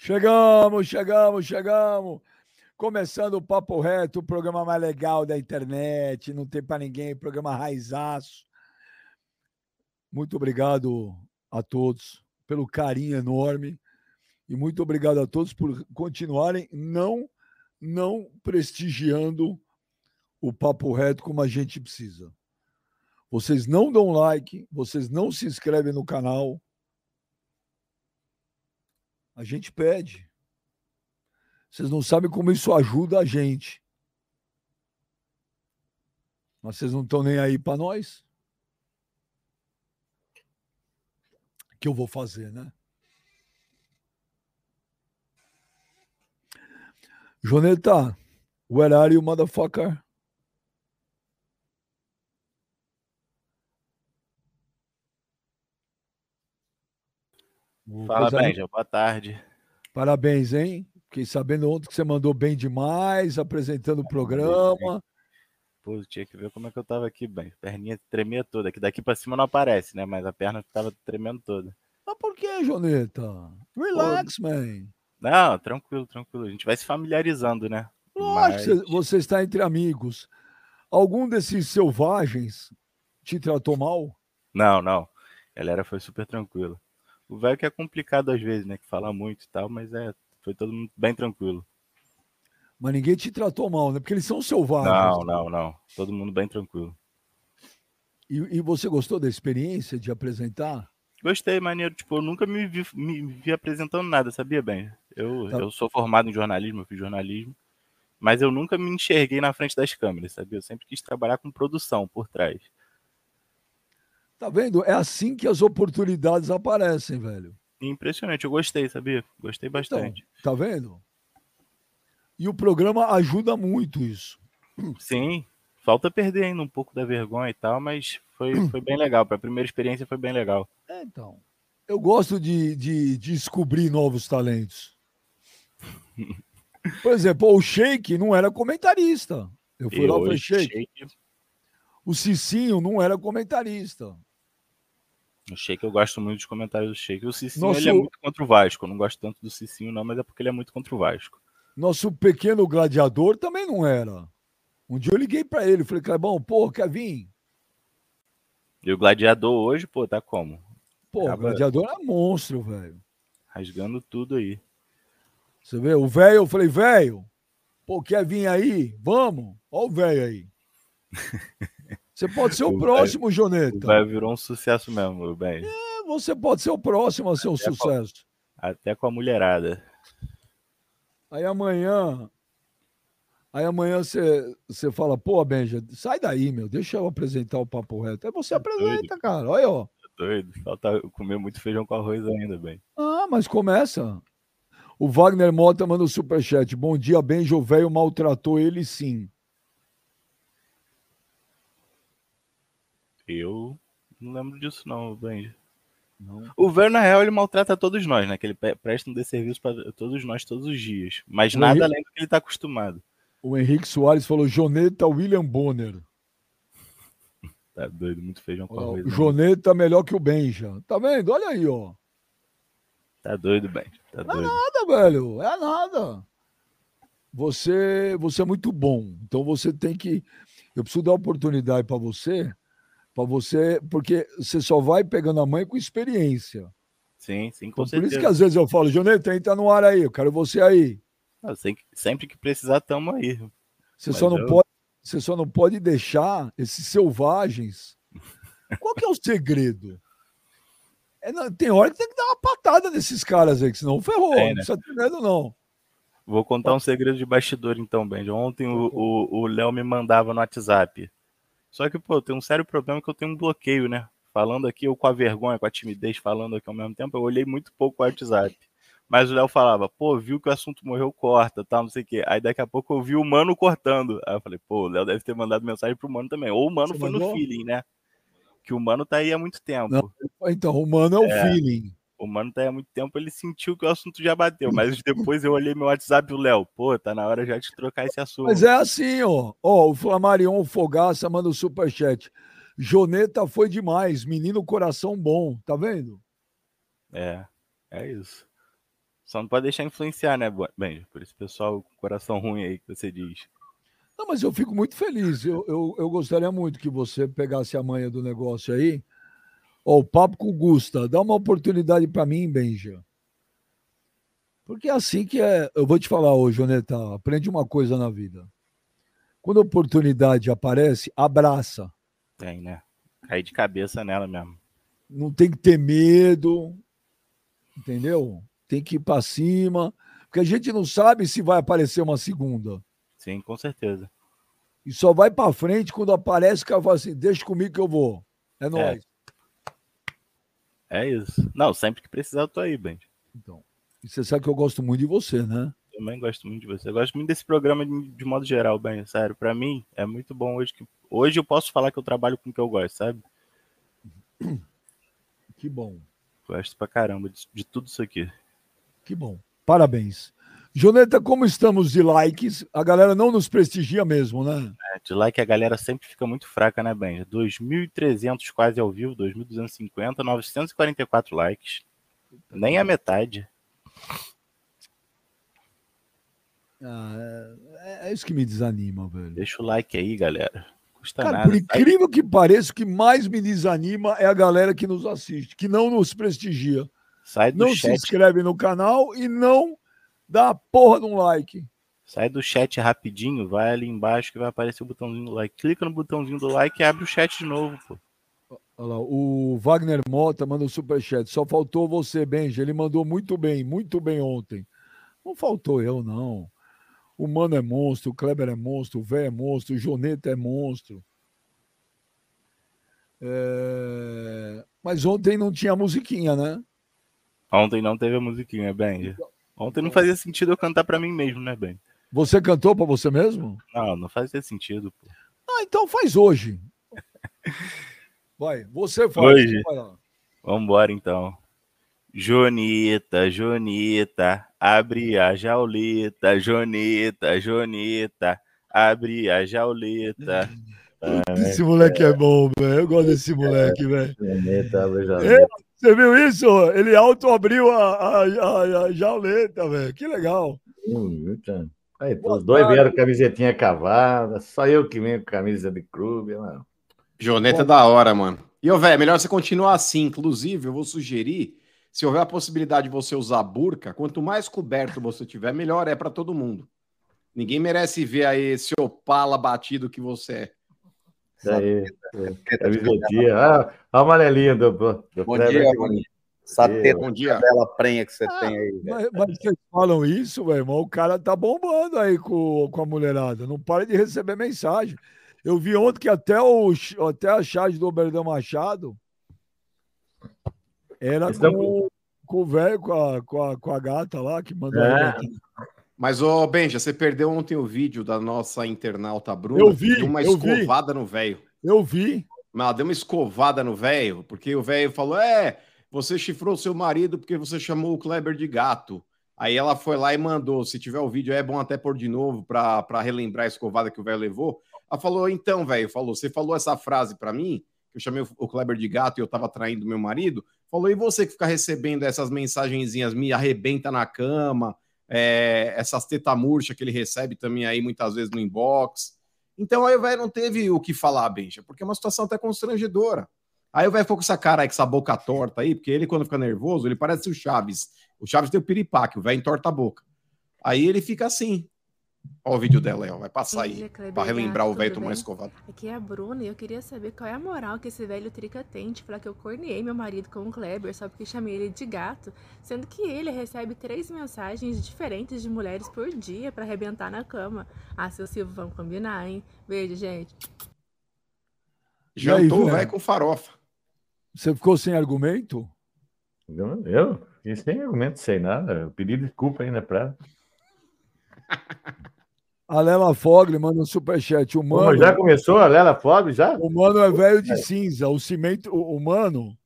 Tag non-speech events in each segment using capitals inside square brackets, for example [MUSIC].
Chegamos, chegamos, chegamos. Começando o Papo Reto, o programa mais legal da internet. Não tem para ninguém, programa raizaço. Muito obrigado a todos pelo carinho enorme. E muito obrigado a todos por continuarem não, não prestigiando o Papo Reto como a gente precisa. Vocês não dão like, vocês não se inscrevem no canal. A gente pede. Vocês não sabem como isso ajuda a gente. Mas vocês não estão nem aí para nós. Que eu vou fazer, né? Joneta, where are you, motherfucker? Fala, Benja, boa tarde. Parabéns, hein? Fiquei sabendo ontem que você mandou bem demais, apresentando o programa. Pô, tinha que ver como é que eu tava aqui, bem. Perninha tremia toda, que daqui pra cima não aparece, né? Mas a perna tava tremendo toda. Mas por que, Joneta? Relax, Pô. man. Não, tranquilo, tranquilo. A gente vai se familiarizando, né? Lógico, Mas... você está entre amigos. Algum desses selvagens te tratou mal? Não, não. A galera foi super tranquila. O velho que é complicado às vezes, né? Que fala muito e tal, mas é, foi todo mundo bem tranquilo. Mas ninguém te tratou mal, né? Porque eles são selvagens. Não, não, não. Todo mundo bem tranquilo. E, e você gostou da experiência de apresentar? Gostei, maneiro. Tipo, eu nunca me vi, me vi apresentando nada, sabia bem? Eu, tá. eu sou formado em jornalismo, eu fiz jornalismo, mas eu nunca me enxerguei na frente das câmeras, sabia? Eu sempre quis trabalhar com produção por trás. Tá vendo? É assim que as oportunidades aparecem, velho. Impressionante, eu gostei, sabia? Gostei então, bastante. Então, tá vendo? E o programa ajuda muito isso. Sim, falta perder ainda um pouco da vergonha e tal, mas foi, [CLEARS THROAT] foi bem legal. Para a primeira experiência foi bem legal. É, então. Eu gosto de, de, de descobrir novos talentos. [LAUGHS] Por exemplo, o Shake não era comentarista. Eu fui e lá Shake. Shake. O Cicinho não era comentarista. O Sheik, eu gosto muito dos comentários do Sheik. O Cicinho Nosso... ele é muito contra o Vasco. Eu não gosto tanto do Cicinho, não, mas é porque ele é muito contra o Vasco. Nosso pequeno gladiador também não era. Um dia eu liguei para ele, falei, Clebão, pô, quer vir? E o gladiador hoje, pô, tá como? Pô, Acaba... o gladiador é monstro, velho. Rasgando tudo aí. Você vê, o velho, eu falei, velho, pô, quer vir aí? Vamos? Olha o velho aí. [LAUGHS] Você pode ser o, o próximo, Joneta. Vai virou um sucesso mesmo, bem. É, você pode ser o próximo a ser um até sucesso. Com, até com a mulherada. Aí amanhã. Aí amanhã você, você fala, pô, Benja, sai daí, meu, deixa eu apresentar o papo reto. Aí você é apresenta, doido. cara. Olha, ó. É doido. Falta comer muito feijão com arroz ainda, bem. Ah, mas começa. O Wagner Mota manda o um superchat. Bom dia, Benja. O velho maltratou ele sim. Eu não lembro disso, não, Benji. Não. O velho, na real, ele maltrata todos nós, né? Que ele presta um desserviço para todos nós todos os dias. Mas o nada Henrique... além do que ele tá acostumado. O Henrique Soares falou: Joneta William Bonner. [LAUGHS] Tá doido, muito feijão com arroz. O Joneta melhor que o Benja. Tá vendo? Olha aí, ó. Tá doido, Benja. Tá não é nada, velho. É nada. Você, você é muito bom. Então você tem que. Eu preciso dar oportunidade para você para você, porque você só vai pegando a mãe com experiência. Sim, sim, com então, certeza. Por isso que às vezes eu falo, Joneta, entra no ar aí, eu quero você aí. Ah, sempre que precisar, tamo aí. Você só, não eu... pode, você só não pode deixar esses selvagens. [LAUGHS] Qual que é o segredo? É, não, tem hora que tem que dar uma patada nesses caras aí, que senão ferrou. É, né? Não precisa ter medo, não. Vou contar um segredo de bastidor, então, Benji. Ontem o Léo me mandava no WhatsApp. Só que, pô, tem um sério problema que eu tenho um bloqueio, né? Falando aqui, eu com a vergonha, com a timidez, falando aqui ao mesmo tempo, eu olhei muito pouco o WhatsApp. Mas o Léo falava, pô, viu que o assunto morreu, corta, tal, não sei o quê. Aí daqui a pouco eu vi o Mano cortando. Aí eu falei, pô, o Léo deve ter mandado mensagem pro Mano também. Ou o Mano Você foi mandou? no feeling, né? Que o Mano tá aí há muito tempo. Não, então, o Mano é o é, feeling. O Mano tá aí há muito tempo, ele sentiu que o assunto já bateu. Mas depois eu olhei meu WhatsApp e o Léo, pô, tá na hora já de trocar esse assunto. Mas é assim, ó. Ó, o Flamarion Fogaça manda o um superchat. Joneta foi demais, menino coração bom, tá vendo? É, é isso. Só não pode deixar influenciar, né, Benji? Por esse pessoal com coração ruim aí que você diz. Não, mas eu fico muito feliz. Eu, eu, eu gostaria muito que você pegasse a manha do negócio aí. Ó, o papo com o Gusta. Dá uma oportunidade para mim, Benja. Porque é assim que é. Eu vou te falar hoje, Joneta. Aprende uma coisa na vida. Quando a oportunidade aparece, abraça. Tem, né? Cair de cabeça nela mesmo. Não tem que ter medo. Entendeu? tem que ir para cima, porque a gente não sabe se vai aparecer uma segunda. Sim, com certeza. E só vai para frente quando aparece que eu falo assim: deixa comigo que eu vou. É, é. nóis. É. é isso. Não, sempre que precisar eu tô aí, Band. Então. E você sabe que eu gosto muito de você, né? Também gosto muito de você. Eu gosto muito desse programa de, de modo geral, bem, sério. Para mim é muito bom hoje que hoje eu posso falar que eu trabalho com o que eu gosto, sabe? Que bom. Gosto pra caramba de, de tudo isso aqui. Que bom. Parabéns. Joneta, como estamos de likes? A galera não nos prestigia mesmo, né? É, de like a galera sempre fica muito fraca, né, Ben? 2.300 quase ao vivo, 2.250, 944 likes. Nem a metade. Ah, é, é, isso que me desanima, velho. Deixa o like aí, galera. Custa Cara, nada. por incrível que pareça, o que mais me desanima é a galera que nos assiste, que não nos prestigia. Sai do não chat. se inscreve no canal e não dá a porra de um like. Sai do chat rapidinho, vai ali embaixo que vai aparecer o botãozinho do like. Clica no botãozinho do like e abre o chat de novo, pô. Olha lá, o Wagner Mota mandou superchat. Só faltou você, Benja. Ele mandou muito bem, muito bem ontem. Não faltou eu, não. O Mano é monstro, o Kleber é monstro, o Vé é monstro, o Joneta é monstro. É... Mas ontem não tinha musiquinha, né? Ontem não teve a musiquinha, Ben. Ontem não fazia sentido eu cantar para mim mesmo, né, Ben? Você cantou para você mesmo? Não, não fazia sentido. Pô. Ah, então faz hoje. [LAUGHS] Vai, você faz. Hoje. Vamos embora então. Jonita, Jonita, abre a jaulita, Jonita, Jonita, abre a jaulita. Esse moleque é bom, velho. Eu gosto desse moleque, velho. Jonita, abre a jaulita. Você viu isso? Ele auto-abriu a, a, a, a jauleta, velho. Que legal. Hum, Aí, os dois vieram camisetinha cavada, só eu que venho com camisa de clube, mano. Joneta é da hora, mano. E, ô, velho, é melhor você continuar assim. Inclusive, eu vou sugerir, se houver a possibilidade de você usar burca, quanto mais coberto você tiver, melhor é para todo mundo. Ninguém merece ver aí esse opala batido que você é. Isso aí. Camisetinha. Ah, a amarelinha do, do Bom dia, Essa teta bom dia. bela prenha que você ah, tem aí. Mas, mas, vocês falam isso, meu irmão, o cara tá bombando aí com, com a mulherada. Não para de receber mensagem. Eu vi ontem que até, o, até a charge do Oberdan Machado era com, com o velho, com a, com, a, com a gata lá que mandou. É. Mas, ô, Benja, você perdeu ontem o vídeo da nossa internauta Bruna. Eu vi. Deu uma escovada vi. no velho. Eu vi. Mas ela deu uma escovada no velho, porque o velho falou: é, você chifrou seu marido porque você chamou o Kleber de gato. Aí ela foi lá e mandou: se tiver o vídeo, é bom até pôr de novo para relembrar a escovada que o velho levou. Ela falou: então, velho, falou, você falou essa frase para mim, que eu chamei o Kleber de gato e eu tava traindo meu marido. Falou: e você que fica recebendo essas mensagenzinhas, me arrebenta na cama, é, essas teta murcha que ele recebe também aí muitas vezes no inbox. Então aí o velho não teve o que falar, Benja, porque é uma situação até constrangedora. Aí o velho ficou com essa cara aí, com essa boca torta aí, porque ele, quando fica nervoso, ele parece o Chaves. O Chaves tem o piripaque, o velho entorta a boca. Aí ele fica assim. Olha o vídeo dela aí, ó. vai passar aí para relembrar o velho tomar escovado. Aqui é a Bruna e eu queria saber qual é a moral que esse velho trica tem de falar que eu corneei meu marido com o Kleber só porque chamei ele de gato, sendo que ele recebe três mensagens diferentes de mulheres por dia para arrebentar na cama. Ah, seu Silvio, vamos combinar, hein? Beijo, gente. Jantou o velho com farofa. Você ficou sem argumento? Eu? eu? Sem argumento, sem nada. Eu pedi desculpa aí na praia. [LAUGHS] A Lela Fogli manda um superchat. O mano, já começou a Lela Fogli, já? O mano é velho de cinza. O cimento, o, o mano,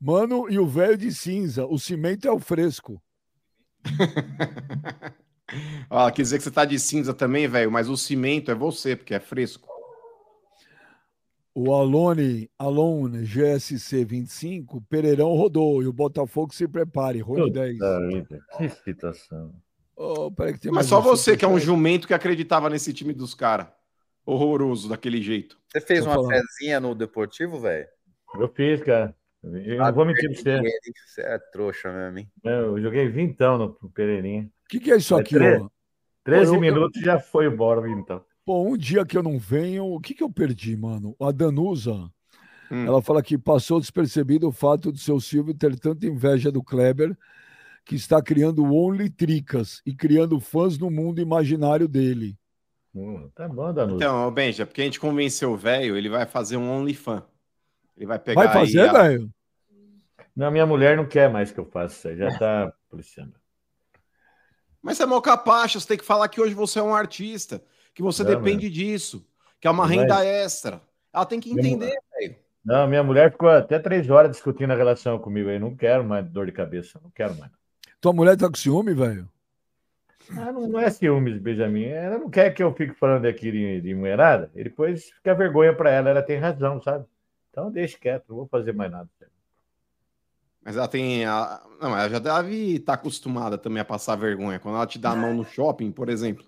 mano e o velho de cinza. O cimento é o fresco. [LAUGHS] Ó, quer dizer que você tá de cinza também, velho, mas o cimento é você, porque é fresco. O Alone, Alone GSC 25, Pereirão rodou e o Botafogo se prepare, Rony 10. Puta vida, Que situação. Oh, peraí que tem Mas só você que é um jumento que acreditava nesse time dos caras. Horroroso daquele jeito. Você fez eu uma falar. fezinha no Deportivo, velho? Eu fiz, cara. Eu não vou mentir pra você. Você é trouxa mesmo, hein? Eu joguei vintão no no Pereirinha. O que, que é isso É aqui, ó? 13 eu- minutos já foi embora o vintão. Pô, um dia que eu não venho, o que, que eu perdi, mano? A Danusa, Hum. ela fala que passou despercebido o fato do seu Silvio ter tanta inveja do Kleber, que está criando Only Tricas e criando fãs no mundo imaginário dele. Hum, tá bom, Danusa. Então, Benja, porque a gente convenceu o velho, ele vai fazer um OnlyFan. Ele vai pegar Vai fazer, aí a- velho? Não, minha mulher não quer mais que eu faça isso aí, já tá policiando. Mas você é mó capacho, você tem que falar que hoje você é um artista, que você Não, depende disso, que é uma Mas- renda extra. Ela tem que Minha entender, velho. Não, minha mulher ficou até três horas discutindo a relação comigo aí. Não quero mais dor de cabeça, não quero mais. Tua mulher tá com ciúme, velho? Ah, não, não é ciúmes, Benjamin. Ela não quer que eu fique falando aqui de, de mulherada. E depois fica vergonha pra ela. Ela tem razão, sabe? Então deixa quieto, não vou fazer mais nada. Mas ela tem. A... Não, ela já deve estar acostumada também a passar vergonha. Quando ela te dá a mão no shopping, por exemplo.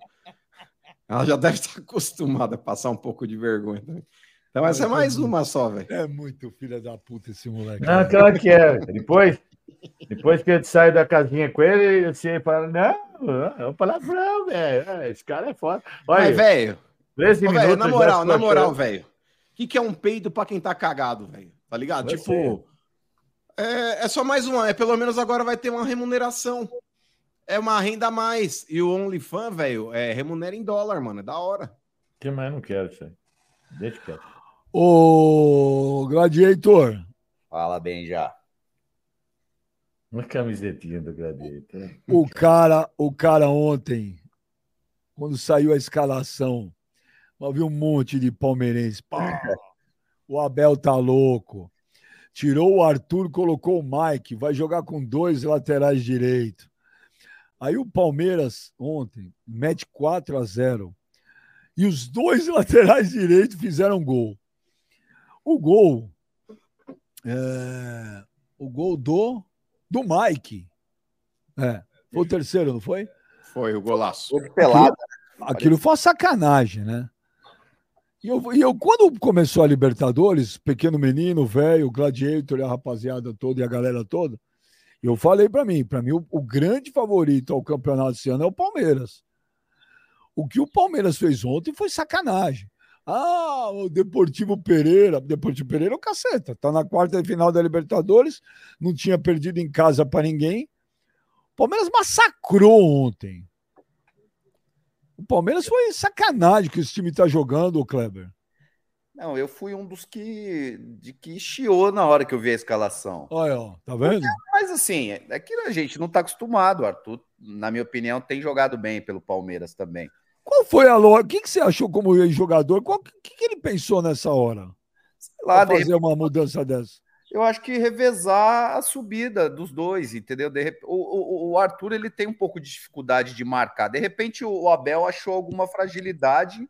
Ela já deve estar acostumada a passar um pouco de vergonha também. Então essa é mais uma só, velho. É muito filha da puta esse moleque. Não, velho. claro que é. Depois, depois que eu saio da casinha com ele, você fala, não, é um palavrão, velho. Ah, Esse cara é foda. Olha, Mas, velho, 13 ô, minutos. velho, na moral, na moral, velho. O que, que é um peido pra quem tá cagado, velho? Tá ligado? Eu tipo, é, é só mais uma. É, pelo menos agora vai ter uma remuneração. É uma renda a mais. E o OnlyFans, velho, é, remunera em dólar, mano. É da hora. Que mais não quero isso aí. Deixa quieto. Ô, Gladiator, Fala bem já. Uma camisetinha do Gladiator. o cara, o cara ontem, quando saiu a escalação, havia um monte de palmeirense. Pá, o Abel tá louco. Tirou o Arthur, colocou o Mike, vai jogar com dois laterais direito. Aí o Palmeiras ontem mete 4 a 0 e os dois [LAUGHS] laterais direitos fizeram gol. O gol, é, o gol do do Mike, é, foi o terceiro, não foi? Foi o golaço. De pelada. Aquilo foi uma sacanagem, né? E eu, e eu, quando começou a Libertadores, pequeno menino, velho, Gladiator, e a rapaziada toda e a galera toda, eu falei pra mim, pra mim o, o grande favorito ao campeonato esse ano é o Palmeiras. O que o Palmeiras fez ontem foi sacanagem. Ah, o Deportivo Pereira, Deportivo Pereira é o caceta, tá na quarta final da Libertadores, não tinha perdido em casa pra ninguém. O Palmeiras massacrou ontem. O Palmeiras foi sacanagem que esse time tá jogando, o Kleber. Não, eu fui um dos que de que chiou na hora que eu vi a escalação. Olha, ó, tá vendo? Mas assim, é que a gente não tá acostumado. O Arthur, na minha opinião, tem jogado bem pelo Palmeiras também. Qual foi a lógica? O que, que você achou como jogador? O que, que, ele pensou nessa hora? Sei lá, fazer uma mudança dessa? eu acho que revezar a subida dos dois, entendeu? De o, o- o Arthur ele tem um pouco de dificuldade de marcar. De repente o Abel achou alguma fragilidade,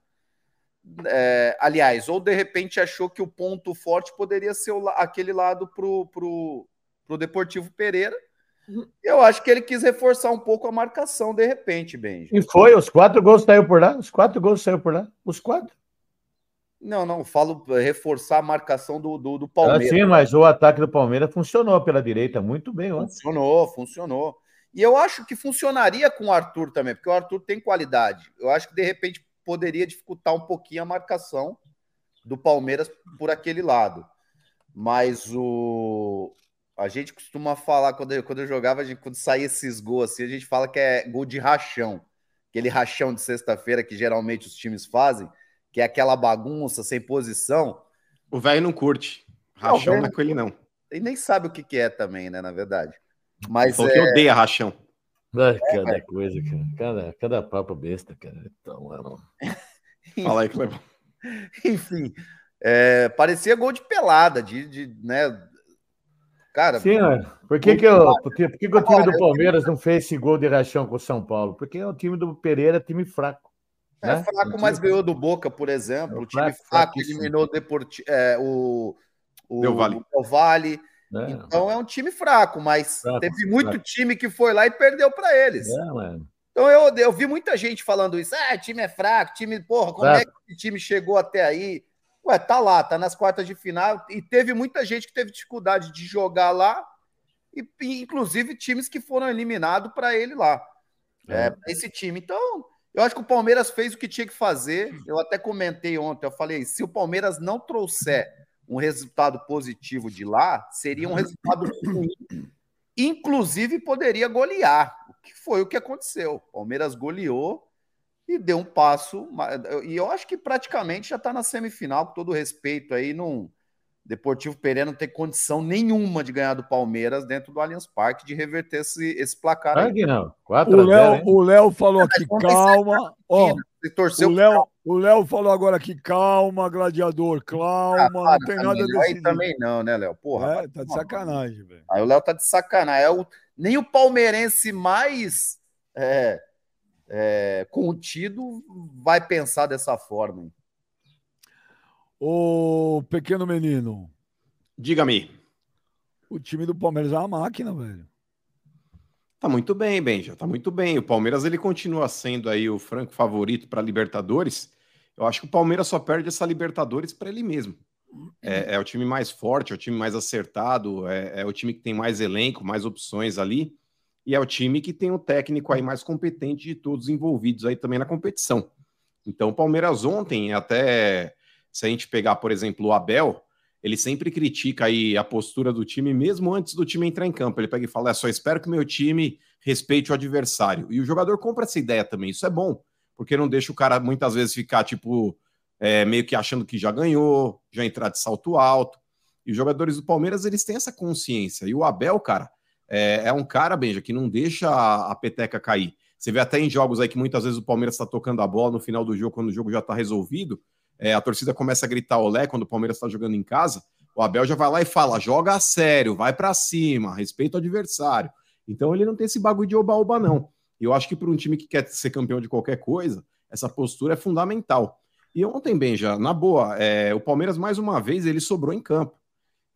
é, aliás, ou de repente achou que o ponto forte poderia ser o aquele lado pro, pro, pro Deportivo Pereira. Eu acho que ele quis reforçar um pouco a marcação de repente, Benji. E foi, os quatro gols saiu por lá, os quatro gols saiu por lá, os quatro. Não, não, falo eh, reforçar a marcação do, do, do Ah, Palmeiras. sim, mas o ataque do Palmeiras funcionou pela direita muito bem ontem. Funcionou, funcionou. E eu acho que funcionaria com o Arthur também, porque o Arthur tem qualidade. Eu acho que de repente poderia dificultar um pouquinho a marcação do Palmeiras por aquele lado. Mas o a gente costuma falar quando eu, quando eu jogava, a gente, quando saía esses gols assim, a gente fala que é gol de rachão. Aquele rachão de sexta-feira que geralmente os times fazem, que é aquela bagunça sem posição. O velho não curte. Rachão não é com ele, não. E nem sabe o que, que é também, né, na verdade. Mas Falou é, que odeia rachão. Ai, cada coisa, cara. Cada, cada papo besta, cara. Então, mano. [LAUGHS] Fala aí, Cleber. Enfim, é, parecia gol de pelada, de, de né? Cara, Sim, ó, por que, que, eu, por que, por que que o time do Palmeiras não fez esse gol de rachão com o São Paulo? Porque o time do Pereira é time fraco. É né? fraco, mas ganhou do Boca, por exemplo. É, o time fraco, eliminou o, Deporti é, o, o Del Valle. Del Valle. né? Então é um time fraco, mas Fraco, teve muito fraco. time que foi lá e perdeu para eles. É, mano. Então eu, eu vi muita gente falando isso. Ah, time é fraco, time, porra, como é que esse time chegou até aí? Ué, tá lá, tá nas quartas de final. E teve muita gente que teve dificuldade de jogar lá, e, e inclusive times que foram eliminados para ele lá. É, pra esse time. Então, eu acho que o Palmeiras fez o que tinha que fazer. Eu até comentei ontem, eu falei, se o Palmeiras não trouxer um resultado positivo de lá, seria um resultado ruim. Inclusive, poderia golear, o que foi o que aconteceu. O Palmeiras goleou e deu um passo. E eu acho que praticamente já está na semifinal, com todo respeito aí, não. Deportivo Pereira não tem condição nenhuma de ganhar do Palmeiras dentro do Allianz Parque, de reverter esse, esse placar não. O 4 a 0, Léo, o Léo falou aqui, calma. Ó, torceu o Léo, o Léo falou agora aqui, calma, gladiador, calma, não tem nada também, desse. Aí também não, né, Léo? Porra. É, tá de sacanagem, velho. Aí o Léo tá de sacanagem. É o- nem o palmeirense mais é, é, contido vai pensar dessa forma. hein? Ô, pequeno menino, Diga-me. o time do Palmeiras é uma máquina, velho. Tá muito bem, Benja, tá muito bem. O Palmeiras ele continua sendo aí o franco favorito para Libertadores. Eu acho que o Palmeiras só perde essa Libertadores para ele mesmo. É, é o time mais forte, é o time mais acertado, é, é o time que tem mais elenco, mais opções ali, e é o time que tem o técnico aí mais competente de todos envolvidos aí também na competição. Então, o Palmeiras ontem, até se a gente pegar, por exemplo, o Abel, ele sempre critica aí a postura do time, mesmo antes do time entrar em campo. Ele pega e fala: é só espero que meu time respeite o adversário. E o jogador compra essa ideia também. Isso é bom, porque não deixa o cara muitas vezes ficar, tipo, é, meio que achando que já ganhou, já entrar de salto alto. E os jogadores do Palmeiras, eles têm essa consciência. E o Abel, cara, é, é um cara, Benja, que não deixa a, a peteca cair. Você vê até em jogos aí que muitas vezes o Palmeiras está tocando a bola no final do jogo, quando o jogo já está resolvido, é, a torcida começa a gritar olé quando o Palmeiras está jogando em casa. O Abel já vai lá e fala: joga a sério, vai para cima, respeita o adversário. Então ele não tem esse bagulho de oba-oba, não. Eu acho que para um time que quer ser campeão de qualquer coisa, essa postura é fundamental. E ontem, Benja, na boa, é, o Palmeiras, mais uma vez, ele sobrou em campo.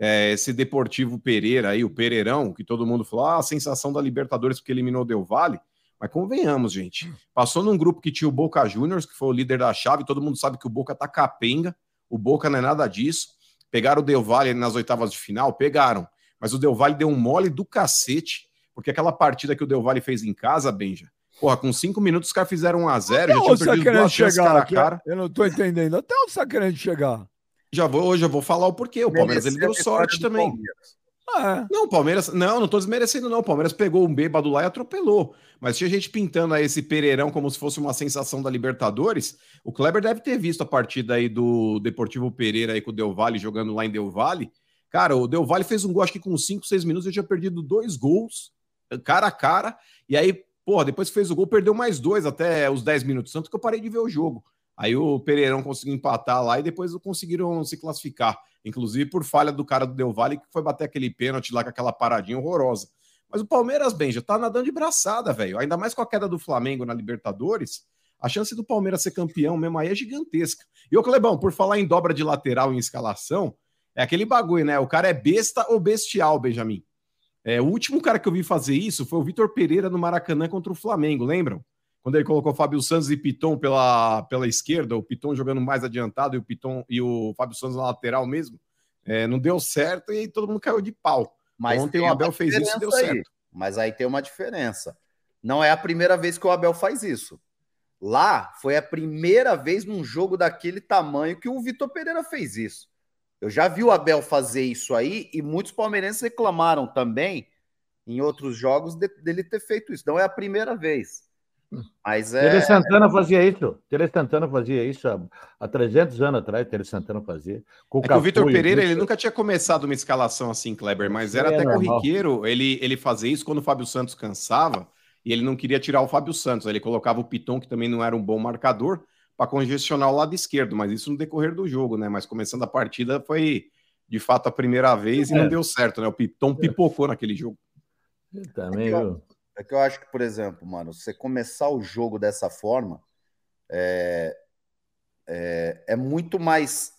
É, esse Deportivo Pereira aí, o Pereirão, que todo mundo falou, ah, a sensação da Libertadores porque eliminou o Del Valle. Mas convenhamos, gente. Passou num grupo que tinha o Boca Juniors, que foi o líder da chave, todo mundo sabe que o Boca tá capenga, o Boca não é nada disso. Pegaram o Del Valle nas oitavas de final? Pegaram. Mas o Del Valle deu um mole do cacete, porque aquela partida que o Del Valle fez em casa, Benja, porra, com cinco minutos os caras fizeram um a zero, Até já tinham perdido duas chances chegar cara a cara. Eu não tô entendendo. Até onde você tá querendo chegar? Já vou, hoje eu vou falar o porquê. O Palmeiras ele deu sorte também. Ah, Não, o Palmeiras. Não, não tô desmerecendo, não. O Palmeiras pegou um bêbado lá e atropelou. Mas tinha gente pintando aí esse Pereirão como se fosse uma sensação da Libertadores. O Kleber deve ter visto a partida aí do Deportivo Pereira aí com o Del Valle jogando lá em Del Valle. Cara, o Del Valle fez um gol, acho que com 5, 6 minutos eu tinha perdido dois gols, cara a cara. E aí, porra, depois que fez o gol, perdeu mais dois até os 10 minutos. Tanto que eu parei de ver o jogo. Aí o Pereirão conseguiu empatar lá e depois conseguiram se classificar. Inclusive por falha do cara do Del Valle, que foi bater aquele pênalti lá com aquela paradinha horrorosa. Mas o Palmeiras, bem, já tá nadando de braçada, velho. Ainda mais com a queda do Flamengo na Libertadores, a chance do Palmeiras ser campeão mesmo aí é gigantesca. E o Clebão, por falar em dobra de lateral em escalação, é aquele bagulho, né? O cara é besta ou bestial, Benjamin. É, o último cara que eu vi fazer isso foi o Vitor Pereira no Maracanã contra o Flamengo, lembram? Quando ele colocou Fábio Santos e Piton pela, pela esquerda, o Piton jogando mais adiantado e o Piton e o Fábio Santos na lateral mesmo. É, não deu certo e todo mundo caiu de pau. Mas Ontem tem o Abel fez isso e deu aí. certo. Mas aí tem uma diferença. Não é a primeira vez que o Abel faz isso. Lá foi a primeira vez num jogo daquele tamanho que o Vitor Pereira fez isso. Eu já vi o Abel fazer isso aí e muitos palmeirenses reclamaram também em outros jogos de- dele ter feito isso. Não é a primeira vez. Mas é. Tere Santana fazia isso. Tere Santana fazia isso há, há 300 anos atrás. Tere Santana fazia. Com É que o Vitor Pereira, ele nunca tinha começado uma escalação assim, Kleber, mas era É até normal. corriqueiro ele, ele fazer isso quando o Fábio Santos cansava e ele não queria tirar o Fábio Santos. Ele colocava o Piton, que também não era um bom marcador, para congestionar o lado esquerdo, mas isso no decorrer do jogo, né? Mas começando a partida foi de fato a primeira vez e É. não deu certo, né? O Piton pipocou naquele jogo. Também, Aqui, ó. viu? É que eu acho que, por exemplo, mano, você começar o jogo dessa forma, é, é, é muito mais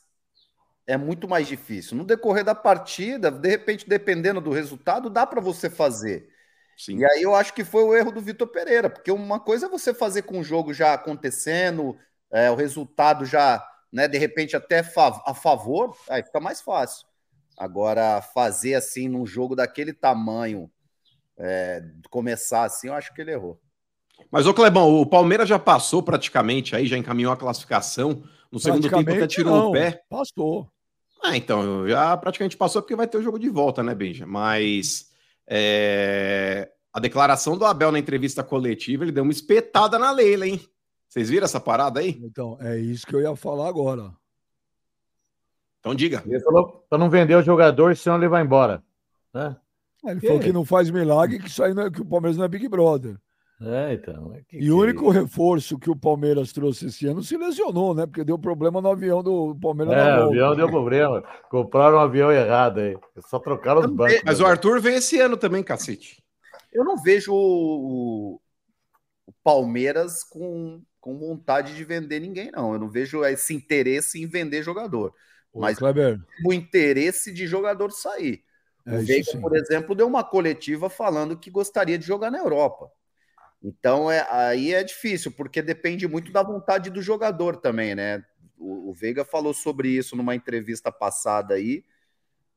é muito mais difícil. No decorrer da partida, de repente, dependendo do resultado, dá para você fazer. Sim. E aí eu acho que foi o erro do Vitor Pereira, porque uma coisa é você fazer com o jogo já acontecendo, é, o resultado já, né, de repente até a favor, aí fica mais fácil. Agora, fazer assim num jogo daquele tamanho, é, começar assim, eu acho que ele errou. Mas, ô Clebão, o Palmeiras já passou praticamente aí, já encaminhou a classificação. No segundo tempo até tirou não, o pé. Passou. Ah, então, já praticamente passou porque vai ter o jogo de volta, né, Benja? Mas é... a declaração do Abel na entrevista coletiva, ele deu uma espetada na Leila, hein? Vocês viram essa parada aí? Então, é isso que eu ia falar agora. Então diga. Ele falou para não vender o jogador, senão ele vai embora. Né? Ele que? falou que não faz milagre, que, isso aí não é, que o Palmeiras não é Big Brother. É, então. É que, e o único é reforço que o Palmeiras trouxe esse ano se lesionou, né? Porque deu problema no avião do Palmeiras. É, o avião deu problema. Compraram um avião errado aí. Só trocaram os bancos. Mas o Arthur veio esse ano também, cacete. Eu não vejo o, o Palmeiras com, com vontade de vender ninguém, não. Eu não vejo esse interesse em vender jogador. Ô, mas Kleber. o interesse de jogador sair. É, o Veiga, por exemplo, deu uma coletiva falando que gostaria de jogar na Europa. Então é, aí é difícil, porque depende muito da vontade do jogador também, né? O, o Veiga falou sobre isso numa entrevista passada aí,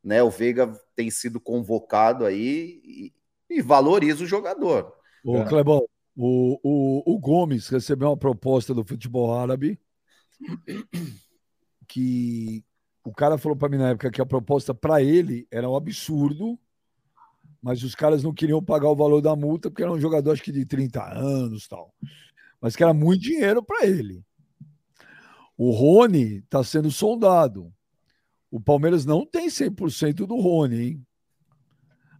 né? O Veiga tem sido convocado aí e, e valoriza o jogador. Ô, é. Clebão, o, o, o Gomes recebeu uma proposta do futebol árabe que o cara falou para mim na época que a proposta para ele era um absurdo mas os caras não queriam pagar o valor da multa porque era um jogador acho que de 30 anos tal. Mas que era muito dinheiro para ele. O Rony está sendo soldado. O Palmeiras não tem 100% do Rony, hein?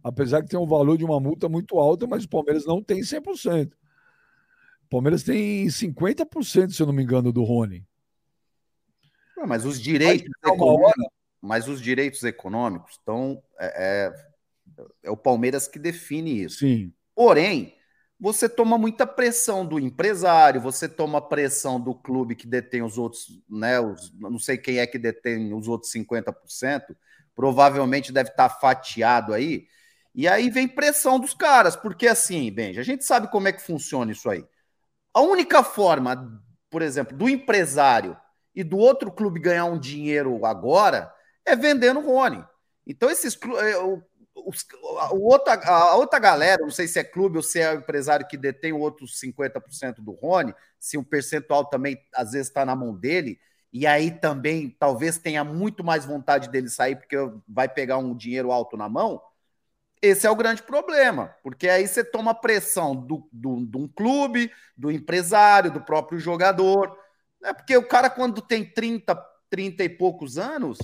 Apesar que tem um valor de uma multa muito alta, mas o Palmeiras não tem 100%. O Palmeiras tem 50%, se eu não me engano, do Rony. Mas os direitos econômicos, mas os direitos econômicos estão é, é é o Palmeiras que define isso. Sim. Porém, você toma muita pressão do empresário, você toma pressão do clube que detém os outros, né? Os, não sei quem é que detém os outros 50%, provavelmente deve estar fatiado aí. E aí vem pressão dos caras, porque assim, Benja, a gente sabe como é que funciona isso aí. A única forma, por exemplo, do empresário e do outro clube ganhar um dinheiro agora é vendendo o Rony. Então, esses é, os, a, outra, a outra galera, não sei se é clube ou se é empresário que detém o outro 50% do Rony, se um percentual também às vezes está na mão dele, e aí também talvez tenha muito mais vontade dele sair porque vai pegar um dinheiro alto na mão. Esse é o grande problema, porque aí você toma pressão do, do, de um clube, do empresário, do próprio jogador. Né? Porque o cara, quando tem 30, 30 e poucos anos,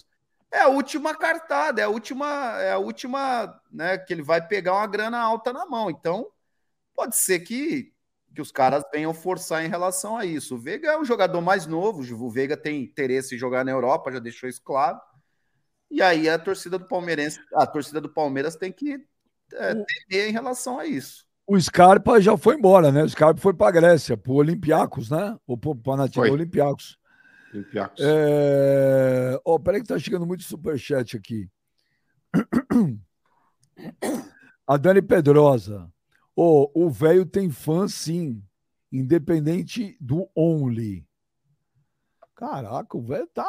é a última cartada, é a última, é a última, né, que ele vai pegar uma grana alta na mão. Então, pode ser que, que os caras venham forçar em relação a isso. O Veiga é um jogador mais novo, o Veiga tem interesse em jogar na Europa, já deixou isso claro. E aí a torcida do Palmeirense, a torcida do Palmeiras tem que é, temer em relação a isso. O Scarpa já foi embora, né? O Scarpa foi para a Grécia, para o Olympiacos, né? Ou para o Panathinaikos Olympiacos. É... Oh, peraí que tá chegando muito superchat aqui. A Dani Pedrosa. Oh, o velho tem fã, sim. Independente do Only. Caraca, o velho tá.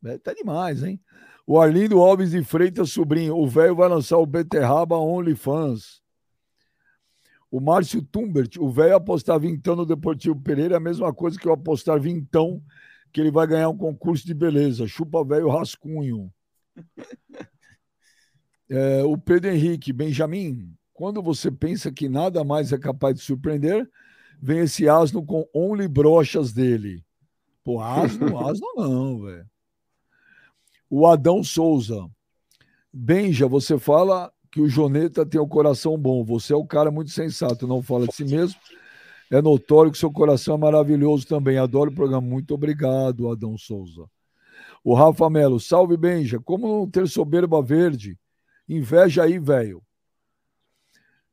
O velho tá demais, hein? O Arlindo Alves de Freitas, sobrinho. O velho vai lançar o Beterraba Only Fans. O Márcio Tumbert, o velho apostar vintão no Deportivo Pereira é a mesma coisa que eu apostar vintão que ele vai ganhar um concurso de beleza. Chupa velho rascunho. [LAUGHS] É, o Pedro Henrique, Benjamin, quando você pensa que nada mais é capaz de surpreender, vem esse asno com only brochas dele. Pô, asno, [LAUGHS] asno não, velho. O Adão Souza. Benja, você fala que o Joneta tem o coração bom. Você é o cara muito sensato, não fala de si mesmo. É notório que seu coração é maravilhoso também. Adoro o programa. Muito obrigado, Adão Souza. O Rafa Melo, salve Benja. Como não ter soberba verde? Inveja aí, velho.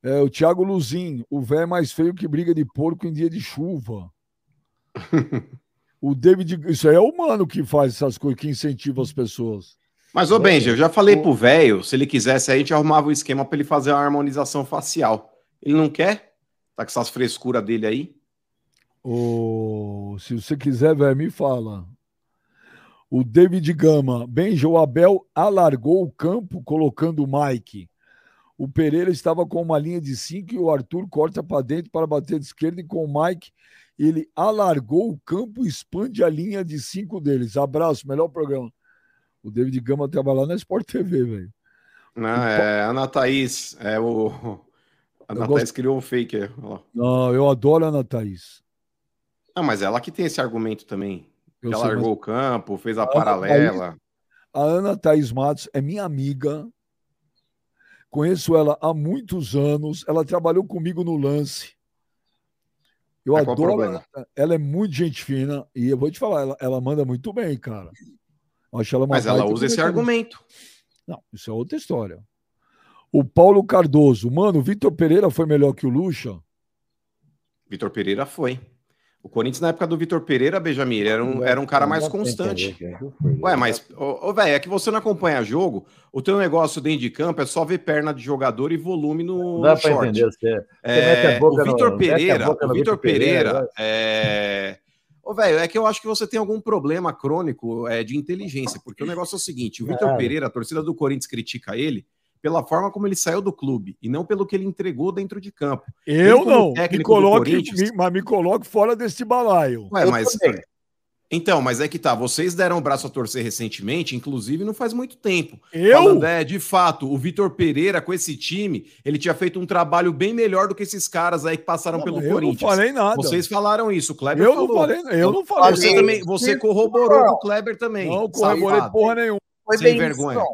É, o Thiago Luzin, o velho é mais feio que briga de porco em dia de chuva. [LAUGHS] O David, isso aí é humano que faz essas coisas, que incentiva as pessoas. Mas, ô Benji, eu já falei pro velho, se ele quisesse, aí a gente arrumava o esquema pra ele fazer uma harmonização facial. Ele não quer? Tá com essas frescuras dele aí? Ô, se você quiser, velho, me fala. O David Gama, Benji, o Abel alargou o campo colocando o Mike. O Pereira estava com uma linha de 5 e o Arthur corta para dentro para bater de esquerda e com o Mike ele alargou o campo e expande a linha de 5 deles. Abraço, melhor programa. O David Gama trabalha na Sport TV, velho. Não, é Ana Thaís. É o. A Ana gosto- Thaís criou um fake. aí, ó lá. Não, eu adoro a Ana Thaís. Ah, mas ela que tem esse argumento também. Eu ela sei, largou o campo, fez a Ana paralela. A Ana Thaís Matos é minha amiga. Conheço ela há muitos anos. Ela trabalhou comigo no lance. Eu Mas o adoro ela. Ela é muito gente fina. E eu vou te falar, ela, ela manda muito bem, cara. Mas ela usa esse argumento. Não, isso é outra história. O Paulo Cardoso. Mano, o Vitor Pereira foi melhor que o Lucha? Vitor Pereira foi. O Corinthians, na época do Vitor Pereira, Benjamin, era um, era um cara mais constante. Ué, mas, ô, ô, velho, é que você não acompanha jogo, o teu negócio dentro de campo é só ver perna de jogador e volume no, Não dá no pra short. entender. Você, você É, mete a boca o Vitor Pereira, o Vitor Pereira, vai. é... Ô, velho, é que eu acho que você tem algum problema crônico é, de inteligência, porque o negócio é o seguinte, o Vitor. Pereira, a torcida do Corinthians critica ele pela forma como ele saiu do clube e não pelo que ele entregou dentro de campo. Eu não. Me coloque, me- mas me coloque fora deste balaio. Ué, Eu mas também. Então, mas é que tá, vocês deram o braço a torcer recentemente, inclusive não faz muito tempo. Eu? Falando, é, de fato, o Vitor Pereira com esse time, ele tinha feito um trabalho bem melhor do que esses caras aí que passaram Não, pelo eu Corinthians. não falei nada. Vocês falaram isso, o Kleber eu falou. não falei, eu não falei. Você também, você corroborou com o Kleber também. Não corroborei porra nenhuma. Foi Sem vergonha. isso.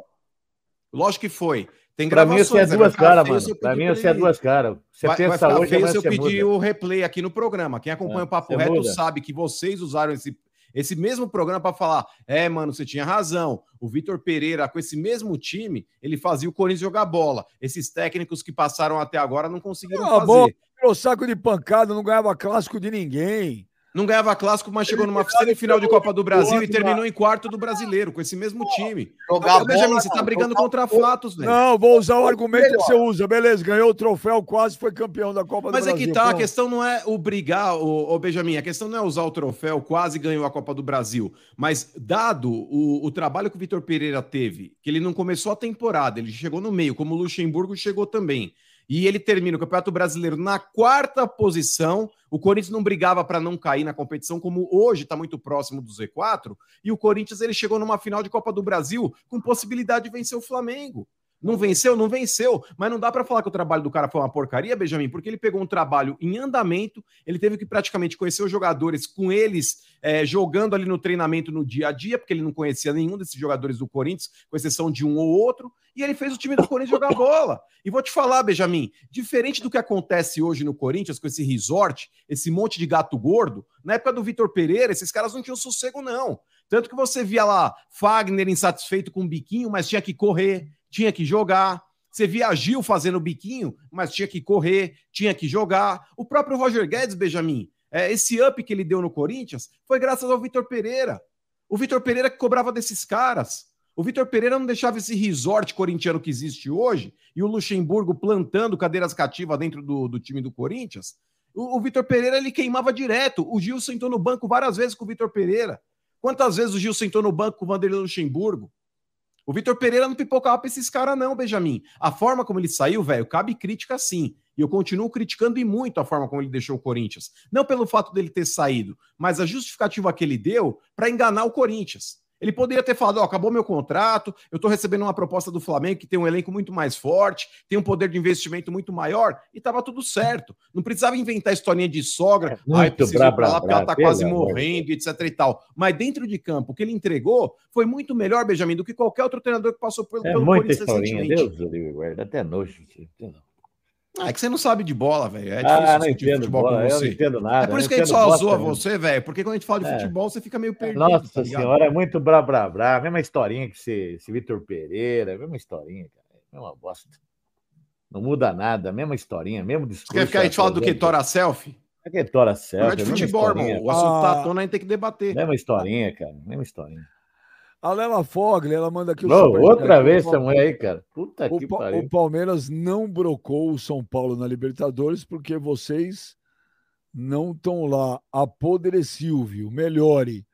Lógico que foi. Tem Pra mim, você é vai duas ficar caras, mano. eu Pra mim, você é duas caras. Você Vai, vai pensa ficar hoje, feio se eu pedir muda. o replay aqui no programa. Quem acompanha É, o Papo Reto muda. sabe que vocês usaram esse, esse mesmo programa para falar: é, mano, você tinha razão. O Vitor Pereira, com esse mesmo time, ele fazia o Corinthians jogar bola. Esses técnicos que passaram até agora não conseguiram Ah, fazer. bom. Virou saco de pancada, não ganhava clássico de ninguém. Não ganhava clássico, mas chegou numa semifinal de Copa do Brasil e terminou em quarto do brasileiro, com esse mesmo time. Jogar Ô, Benjamin, você tá brigando contra fatos, velho. Não, vou usar o argumento que você usa. Beleza, ganhou o troféu, quase foi campeão da Copa Mas do é Brasil. que tá, a Pronto. questão não é o brigar, o, Benjamin, a questão não é usar o troféu, quase ganhou a Copa do Brasil, mas dado o, o trabalho que o Vitor Pereira teve, que ele não começou a temporada, ele chegou no meio, como o Luxemburgo chegou também, e ele termina o Campeonato Brasileiro na quarta posição, o Corinthians não brigava para não cair na competição, como hoje está muito próximo do Z4, e o Corinthians ele chegou numa final de Copa do Brasil com possibilidade de vencer o Flamengo. Não venceu? Não venceu. Mas não dá para falar que o trabalho do cara foi uma porcaria, Benjamin, porque ele pegou um trabalho em andamento, ele teve que praticamente conhecer os jogadores com eles eh, jogando ali no treinamento no dia a dia, porque ele não conhecia nenhum desses jogadores do Corinthians, com exceção de um ou outro, e ele fez o time do Corinthians jogar bola. E vou te falar, Benjamin, diferente do que acontece hoje no Corinthians, com esse resort, esse monte de gato gordo, na época do Vitor Pereira, esses caras não tinham sossego, não. Tanto que você via lá Fagner insatisfeito com o biquinho, mas tinha que correr, tinha que jogar. Você via Gil fazendo biquinho, mas tinha que correr, tinha que jogar. O próprio Roger Guedes, Benjamin, é, esse up que ele deu no Corinthians foi graças ao Vitor Pereira. O Vitor Pereira que cobrava desses caras. O Vitor Pereira não deixava esse resort corintiano que existe hoje e o Luxemburgo plantando cadeiras cativas dentro do, do time do Corinthians. O, o Vitor Pereira ele queimava direto. O Gil sentou no banco várias vezes com o Vitor Pereira. Quantas vezes o Gil sentou no banco com o Vanderlei Luxemburgo? O Vitor Pereira não pipocava pra esses caras, não, Benjamin. A forma como ele saiu, velho, cabe crítica sim. E eu continuo criticando e muito a forma como ele deixou o Corinthians. Não pelo fato dele ter saído, mas a justificativa que ele deu para enganar o Corinthians. Ele poderia ter falado: ó, acabou meu contrato, eu tô recebendo uma proposta do Flamengo que tem um elenco muito mais forte, tem um poder de investimento muito maior, e tava tudo certo. Não precisava inventar historinha de sogra, É ai, preciso brá, ir pra lá brá, porque ela tá brá, quase morrendo, etc e tal. Mas dentro de campo, o que ele entregou foi muito melhor, Benjamin, do que qualquer outro treinador que passou pelo, É pelo muita Corinthians historinha, recentemente. Deus livre, guarda. Até nojo. gente. Ah, é que você não sabe de bola, velho. É difícil ah, não entendo futebol bola, com eu não você. entendo nada. É por isso que a gente só zoa mesmo. você, velho. Porque quando a gente fala de É. futebol, você fica meio perdido. Nossa tá senhora, é muito brá, brá, brá. Mesma historinha que esse, esse Vitor Pereira, mesma historinha, cara. Mesma bosta. Não muda nada, mesma historinha, mesmo Você discurso. quer ficar a gente fala do que? Tora Selfie? É que tora Não certo. é de futebol, irmão. O assunto tá à tona, a gente tem que debater. Mesma historinha, cara. Mesma historinha. A Lela Fogli, ela manda aqui o superchat. outra vez essa mulher aí, cara. Puta que O, Pa- pariu. o Palmeiras não brocou o São Paulo na Libertadores porque vocês não estão lá. Apodre Silvio, melhore.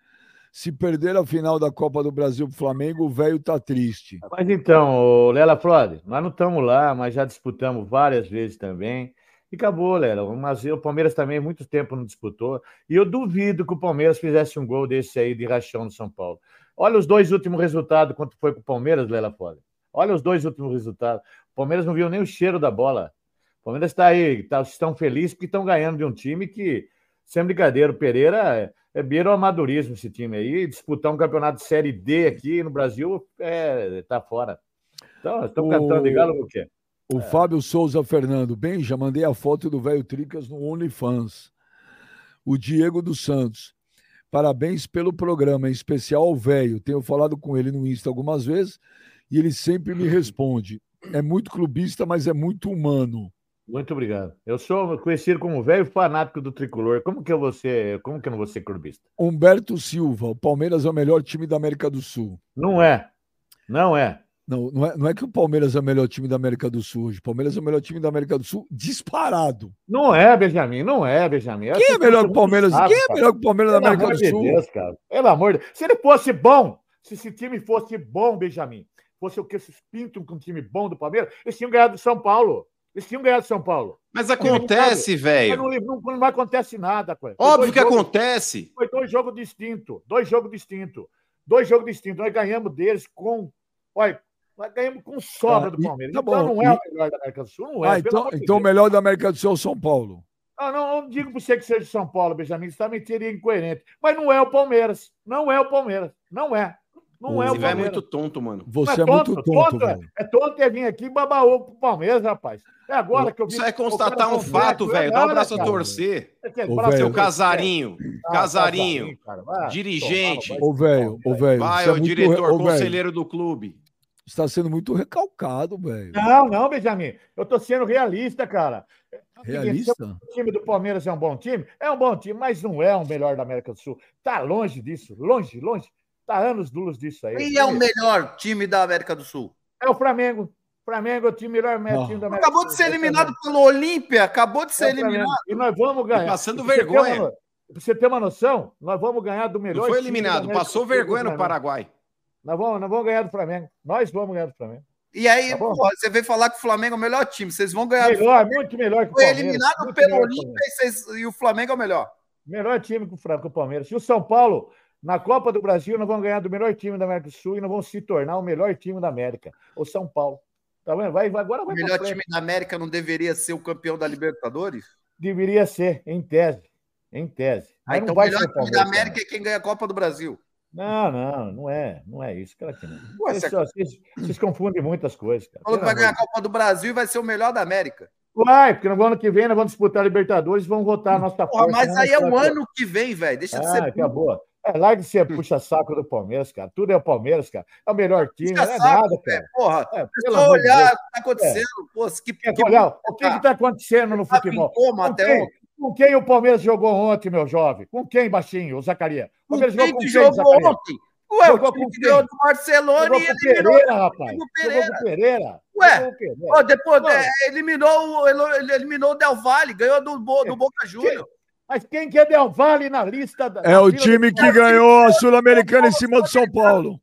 Se perder a final da Copa do Brasil pro Flamengo, o velho tá triste. Mas então, Lela Flores, nós não estamos lá, mas já disputamos várias vezes também. E acabou, Lela. Mas o Palmeiras também muito tempo não disputou. E eu duvido que o Palmeiras fizesse um gol desse aí de rachão no São Paulo. Olha os dois últimos resultados, quanto foi com o Palmeiras, Lela Flores. Olha os dois últimos resultados. O Palmeiras não viu nem o cheiro da bola. O Palmeiras está aí, tá, estão felizes porque estão ganhando de um time que, sem brincadeira, o Pereira é, é beira o amadorismo esse time aí. Disputar um campeonato de Série D aqui no Brasil é, tá fora. Então, estão O- cantando de galo o quê? O Fábio Souza Fernando, bem, já mandei a foto do velho Tricas no OnlyFans. O Diego dos Santos, parabéns pelo programa, em especial ao velho. Tenho falado com ele no Insta algumas vezes e ele sempre me responde. É muito clubista, mas é muito humano. Muito obrigado. Eu sou conhecido como velho fanático do tricolor. Como que eu vou ser, como que eu não vou ser clubista? Humberto Silva, o Palmeiras é o melhor time da América do Sul. Não é. Não é. Não, não é, não é que o Palmeiras é o melhor time da América do Sul hoje. O Palmeiras é o melhor time da América do Sul disparado. Não é, Benjamin. Não é, Benjamin. Quem é Essa melhor que o Palmeiras? muito Quem é melhor que o Palmeiras da América amor do de Sul? Deus, cara. Pelo amor de Deus. Se ele fosse bom, se esse time fosse bom, Benjamin, fosse o que esses pintam com um time bom do Palmeiras, eles tinham ganhado do São Paulo. Eles tinham ganhado do São Paulo. Mas acontece, velho. não, não, não acontece nada, coisa. Óbvio que acontece. Foi dois jogos distintos. Dois jogos distintos. Dois jogos distintos. Nós ganhamos deles com. Olha, nós ganhamos com sobra Ah, do Palmeiras. tá então bom, não é e- o melhor da América do Sul. Não é. Ah, então, então o melhor da América do Sul é o São Paulo. Ah, não, não digo para você que seja de São Paulo, Benjamin. Você também seria incoerente. Mas não é o Palmeiras. Não é o Palmeiras. Não é. Não é Esse o é Palmeiras. muito tonto, mano. Você Mas é muito tonto, é, velho. é tonto é vir aqui e babar ovo pro Palmeiras, rapaz. É agora que eu vi. Isso é o constatar um fato, é velho. Dá um abraço a cara. torcer. Você quer Ô, a. Seu torcer? casarinho. Ah, Casarinho. cara, vai dirigente. Ô, velho, ô, velho. Vai, é ô muito- diretor, ô, velho, conselheiro do clube. Está sendo muito recalcado, velho. Não, não, Benjamin. Eu tô sendo realista, cara. É Realista? O time do Palmeiras é um bom time? É um bom time, mas não é o melhor da América do Sul. Tá longe disso, longe, longe. Tá anos luz disso aí. Quem é o melhor time da América do Sul? É o Flamengo. Flamengo é o time melhor Não. time da América Acabou do de Sul. ser É eliminado pelo Olímpia, acabou de É ser Flamengo. eliminado. E nós vamos ganhar. passando E ter vergonha. Pra você ter uma noção, nós vamos ganhar do melhor. Não foi time da eliminado, passou vergonha no. Paraguai. Nós vamos, nós vamos ganhar do Flamengo. Nós vamos ganhar do Flamengo. E aí, Tá porra, você veio falar que o Flamengo é o melhor time. Vocês vão ganhar. Melhor, muito melhor que o Foi Palmeiras. eliminado muito pelo o Olímpia e, vocês- e o Flamengo é o melhor. Melhor time que o que o Palmeiras. E o São Paulo, na Copa do Brasil, nós vamos ganhar do melhor time da América do Sul e nós vamos se tornar o melhor time da América. O São Paulo. Tá vendo? Vai, vai, agora O vai pra melhor time da América não deveria ser o campeão da Libertadores? Deveria ser, em tese. Em tese. Ah, então o melhor o time da. América é quem ganha a Copa do Brasil. Não, não, não é. Não é isso. Que não. Ué, Vocês, vocês- vocês confundem muitas coisas. Cara. falou que vai ganhar a Copa do Brasil e vai ser o melhor da América. Vai, porque no ano que vem nós vamos disputar a Libertadores e vamos votar a nossa Porra, mas aí é o ano que vem, velho. Deixa de Ah, ser. acabou. É, larga de ser puxa-saco do Palmeiras, cara. Tudo é o Palmeiras, cara. É o melhor time, não é nada, cara. Porra, É, é só olhar o que tá acontecendo. Pô, que, Quer que, olhar o que está acontecendo no tá futebol? coma quem, ontem. Com quem o Palmeiras jogou ontem, meu jovem? Com quem, baixinho, o Zacarias? O Palmeiras quem jogou com que quem, jogou ontem? Ué, Jogou o time que ganhou do Barcelona Jogou e eliminou. Pereira, rapaz. o Jogou Pereira. o Pereira. Ué, Jogou Pereira. Ó, depois é, eliminou, eliminou o Del Valle, ganhou do, do Boca Júnior. Mas quem que é Del Valle na lista? Da, É na o time que ganhou a Sul-Americana em cima do São Paulo.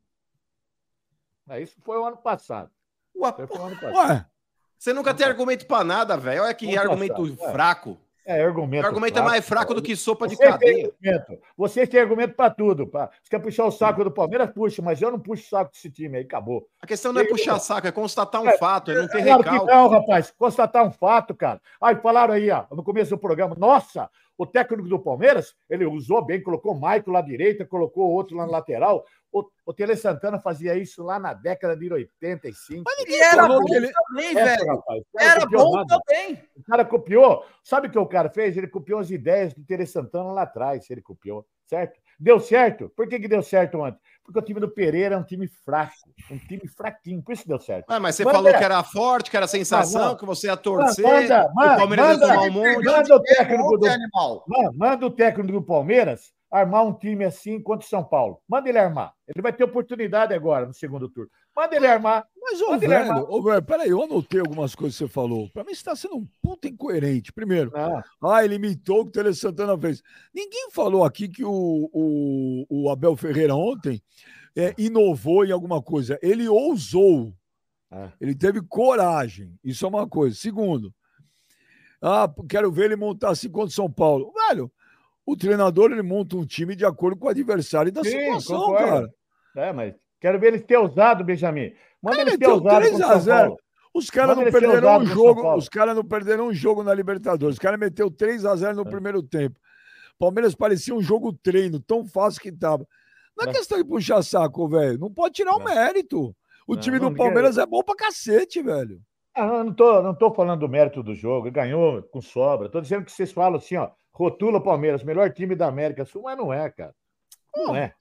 É, Isso foi o ano passado. Ué, Isso foi o ano passado. Ué, Você nunca tem argumento pra nada, velho. Olha que Vamos argumento passar, é. fraco. É, argumento. O argumento é mais fraco do que sopa de Vocês têm cadeia. argumento. Vocês têm argumento para tudo. Pra... Você quer puxar o saco do Palmeiras? Puxa, mas eu não puxo o saco desse time aí, acabou. A questão não é puxar saco, é constatar um É, fato, é não ter Claro que recalque. não, rapaz. Constatar um fato, cara. Aí falaram aí, ó, no começo do programa, nossa, o técnico do Palmeiras, ele usou bem, colocou o Maico lá à direita, colocou outro lá na lateral. O, o Tele Santana fazia isso lá na década de 85. E era bom ele- também, É, velho. rapaz, Era bom nada. também. O cara copiou. Sabe o que o cara fez? Ele copiou as ideias do Tere Santana lá atrás, ele copiou, certo? Deu certo? Por que, que deu certo ontem? Porque o time do Pereira é um time fraco, um time fraquinho, por isso deu certo. Ah, mas você Manda- falou que era forte, que era sensação, Ah, não. que você ia torcer, Manda, o manda, Palmeiras ia manda, tomar um monte. manda o técnico do, animal. manda, manda o técnico do Palmeiras armar um time assim contra o São Paulo. Manda ele armar. Ele vai ter oportunidade agora no segundo turno. Manda ele armar. Mas, ô, velho, ô, velho, peraí, eu anotei algumas coisas que você falou. Pra mim, você tá sendo um puta incoerente. Primeiro, Não, ah, ele imitou o que o Tele Santana fez. Ninguém falou aqui que o, o, o Abel Ferreira ontem é, inovou em alguma coisa. Ele ousou. É. Ele teve coragem. Isso é uma coisa. Segundo, ah, quero ver ele montar assim contra o São Paulo. Velho, o treinador ele monta um time de acordo com o adversário e da Sim, situação, concordo. cara. É, mas quero ver eles ter usado, Benjamin. Manda Ele eles ter meteu usado 3 contra a o São 0. Paulo. Os caras não perderam um jogo. Os caras não perderam um jogo na Libertadores. Os caras meteu 3 a 0 no É. primeiro tempo. Palmeiras parecia um jogo treino, tão fácil que tava. Não é Não. questão de puxar saco, velho. Não pode tirar o Não. mérito. O Não, time não, do Palmeiras é bom pra cacete, velho. Ah, não, não tô, não tô falando do mérito do jogo, ele ganhou com sobra. Tô dizendo que vocês falam assim, ó, rotula o Palmeiras, melhor time da América Sul, mas não é, cara. Não é.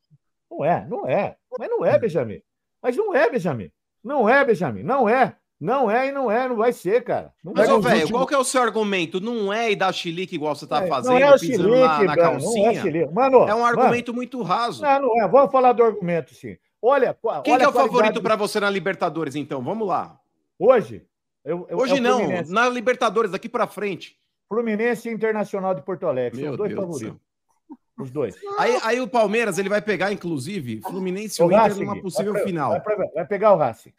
Não é, não é. Mas não é, Benjamin. Mas não é, Benjamin. Não é, Benjamin. Não é. Não é e não é, não vai ser, cara. Não Mas, ô, velho, últimos- qual que é o seu argumento? Não é e dar chilique igual você tá É, fazendo, não é pisando na, na chilique, Brano, não é calcinha? chilique. Mano, É um mano, argumento muito raso. não, não é. Vamos falar do argumento, sim. Olha, Quem olha que é o favorito pra você na Libertadores, então? Vamos lá. Hoje? eu- eu- é Hoje o não, na Libertadores, daqui pra frente. Fluminense e Internacional de Porto Alegre. São Meu os dois Deus favoritos. Os dois. Aí, aí o Palmeiras, ele vai pegar, inclusive, Fluminense e O o Inter numa possível vai, final. Vai, pra- vai pegar o Racing.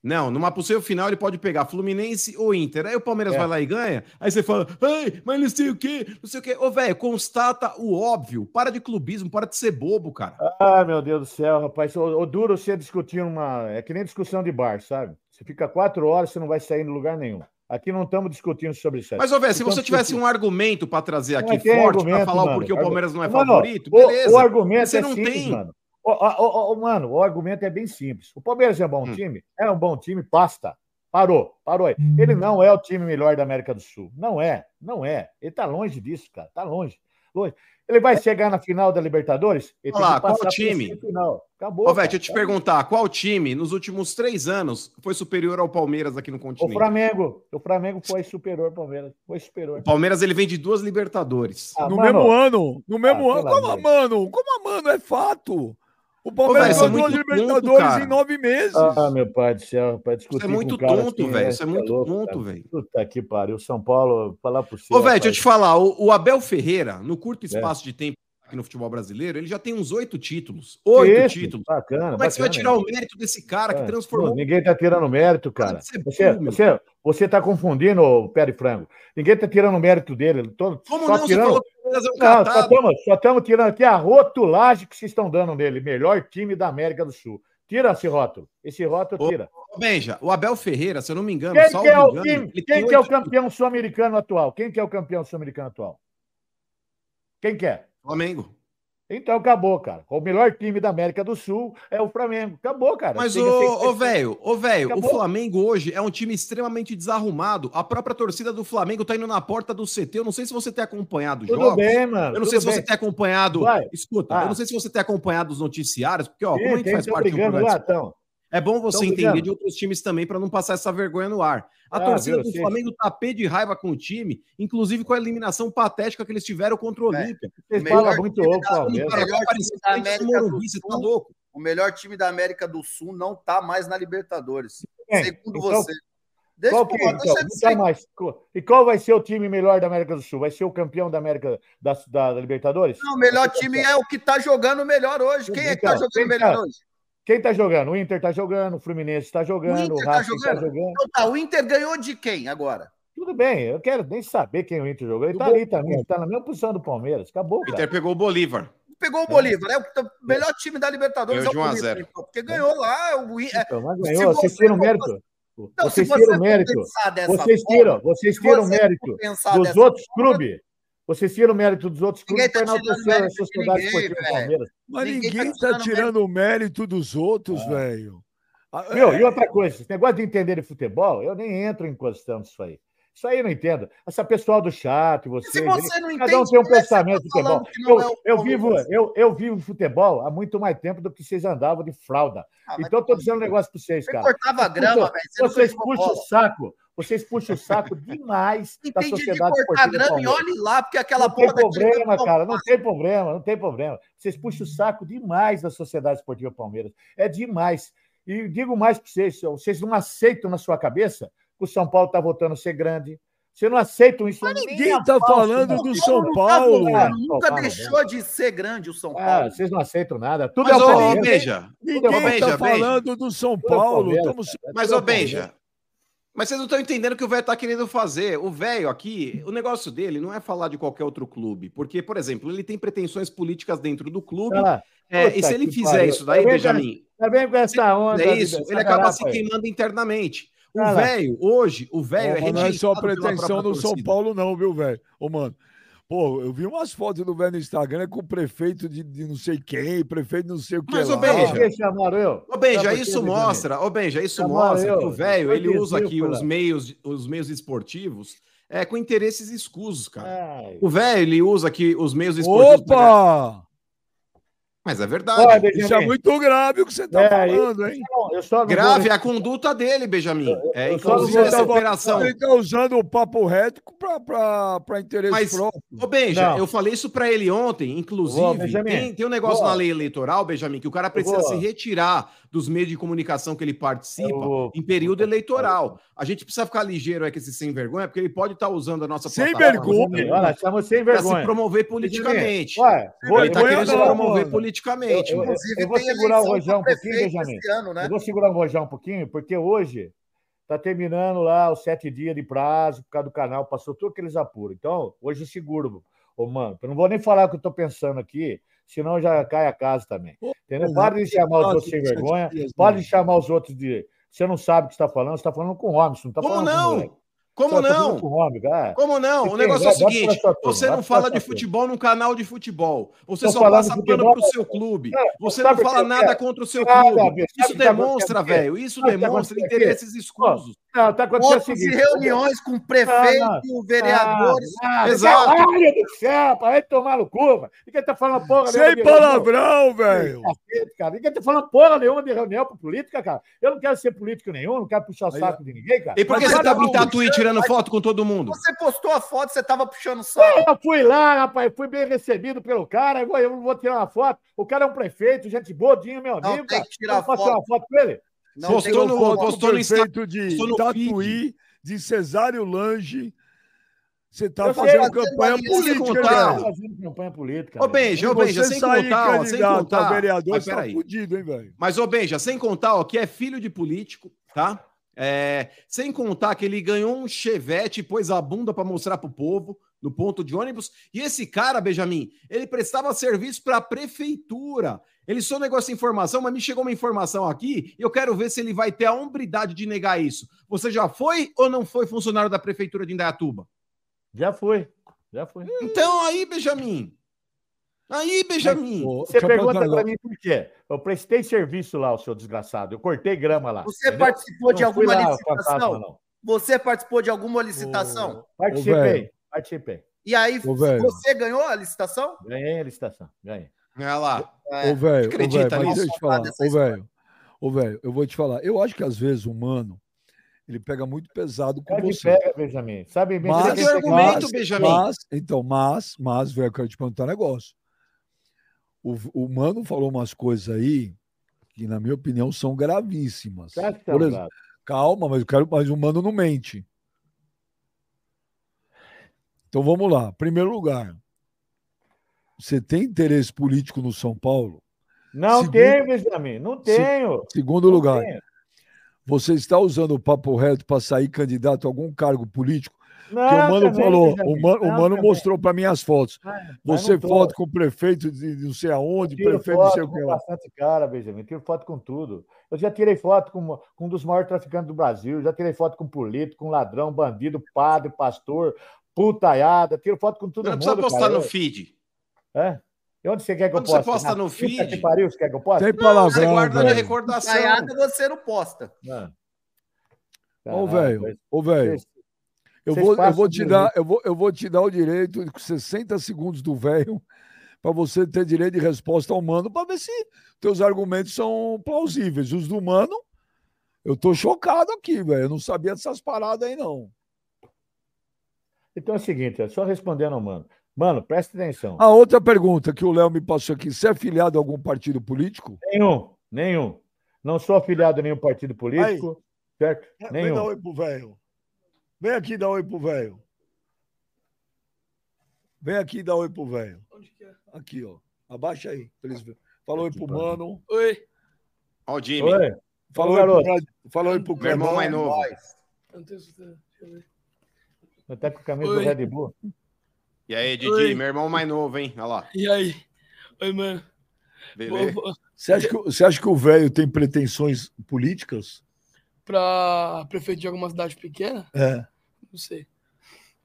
Não, numa possível final ele pode pegar Fluminense ou Inter. Aí o Palmeiras É. vai lá e ganha. Aí você fala, ai, mas não sei o quê, não sei o quê. Ô, velho, constata o óbvio. Para de clubismo, para de ser bobo, cara. Ah, meu Deus do céu, rapaz. O, o duro você discutir uma. É que nem discussão de bar, sabe? Você fica quatro horas, você não vai sair em lugar nenhum. Aqui não estamos discutindo sobre isso. Mas, ô, velho, se você tivesse um argumento pra trazer aqui é, forte, argumento, falar o mano. porquê o Palmeiras não é favorito, o- beleza. O, argumento Você é não simples, tem. mano. O, o- o- mano, o argumento é bem simples. O Palmeiras é um bom Hum. time? É um bom time, basta. Parou, parou aí. Ele não é o time melhor da América do Sul. Não é, não é. Ele tá longe disso, cara. Tá longe. longe. Ele vai chegar na final da Libertadores? Ele Olha lá, qual time? semifinal. Acabou. Ô, velho, deixa eu te perguntar, qual time nos últimos três anos foi superior ao Palmeiras aqui no O continente? Flamengo. O Flamengo foi superior ao Palmeiras. Foi superior. O Palmeiras ele vem de duas Libertadores. Ah, no mano, mesmo ano. No mesmo Ah, ano. Como, amor. mano? Como, mano? É fato. O Palmeiras velho, ganhou é duas Libertadores tonto, em nove meses. Ah, meu pai do céu, rapaz, discutir Isso é muito um tonto, assim, velho. é- Isso é é muito louco, tonto, velho. Puta que pariu. São Paulo, falar por si. Ô, velho, deixa eu te falar, o, o Abel Ferreira, no curto É. espaço de tempo aqui no futebol brasileiro, ele já tem uns oito títulos. Oito Isso, títulos. Bacana, Como é que você vai tirar o mérito desse cara que É, transformou. pô, Ninguém tá tirando mérito, cara. Você, você, você tá confundindo o pé de frango. Ninguém tá tirando o mérito dele. Tô, Como só não? Você tirando... falou é um Não, só estamos só tamo tirando aqui a rotulagem que vocês estão dando nele. Melhor time da América do Sul. Tira esse rótulo. Esse rótulo tira. Ô, Benja, o Abel Ferreira, se eu não me engano, Quem que é o engano, time? Quem que é o campeão sul-americano atual? Quem que é o campeão sul-americano atual? Quem que é? Flamengo. Então acabou, cara. O melhor time da América do Sul é o Flamengo. Acabou, cara. Mas, Tem ô, isso. velho, ô, velho, o. Flamengo hoje é um time extremamente desarrumado. A própria torcida do Flamengo tá indo na porta do CT. Eu não sei se você tem acompanhado os Tudo jogos. bem, mano. Eu não sei se bem. você tem acompanhado. Vai. Escuta, Ah. eu não sei se você tem acompanhado os noticiários, porque, ó, como a Sim, gente faz parte do brigando lá, então? É bom você Tão entender de outros times também para não passar essa vergonha no ar. A Ah, torcida viu, do. Flamengo tá pé de raiva com o time, inclusive com a eliminação patética que eles tiveram contra o É. Olímpia. Vocês falam muito Morumbi, você tá louco? O melhor time da América do Sul não tá mais na Libertadores. Quem? Segundo Então, você. Deixa, Qual pô, que, é, deixa então? Não tá mais. E qual vai ser o time melhor da América do Sul? Vai ser o campeão da América da, da, da Libertadores? Não, o melhor time é o que tá jogando melhor hoje. Quem é que tá Então, jogando quem melhor tá? hoje? Quem tá jogando? O Inter tá jogando, o Fluminense tá jogando, o, Inter tá Racing tá jogando? jogando. Então tá, o Inter ganhou de quem agora? Tudo bem, eu quero nem saber quem o Inter jogou. Ele Do tá Bo- ali também, tá na mesma posição do Palmeiras. Acabou, O cara. Inter pegou o Bolívar. Pegou o Bolívar, é o tá- o melhor time da Libertadores. Ganhou é o de 1 a Bolívar, 0. então, Porque ganhou lá. O, é, Então, mas se ganhou, vocês você tiram for mérito. Então, vocês tiram for mérito. pensar dessa Vocês forma, tiram, vocês tiram você mérito dos outros forma, clubes. Vocês tiram mérito dos outros clubes tá para tirando enaltecer a Sociedade ninguém, Esportiva. Palmeiras. Mas Ninguém ninguém, tá tá tirando o mérito dos outros, velho. Ah, Viu? é, E outra coisa, esse negócio de entender de futebol, eu nem entro em questão disso aí. Isso aí eu não entendo. Essa pessoal do chat, vocês. Se você não cada um entende, tem um é tá pensamento de futebol. não Eu, é eu, vivo, eu, eu vivo futebol há muito mais tempo do que vocês andavam de fralda. Ah, então eu tô dizendo um negócio para vocês, Você cara. cortava a grama, velho. Você não Vocês puxam o saco. Vocês puxam o saco [LAUGHS] demais da Entendi de sociedade cortar grama e olhe lá, porque aquela Não tem porra daquele problema, campo- cara. Não tem problema, não tem problema. Vocês puxam o saco demais da Sociedade Esportiva Palmeiras. É demais. E digo mais para vocês: vocês não aceitam na sua cabeça que o São Paulo está voltando a ser grande. Vocês não aceitam isso. Mas ninguém a tá falando não. do São tá Paulo. Nunca Tomar no deixou de ser grande o São Ah, Paulo. vocês não aceitam nada. Tudo Mas, é o ô, Palmeiras. Benja, Ninguém tá Benja. falando do São é Paulo. Estamos... cara. mas, é ô. Benja, mas vocês não estão entendendo o que o velho tá querendo fazer. O velho aqui, o negócio dele não é falar de qualquer outro clube. Porque, por exemplo, ele tem pretensões políticas dentro do clube. Lá. É, e se ele fizer pariu. isso daí, Tá Benjamin, Tá vendo com essa onda? é isso, ele acaba se queimando internamente. O velho, hoje, o velho é não é só pretensão do São. Paulo, não, viu, velho? Ô, mano. Pô, eu vi umas fotos do velho no Instagram com o prefeito de, de não sei quem, prefeito de não sei o que. Mas, ô, lá. Benja, que chamaram eu? Ô, Benja, isso mostra, ô, Benja, isso mostra eu- que o velho, ele usa aqui os meios, os meios esportivos é, com interesses escusos, cara. Ai. O velho, ele usa aqui os meios esportivos. pra- Opa! Mas é verdade. Olha, Isso é muito grave o que você tá É, falando, hein? eu Grave vou- a conduta dele, Benjamin. É, eu não inclusive vou essa operação. Ele tá usando o papo reto pra interesse Mas, próprio. ô Benja, Não. eu falei isso pra ele ontem, inclusive. Vou, tem, tem um negócio na lei eleitoral, Benjamin, que o cara precisa se retirar dos meios de comunicação que ele participa Eu vou. em período eleitoral. A gente precisa ficar ligeiro aí com esse sem vergonha, porque ele pode estar usando a nossa Sem vergonha. Olha, chama sem pra se vergonha. promover politicamente. Olha, vou, Ele tá vergonha querendo se promover mano. politicamente. Eu- mano. Inclusive, eu vou segurar o Rojão um pouquinho, Benjamin. né? Eu vou segurar o Rojão um pouquinho, porque hoje tá terminando lá os sete dias de prazo por causa do canal, passou tudo aqueles apuros. Então, hoje eu seguro, ô mano. Eu não vou nem falar o que eu tô pensando aqui, senão já cai a casa também. Entendeu? Para de chamar os outros sem vergonha, para de chamar os outros de. Você não sabe o que está falando, você está falando com o você não está Como com o não? Como tá falando não? Com o homem, cara. Como não? O negócio é o seguinte: você não fala de futebol num canal de futebol. Você só passa pano pro seu clube. É, Você não fala nada contra o seu clube. Isso tá demonstra, velho. Isso tá demonstra interesses escusos. Não, tá acontecendo o Fotos e seguinte. reuniões com prefeito, vereadores. Ah, ah, Exato. Caralho do céu, para de tomar no cu, velho. Ninguém tá falando porra Sem nenhuma de reunião. palavrão, velho. Cacete, cara. Ninguém tá falando porra nenhuma de reunião pra política, cara. Eu não quero ser político nenhum, não quero puxar o Aí, saco de ninguém, cara. E por que Mas você tá em Tatuí tirando foto com todo mundo? Você postou a foto, você tava puxando o saco. Eu fui lá, rapaz, fui bem recebido pelo cara. Eu eu não vou tirar uma foto. O cara é um prefeito, gente boa, meu Não, amigo. tem cara. que tirar Eu posso foto. tirar uma foto com ele? Não Postou no- foto postou do no Insta- prefeito de postou no Tatuí, de Cesário Lange. Você tá sei, fazendo campanha política, velho? Fazendo campanha política. Ô? Benja, ô, Benja, sem sair contar, ó, sem contar. vereador, Mas tá fudido, hein, velho? Mas, ô, Benja, sem contar, ó, que é filho de político, tá? É, sem contar que ele ganhou um chevette e pôs a bunda pra mostrar pro povo no ponto de ônibus. E esse cara, Benjamin, ele prestava serviço pra prefeitura. Ele só negócio de informação, mas me chegou uma informação aqui e eu quero ver se ele vai ter a hombridade de negar isso. Você já foi ou não foi funcionário da prefeitura de Indaiatuba? Já foi. Já foi. Então aí, Benjamin. Aí, Benjamin. Você pergunta negócio. mim por quê? Eu prestei serviço lá, o seu desgraçado. Eu cortei grama lá. Você entendeu? participou de alguma lá, licitação? fantasma. Você participou de alguma licitação? Ô, Participei. Participei. E aí, Ô, velho. você ganhou a licitação? Ganhei a licitação, ganhei. Olha lá. É. Ô, velho, acredita velho, mas nisso? deixa eu te falar. Dessa Ô, velho, ô, velho, eu vou te falar. Eu acho que às vezes o mano, ele pega muito pesado com que você. pega, Benjamin. Sabe bem Mas, Mas argumento, gosta? Benjamin? mas, então, mas, mas, velho, eu quero te perguntar um negócio. O, o mano falou umas coisas aí que, na minha opinião, são gravíssimas. Que tá Por exemplo? Calma, mas eu quero, mas o mano não mente. Então vamos lá. Primeiro lugar, você tem interesse político no São Paulo? Não Segundo- tenho, Benjamin. Não tenho. Segundo Não lugar, tenho. você está usando o papo reto para sair candidato a algum cargo político? Não, Porque o mano também, falou, o mano, o Não, mano também. mostrou para mim as fotos. Mas Você tô. foto com o prefeito de não sei aonde, prefeito não sei foto o que lá. bastante cara, Benjamin. Tiro foto com tudo. Eu já tirei foto com, com um dos maiores traficantes do Brasil. Já tirei foto com político, com ladrão, bandido, padre, pastor, putaiada. Tiro foto com todo Não mundo. precisa postar cara. no feed. É? E onde você quer que eu Quando você poste? posta Na no feed- Que pariu, você quer que eu poste? Tem Você palavrão, guarda de velho. recordação. Caiada você não posta. Não. Ô, velho, ô, velho, Eu vou, eu, vou te dar, eu, vou, eu vou te dar o direito de 60 segundos do velho para você ter direito de resposta ao mano para ver se teus argumentos são plausíveis. Os do mano, eu tô chocado aqui, velho. Eu não sabia dessas paradas aí, não. Então é o seguinte, é só respondendo ao mano. Mano, presta atenção. A outra pergunta que o Léo me passou aqui: você é filiado a algum partido político? Nenhum, nenhum. Não sou afiliado a nenhum partido político, certo? Vem dar Nenhum. oi pro velho. Vem aqui dar oi pro velho. Vem aqui dar oi pro velho. Onde que é? Aqui, ó. Abaixa aí. eles. Fala oi pro mano. Oi. Ó o Jimmy. Oi, Ô, pro, garoto. Fala oi pro Meu irmão mais novo. Eu não tenho certeza. Deixa eu ver. Tá com a camisa Oi. do Red Bull? E aí, Didi, Oi. meu irmão mais novo, hein? Olha lá. E aí? Oi, mano. Beleza. Você acha, que, você acha que o velho tem pretensões políticas? pra prefeito de alguma cidade pequena? É. Não sei.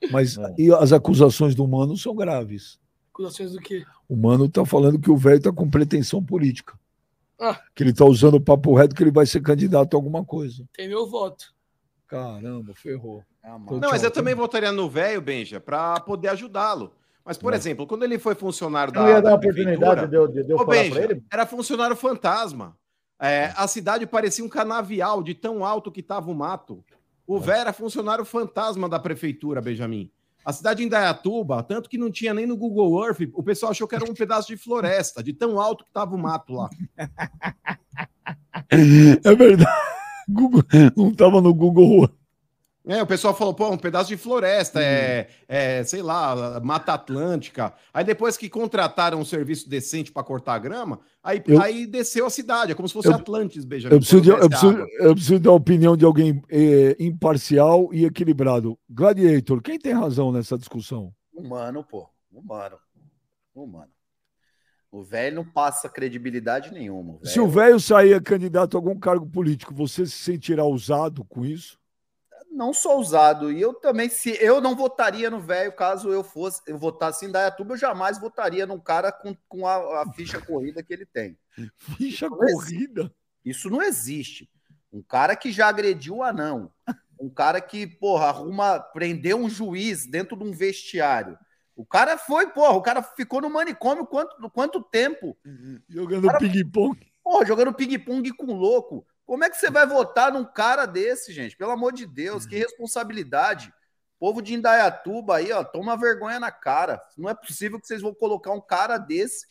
Mas É. e as acusações do mano são graves. Acusações do quê? O mano tá falando que o velho tá com pretensão política. Ah. Que ele tá usando o papo reto que ele vai ser candidato a alguma coisa. Tem meu voto. Caramba, ferrou. Ah, Então, Não, mas eu também votaria no velho, Benja, para poder ajudá-lo. Mas, por Não. exemplo, quando ele foi funcionário Eu da, ia dar da a oportunidade prefeitura, de eu, de eu Ô, falar Benja, pra ele? era funcionário fantasma. É, a cidade parecia um canavial de tão alto que tava o mato. O velho era funcionário fantasma da prefeitura, Benjamin. A cidade de Indaiatuba, tanto que não tinha nem no Google Earth, o pessoal achou que era um pedaço de floresta, de tão alto que tava o mato lá. [LAUGHS] É verdade. Google, não tava no Google. É, o pessoal falou, pô, um pedaço de floresta, é, é, sei lá, Mata Atlântica. Aí depois que contrataram um serviço decente para cortar a grama, aí, Eu- aí desceu a cidade, é como se fosse Eu- Atlantis, Benjamin. Eu preciso, de, eu, preciso, eu preciso da opinião de alguém eh, imparcial e equilibrado. Gladiator, quem tem razão nessa discussão? Humano, pô. Humano. Humano. O velho não passa credibilidade nenhuma. Se o velho sair candidato a algum cargo político, você se sentirá usado com isso? não sou ousado. E eu também, se eu não votaria no velho, caso eu fosse, eu votasse em Dayatuba, eu jamais votaria num cara com, com a, a ficha corrida que ele tem. Ficha existe. corrida. Isso não existe. Um cara que já agrediu o anão. Um cara que, porra, arruma, prendeu um juiz dentro de um vestiário. O cara foi, porra, o cara ficou no manicômio quanto, quanto tempo? Jogando Cara- ping-pong. Porra, jogando ping-pong com louco. Como é que você vai votar num cara desse, gente? Pelo amor de Deus, que responsabilidade. Povo de Indaiatuba aí, ó, toma vergonha na cara. Não é possível que vocês vão colocar um cara desse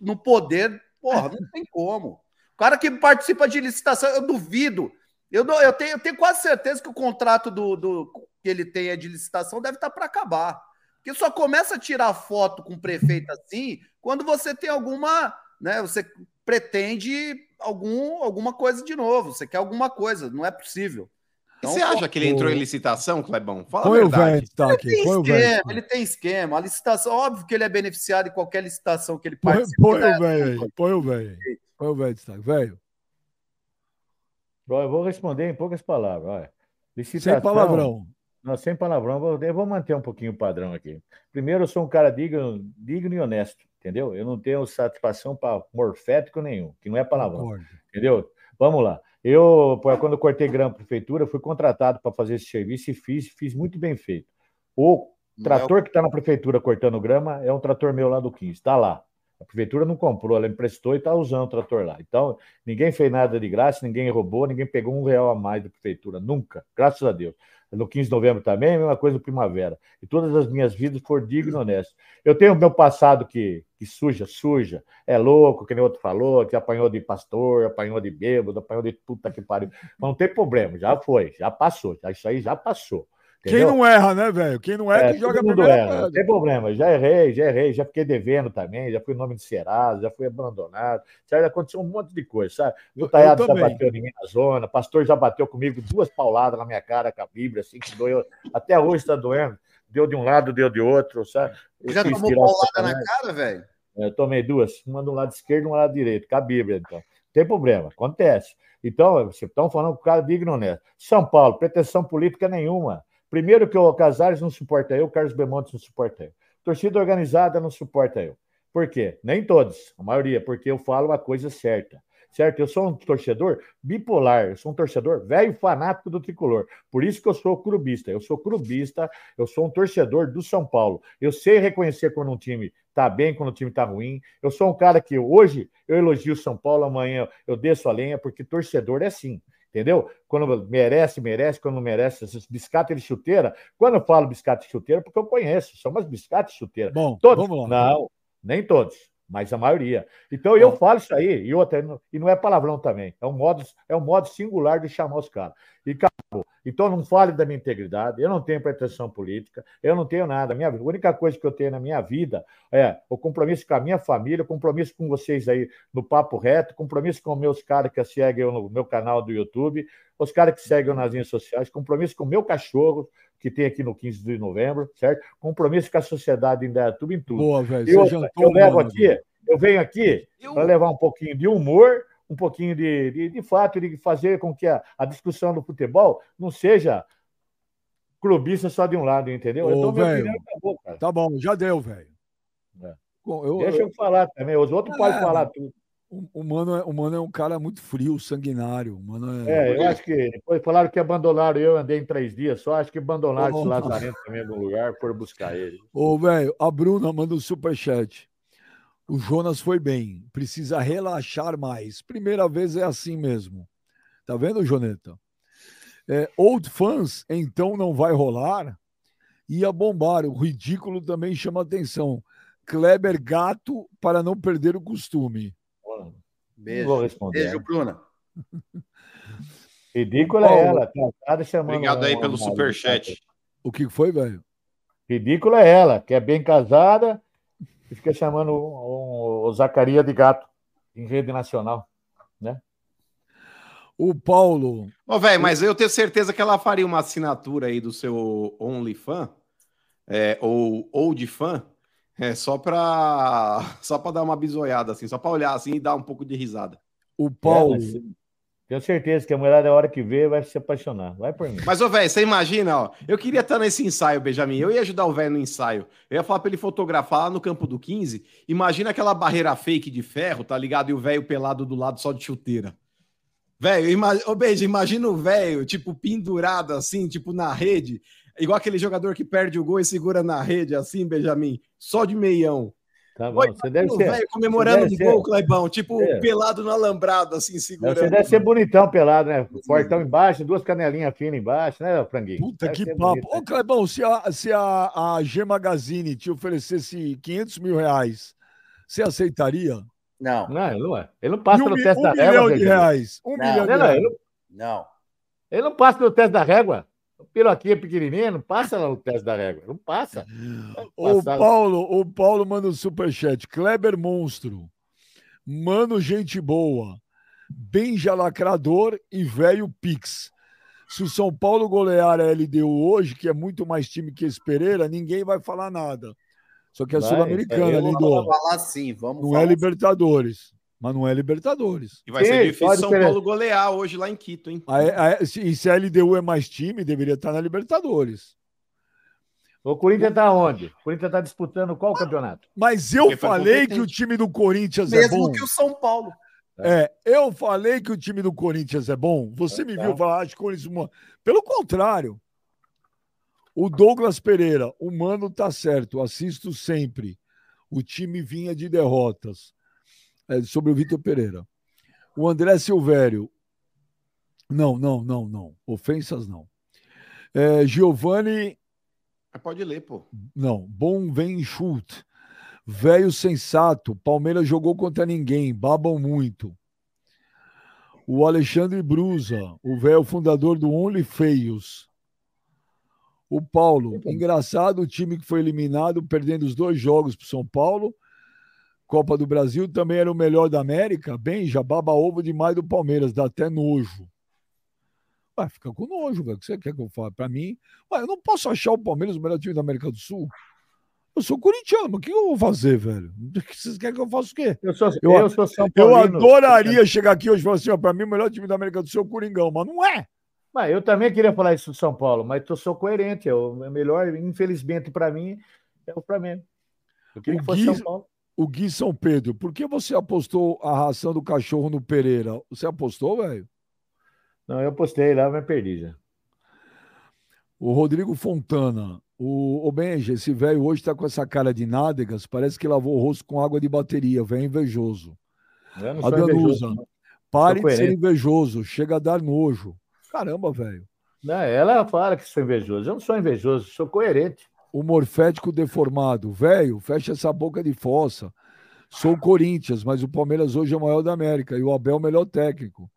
no poder. Porra, não tem como. O cara que participa de licitação, eu duvido. Eu, não- eu, tenho, eu tenho quase certeza que o contrato do, do- que ele tem é de licitação deve estar para acabar. Porque só começa a tirar foto com o prefeito assim quando você tem alguma, né? Você pretende algum, alguma coisa de novo. Você quer alguma coisa, não é possível. E Então, você acha que ele o- entrou em licitação, Clebão? Fala Põe a o velho verdade. destaque. Tem Põe o velho. esquema, ele tem esquema. A licitação, óbvio que ele é beneficiado em qualquer licitação que ele Põe, participe. põe né? o velho aí. Põe o velho aí. Põe o velho destaque. Velho, Eu vou responder em poucas palavras. Olha. Licitação, sem palavrão. Não, sem palavrão, vou- eu vou manter um pouquinho o padrão aqui. Primeiro, eu sou um cara digno, digno e honesto, entendeu? Eu não tenho satisfação para morfético nenhum, que não é palavrão, Concordo. entendeu? Vamos lá. Eu, quando eu cortei grama na prefeitura, fui contratado para fazer esse serviço e fiz, fiz muito bem feito. O é trator que está na prefeitura cortando grama é um trator meu lá do 15, está lá. A prefeitura não comprou, ela emprestou e está usando o trator lá. Então, ninguém fez nada de graça, ninguém roubou, ninguém pegou um real a mais da prefeitura, nunca, graças a Deus. No 15 de novembro também, a mesma coisa no primavera. E todas as minhas vidas foram dignas e honestas. Eu tenho meu passado que, que suja, suja, é louco, que nem outro falou, que apanhou de pastor, apanhou de bêbado, apanhou de puta que pariu. Mas não tem problema, já foi, já passou, já, isso aí já passou. Quem entendeu? não erra, né, velho? Quem não erra, É, que joga mundo primeira erra, não tem problema, já errei, já errei, já fiquei devendo também, já fui nome de Serasa, já fui abandonado, já aconteceu um monte de coisa, sabe? O Taiado já bateu em mim na zona, pastor já bateu comigo duas pauladas na minha cara com a Bíblia, assim, que doeu, até hoje está doendo, deu de um lado, deu de outro, sabe? Eu Já tomou paulada na cara, velho? É, Eu tomei duas, uma do lado esquerdo e uma do lado direito, com a Bíblia, então. Não tem problema, acontece. Então, vocês estão falando com o cara digno honesto. São Paulo, pretensão política nenhuma. Primeiro que o Casares não suporta eu, o Carlos Bemontes não suporta eu. Torcida organizada não suporta eu. Por quê? Nem todos, a maioria, porque eu falo a coisa certa. certo? Eu sou um torcedor bipolar, eu sou um torcedor velho fanático do tricolor. Por isso que eu sou clubista. Eu sou clubista, eu sou um torcedor do São Paulo. Eu sei reconhecer quando um time tá bem, quando o time tá ruim. Eu sou um cara que hoje eu elogio o São Paulo, amanhã eu desço a lenha, porque torcedor é assim. Entendeu? Quando merece, merece, quando não merece, esses biscates de chuteira. Quando eu falo biscate de chuteira, porque eu conheço, são umas biscates de chuteira. Bom, todos. vamos lá. Não, nem todos, mas a maioria. Então eu falo isso aí, e outra, e não é palavrão também. É um modo, é um modo singular de chamar os caras. E acabou. Então não fale da minha integridade, eu não tenho pretensão política, eu não tenho nada. A, minha, a única coisa que eu tenho na minha vida é o compromisso com a minha família, o compromisso com vocês aí no Papo Reto, compromisso com meus caras que seguem eu no meu canal do YouTube, os caras que seguem eu nas redes sociais, compromisso com o meu cachorro, que tem aqui no 15 de novembro, certo? Compromisso com a sociedade em Dayatuba, em tudo. Boa, velho. E Você outra, jantou, eu levo mano, aqui, velho. eu venho aqui para levar um pouquinho de humor, um pouquinho de, de, de fato, de fazer com que a, a discussão do futebol não seja clubista só de um lado, entendeu? Ô, eu dou minha velho. opinião e acabou, cara. Tá bom, já deu, velho. É. Eu- Deixa eu falar também, os outros É, podem falar tudo. O, mano é, o Mano é um cara muito frio, sanguinário. O Mano é... É, eu acho que depois falaram que abandonaram eu, andei em três dias só, acho que abandonaram esse Oh. Lazarento também no lugar, foram buscar ele. Ô, velho, a Bruna manda um superchat. O Jonas foi bem, precisa relaxar mais. Primeira vez é assim mesmo. Tá vendo, Joneta? É, old fans, então não vai rolar? Ia bombar. O ridículo também chama atenção. Kleber gato para não perder o costume. Beijo. Não vou responder. Beijo, Bruna. Ridícula é ela, casada chamando. Obrigado aí pelo superchat. O que foi, velho? Ridícula é ela, que é bem casada e fica chamando o, o Zacaria de gato em rede nacional. O Paulo. Ô, velho, mas eu tenho certeza que ela faria uma assinatura aí do seu OnlyFan, é, ou Old Fan, é, só pra, [LAUGHS] só pra dar uma bisoiada, assim, só pra olhar assim e dar um pouco de risada. O Paulo. É, mas tenho certeza que a mulher, da hora que vê, vai se apaixonar. Vai por mim. Mas, ô, velho, você imagina, ó, eu queria estar nesse ensaio, Benjamin, eu ia ajudar o velho no ensaio, eu ia falar pra ele fotografar lá no campo do 15, imagina aquela barreira fake de ferro, tá ligado? E o velho pelado do lado só de chuteira. Velho, ima... ô, Benja, imagina o velho, tipo, pendurado assim, tipo, na rede, igual aquele jogador que perde o gol e segura na rede, assim, Benjamin, só de meião. Tá bom, Oi, você deve o ser. velho comemorando um deve gol, ser. Clebão, tipo, É. pelado no alambrado, assim, segurando. Você deve ser bonitão pelado, né? Fortão embaixo, duas canelinhas finas embaixo, né, Franguinho? Puta Deve que papo. bonito, Ô? Clebão, se a, se a, a G Magazine te oferecesse 500 mil reais, você aceitaria? Não, Não, ele não é. Ele não passa um, no teste um da milhão régua. de Benjamin. reais. Um Não, milhão de reais. ele, não. ele não passa no teste da régua. Piroquinha pequenininho não passa lá no teste da régua. Não passa. O Paulo, o Paulo manda um superchat. Kleber Monstro. Mano, gente boa. Benja Lacrador e velho Pix. Se o São Paulo golear a LDU hoje, que é muito mais time que esse Pereira, ninguém vai falar nada. Só que é sul-americana, é, lindo. Vamos falar sim, vamos Não falar é Libertadores. Mas não é Libertadores. E vai Sim, ser difícil São ser. Paulo golear hoje lá em Quito, hein? A- a- se, e se a LDU é mais time, deveria estar na Libertadores. O Corinthians tá onde? O Corinthians tá disputando qual campeonato? Mas eu Porque falei que o time do Corinthians é Mesmo bom. que o São Paulo. É, eu falei que o time do Corinthians é bom. Você me Tá. viu falar, acho que o Corinthians. Pelo contrário. O Douglas Pereira, o mano tá certo, assisto sempre. O time vinha de derrotas. É, sobre o Vitor Pereira. O André Silvério. Não, não, não, não. Ofensas não. É, Giovanni Mas pode ler, pô. não, bom vem chute. Velho sensato. Palmeiras jogou contra ninguém. Babam muito. O Alexandre Brusa, o velho fundador do Only Feios. O Paulo, engraçado, o time que foi eliminado, perdendo os dois jogos para São Paulo. Copa do Brasil também era o melhor da América. Bem, já baba ovo demais do Palmeiras, dá até nojo. Vai, fica com nojo, velho. O que você quer que eu fale? Para mim, Ué, eu não posso achar o Palmeiras o melhor time da América do Sul. Eu sou corintiano, mas o que eu vou fazer, velho? [LAUGHS] Vocês querem que eu faça o quê? Eu sou, Eu- eu, sou São Eu Paulino. adoraria chegar aqui hoje e falar assim: ó, pra mim o melhor time da América do Sul é o Coringão, mas não é. Mas eu também queria falar isso do São Paulo, mas eu sou coerente. É o melhor, infelizmente, para mim, é o Flamengo. Eu queria O que fosse Gui- São Paulo. O Gui São Pedro, por que você apostou a ração do cachorro no Pereira? Você apostou, velho? Não, eu postei lá, mas perdi já. O Rodrigo Fontana. O, o Benja, esse velho hoje tá com essa cara de nádegas, parece que lavou o rosto com água de bateria, velho invejoso. Eu não A invejoso, Danusa, pare de ser invejoso, chega a dar nojo. Caramba, velho. Não, ela fala que sou invejoso. Eu não sou invejoso, sou coerente. O morfético deformado. Velho, fecha essa boca de fossa. Sou o Corinthians, mas o Palmeiras hoje é o maior da América e o Abel é o melhor técnico.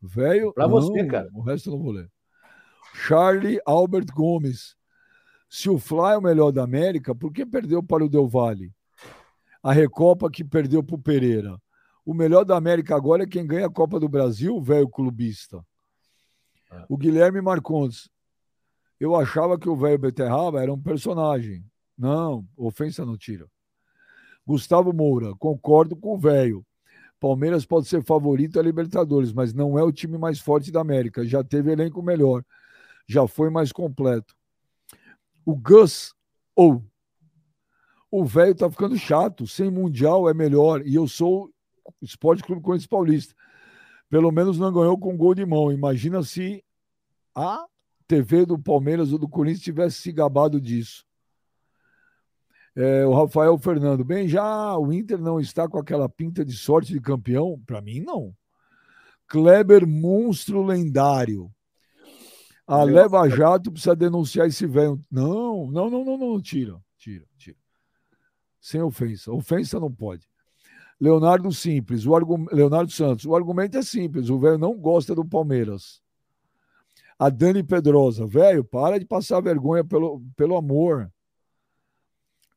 Velho, Pra não, você, cara. O resto eu não vou ler. Charlie Albert Gomes. Se o Fly é o melhor da América, por que perdeu para o Del Valle? A Recopa que perdeu para o Pereira. O melhor da América agora é quem ganha a Copa do Brasil, velho clubista. É. O Guilherme Marcondes. Eu achava que o velho Beterraba era um personagem. Não, ofensa não tira. Gustavo Moura, concordo com o velho. Palmeiras pode ser favorito a Libertadores, mas não é o time mais forte da América. Já teve elenco melhor. Já foi mais completo. O Gus, ou o velho tá ficando chato. Sem Mundial é melhor. E eu sou Esporte Clube Corinthians Paulista. Pelo menos não ganhou com gol de mão. Imagina se a TV do Palmeiras ou do Corinthians tivesse se gabado disso. É, o Rafael Fernando, bem, já o Inter não está com aquela pinta de sorte de campeão? Para mim, não. Kleber, monstro lendário. A Meu- Leva Jato precisa denunciar esse velho. Não, não, não, não, não, tira, tira, tira. Sem ofensa. Ofensa não pode. Leonardo Simples, o argu... Leonardo Santos, o argumento é simples, o velho não gosta do Palmeiras. A Dani Pedrosa, velho, para de passar vergonha pelo, pelo amor.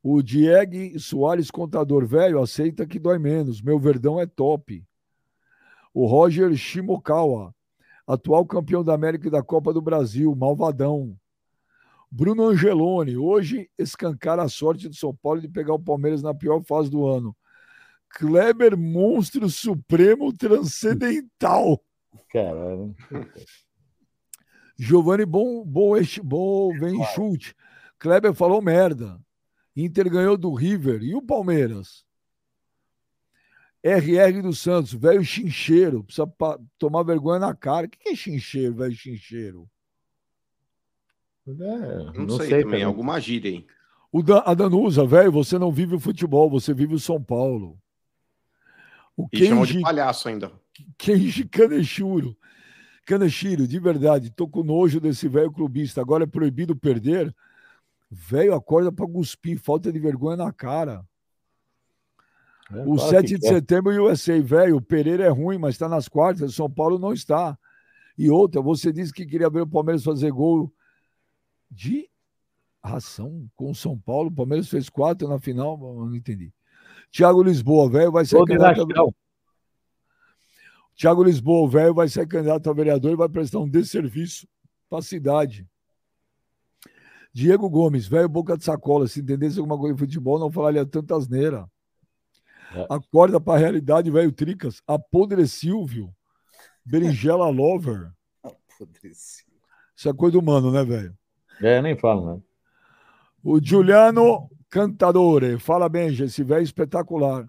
O Diego Soares Contador, velho, aceita que dói menos. Meu verdão é top. O Roger Shimokawa, atual campeão da América e da Copa do Brasil, malvadão. Bruno Angeloni, hoje escancara a sorte do São Paulo de pegar o Palmeiras na pior fase do ano. Kleber, monstro supremo transcendental. Caralho. Giovanni Bom, Bom, Bom vem chute. Kleber falou merda. Inter ganhou do River. E o Palmeiras? RR dos Santos, velho chincheiro. Precisa pa- tomar vergonha na cara. O que que é chincheiro, velho chincheiro? É, Não, sei, também, alguma gíria, hein? O Dan- a Danusa, velho, você não vive o futebol, você vive o São Paulo. O E chamou de Kenji, palhaço ainda. Kenji Kaneshiro. Kaneshiro, de verdade, tô com nojo desse velho clubista. Agora é proibido perder. Velho, acorda pra cuspir, falta de vergonha na cara. É, O fala 7 que de quer. setembro, USA, velho, o Pereira é ruim, mas está nas quartas, o São Paulo não está. E outra, você disse que queria ver o Palmeiras fazer gol de ração com o São Paulo. O Palmeiras fez quatro na final, não entendi. Thiago Lisboa, velho, vai ser Gol de Lachão. Thiago Lisboa, velho, vai ser candidato a vereador e vai prestar um desserviço para a cidade. Diego Gomes, velho, boca de sacola. Se entendesse alguma coisa de futebol, não falaria tanta asneira. É. Acorda para a realidade, velho Tricas. Apodre Silvio. Berinjela [LAUGHS] Lover. Isso é coisa do mano, né, velho? É, nem falo, né? O Giuliano Cantadore. Fala bem, gente. Esse velho é espetacular.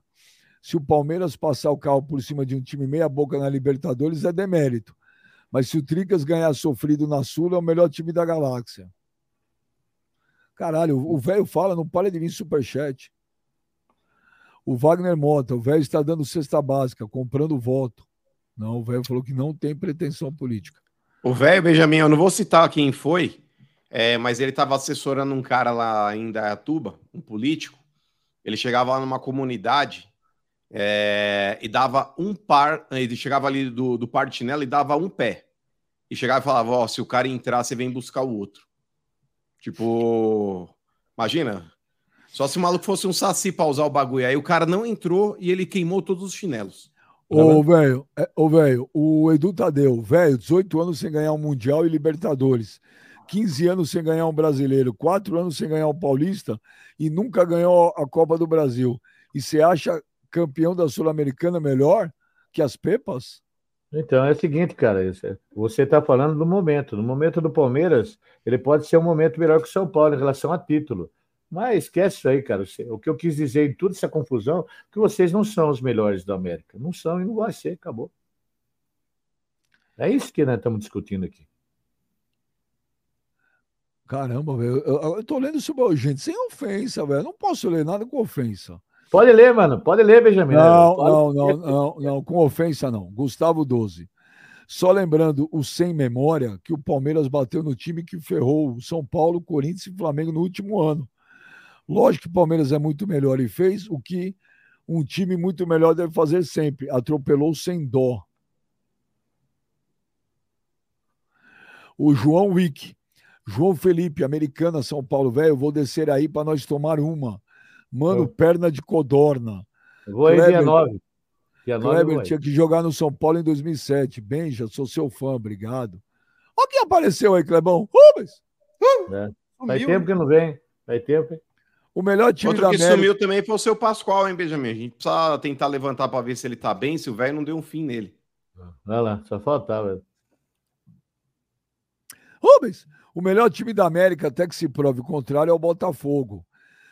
Se o Palmeiras passar o carro por cima de um time meia-boca na Libertadores, é demérito. Mas se o Tricas ganhar sofrido na Sul, é o melhor time da galáxia. Caralho, o velho fala, não para de vir superchat. O Wagner Mota, o velho está dando cesta básica, comprando voto. Não, o velho falou que não tem pretensão política. O velho Benjamin, eu não vou citar quem foi, é, mas ele estava assessorando um cara lá em Dayatuba, um político. Ele chegava lá numa comunidade é, e dava um par. Ele chegava ali do, do par de chinelo e dava um pé. E chegava e falava: Ó, se o cara entrar, você vem buscar o outro. Tipo, imagina. Só se o maluco fosse um saci pra usar o bagulho. Aí o cara não entrou e ele queimou todos os chinelos. Ô, velho, é, ô, velho, o Edu Tadeu, velho, 18 anos sem ganhar um Mundial e Libertadores, 15 anos sem ganhar um brasileiro, 4 anos sem ganhar um paulista e nunca ganhou a Copa do Brasil. E você acha campeão da Sul-Americana melhor que as Pepas? Então é o seguinte, cara, isso é- você está falando do momento. No momento do Palmeiras, ele pode ser um momento melhor que o São Paulo em relação a título. Mas esquece isso aí, cara. O que eu quis dizer em toda essa confusão, que vocês não são os melhores da América. Não são e não vai ser, acabou. É isso que nós estamos discutindo aqui. Caramba, velho. Eu, eu- eu tô lendo sobre. Gente, sem ofensa, velho. Eu Não posso ler nada com ofensa. Pode ler, mano. Pode ler, Benjamin. Não, não, não, não, não, com ofensa não. Gustavo 12. Só lembrando o sem memória que o Palmeiras bateu no time que ferrou o São Paulo, Corinthians e Flamengo no último ano. Lógico que o Palmeiras é muito melhor e fez o que um time muito melhor deve fazer sempre. Atropelou sem dó. O João Wick. João Felipe, Americana, São Paulo, velho, vou descer aí para nós tomar uma. Mano, perna de codorna. Eu Vou aí dia Kleber. 9. Dia 9 eu Kleber tinha que jogar no São Paulo em 2007. Benja, sou seu fã, obrigado. Olha quem apareceu aí, Clebão. Rubens! Faz Sumiu. tempo que não vem. Faz tempo, hein? O melhor time Outro da que América. sumiu também foi o seu Pascoal, hein, Benjamin? A gente precisa tentar levantar para ver se ele tá bem, se o velho não deu um fim nele. Vai lá, só faltava. Rubens! O melhor time da América, até que se prove o contrário, é o Botafogo.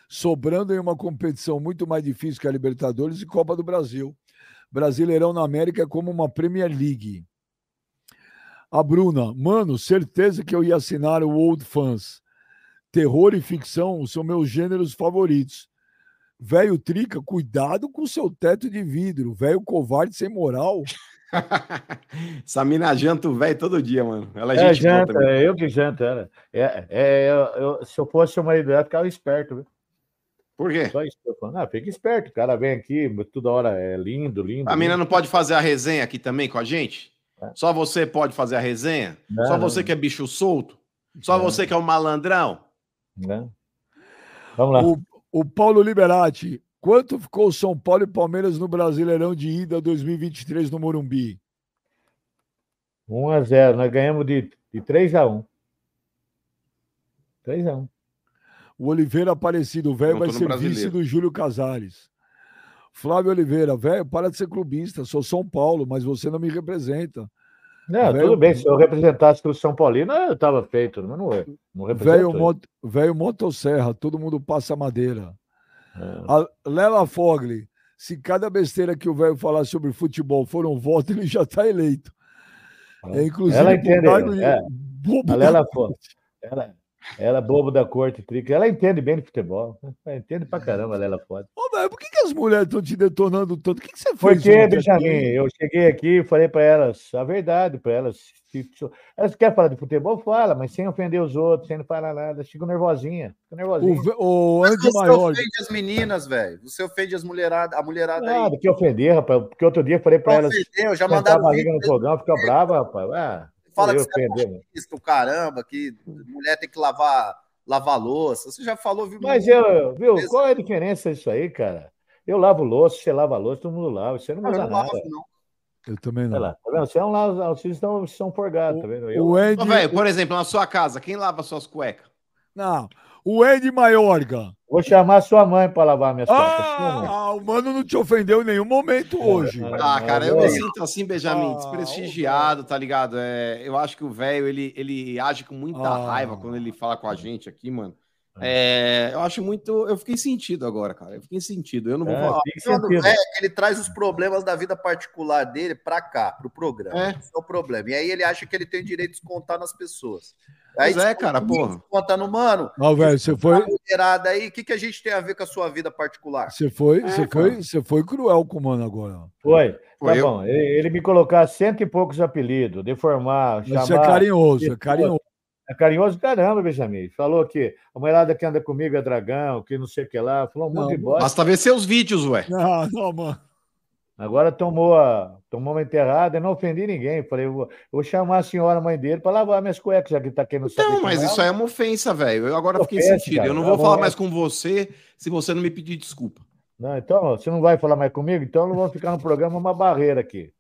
Sobrando em uma competição muito mais difícil que a Libertadores e Copa do Brasil. Brasileirão na América é como uma Premier League. A Bruna, mano, certeza que eu ia assinar o Old Fans. Terror e ficção são meus gêneros favoritos. Velho Trica, cuidado com seu teto de vidro. Velho covarde sem moral. [LAUGHS] Essa mina janta o velho todo dia, mano. Ela é É, gente janta, também. é eu que janto, era. É, é, eu- eu- se eu fosse seu marido, eu ficar esperto, viu? Por quê? Só isso que eu tô falando. Ah, fica esperto, o cara vem aqui, toda hora é lindo, lindo. A mina lindo. não pode fazer a resenha aqui também com a gente? É. Só você pode fazer a resenha? Não, Só não. você que é bicho solto? Só Não. você que é um malandrão? Né? Vamos lá. O, o Paulo Liberati, quanto ficou São Paulo e Palmeiras no Brasileirão de ida 2023 no Morumbi? 1x0. Nós ganhamos de, de 3x1. 3x1. O Oliveira Aparecido, o velho vai ser brasileiro. vice do Júlio Casares. Flávio Oliveira, velho, para de ser clubista. Sou São Paulo, mas você não me representa. Não, Velho- tudo bem. Se eu representasse o São Paulino, eu estava feito, mas não, é. não Velho. Mot- velho Motosserra, todo mundo passa madeira. É. A Lela Fogli, se cada besteira que o velho falar sobre futebol for um voto, [LAUGHS] ele já está eleito. É, inclusive, Ela por entende, cargo de é. A Lela Fo- Ela, ela é bobo da corte, trica. Ela entende bem de futebol. Ela entende pra caramba, Lela foda. Ô, velho, por que, que as mulheres estão te detonando tanto? O que, que você fez? Porque, Benjamin, eu cheguei aqui e falei para elas a verdade para elas. Se- Elas querem falar de futebol, fala, mas sem ofender os outros, sem não falar nada. Fica nervosinha. Fica O, nervosinha. ve- o Mas Andy você Maior. ofende as meninas, velho. Você ofende as mulherada, a mulherada Nada aí. que ofender, rapaz. Porque outro dia eu falei para Não elas. ofendeu, já mandaram barriga no vídeo. fogão, fica brava, rapaz. Ah, Fala eu que você é machista, caramba, que mulher tem que lavar, lavar louça. Você já falou, viu? Mas eu, viu, qual é a diferença disso aí, cara? Eu lavo louça, você lava louça, todo mundo lava. Você não muda não nada. lavo, não. Eu também não. lá, tá vendo? Você é um lavo, vocês estão, vocês são forgados, tá vendo? Eu, O Ô, velho, por exemplo, na sua casa, quem lava suas cuecas? não, o Andy Maiorga. Vou chamar sua mãe para lavar minhas. Sua mãe. Ah, o mano não te ofendeu em nenhum momento hoje. Ah, cara, eu é. me sinto assim, Benjamin, Ah, desprestigiado, tá ligado? É, eu acho que o velho, ele, ele age com muita Ah. raiva quando ele fala com a gente aqui, mano. É, eu acho muito. Eu fiquei sentido agora, cara. Eu fiquei sentido. Eu não vou É, falar. é que ele traz os problemas da vida particular dele pra cá, pro programa. É. Esse é o problema. E aí ele acha que ele tem o direito de descontar nas pessoas. Aí Pois é, desconta cara, porra. Desconta no mano. Não, velho, você A foi, mulherada aí, o que, que a gente tem a ver com a sua vida particular? você foi, É, você cara. foi, você foi cruel com o mano agora. Foi. Foi tá eu. bom. Ele, ele me colocar cento e poucos apelidos, deformar, Você chamar. é carinhoso, é carinhoso. É carinhoso caramba, Benjamin. Falou que a mulherada que anda comigo é dragão, que não sei o que lá. Falou um monte de bosta. Basta ver seus vídeos, ué. Não, não, mano. Agora tomou, a, tomou uma enterrada, eu não ofendi ninguém. Falei, eu vou, eu vou chamar a senhora, mãe dele, para lavar minhas cuecas, já que tá querendo saber. Não, mas isso aí é uma ofensa, velho. Eu agora fiquei Ofensa, sentido. cara. Eu não vou falar é. mais com você se você não me pedir desculpa. Não, então, você não vai falar mais comigo? Então não vou ficar no programa uma barreira aqui.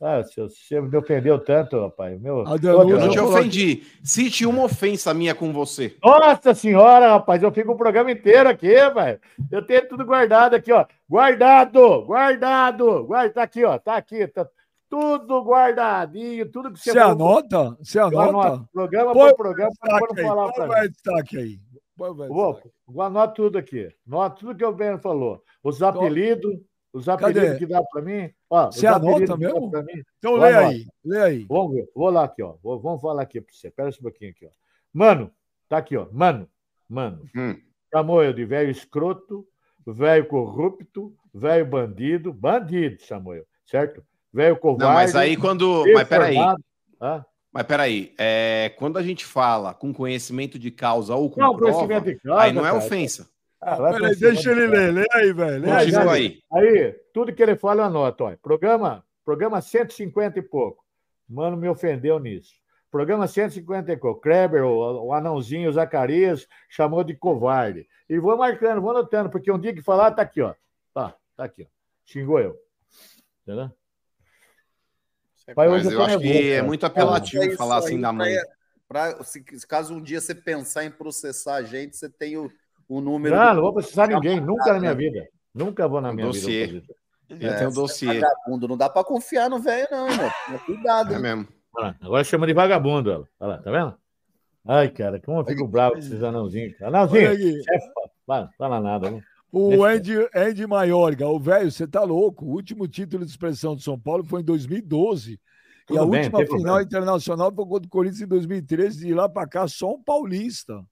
Ah, você me ofendeu tanto, rapaz. Meu, A Danusa- Eu não te ofendi. Cite uma ofensa minha com você. Nossa senhora, rapaz, eu fico o programa inteiro aqui, velho. Eu tenho tudo guardado aqui, ó. Guardado, guardado. Guarda, tá aqui, ó. Tá aqui, tá tudo guardadinho, tudo que você Você anota? Você anota? anoto. Programa Põe por programa, para não aí, falar mim. destaque aí? Põe o Vou, destaque. vou anotar tudo aqui. Anota tudo que o Ben falou. Os Então, apelidos, os apelidos Cadê? que dá para mim. Ó, Você anota mesmo? Então lê aí, lê aí. Vamos ver. Vou lá aqui, ó. Vou- vamos falar aqui para você. Espera um pouquinho aqui, ó. Mano, tá aqui, ó. Mano, mano. Hum. Chamou eu de velho escroto, velho corrupto, velho bandido. Bandido, chamou eu, certo? Velho covarde. Não, mas aí quando. Mas peraí. Hã? Mas peraí. É, quando a gente fala com conhecimento de causa ou com Não, prova, conhecimento de causa, aí não é cara. ofensa. Ah, Peraí, pra deixa ele ler, lê aí, velho. Lê aí. Já- aí. Aí, tudo que ele fala eu anoto. Ó. Programa, programa 150 e pouco. Mano, me ofendeu nisso. Programa 150 e pouco. Kleber, o, o anãozinho, o Zacarias, chamou de covarde. E vou marcando, vou anotando, porque um dia que falar, tá aqui, ó. Tá, tá aqui, ó. Xingou eu. Entendeu? Pai, hoje Mas eu eu acho que é muito É apelativo isso falar aí assim da pra- mãe. pra- se, caso um dia você pensar em processar a gente, você tem o, o número. Não, do- não vou precisar de ninguém, nunca na minha vida. Nunca vou na Um minha dossiê. vida. fazer isso. Já tem o você dossiê. é vagabundo, não dá pra confiar no velho, não, irmão. Cuidado. É mesmo. Lá, agora chama de vagabundo, ela. Olha lá, tá vendo? Ai, cara, como eu fico bravo com esses anãozinhos. Anãozinho, chefe, fala, fala nada, né? O Andy, Andy Maiorga, o velho, você tá louco. O último título de expressão de São Paulo foi em 2012. e Tudo a bem, última final problema. internacional foi contra o Corinthians em 2013. De lá pra cá, só um paulista.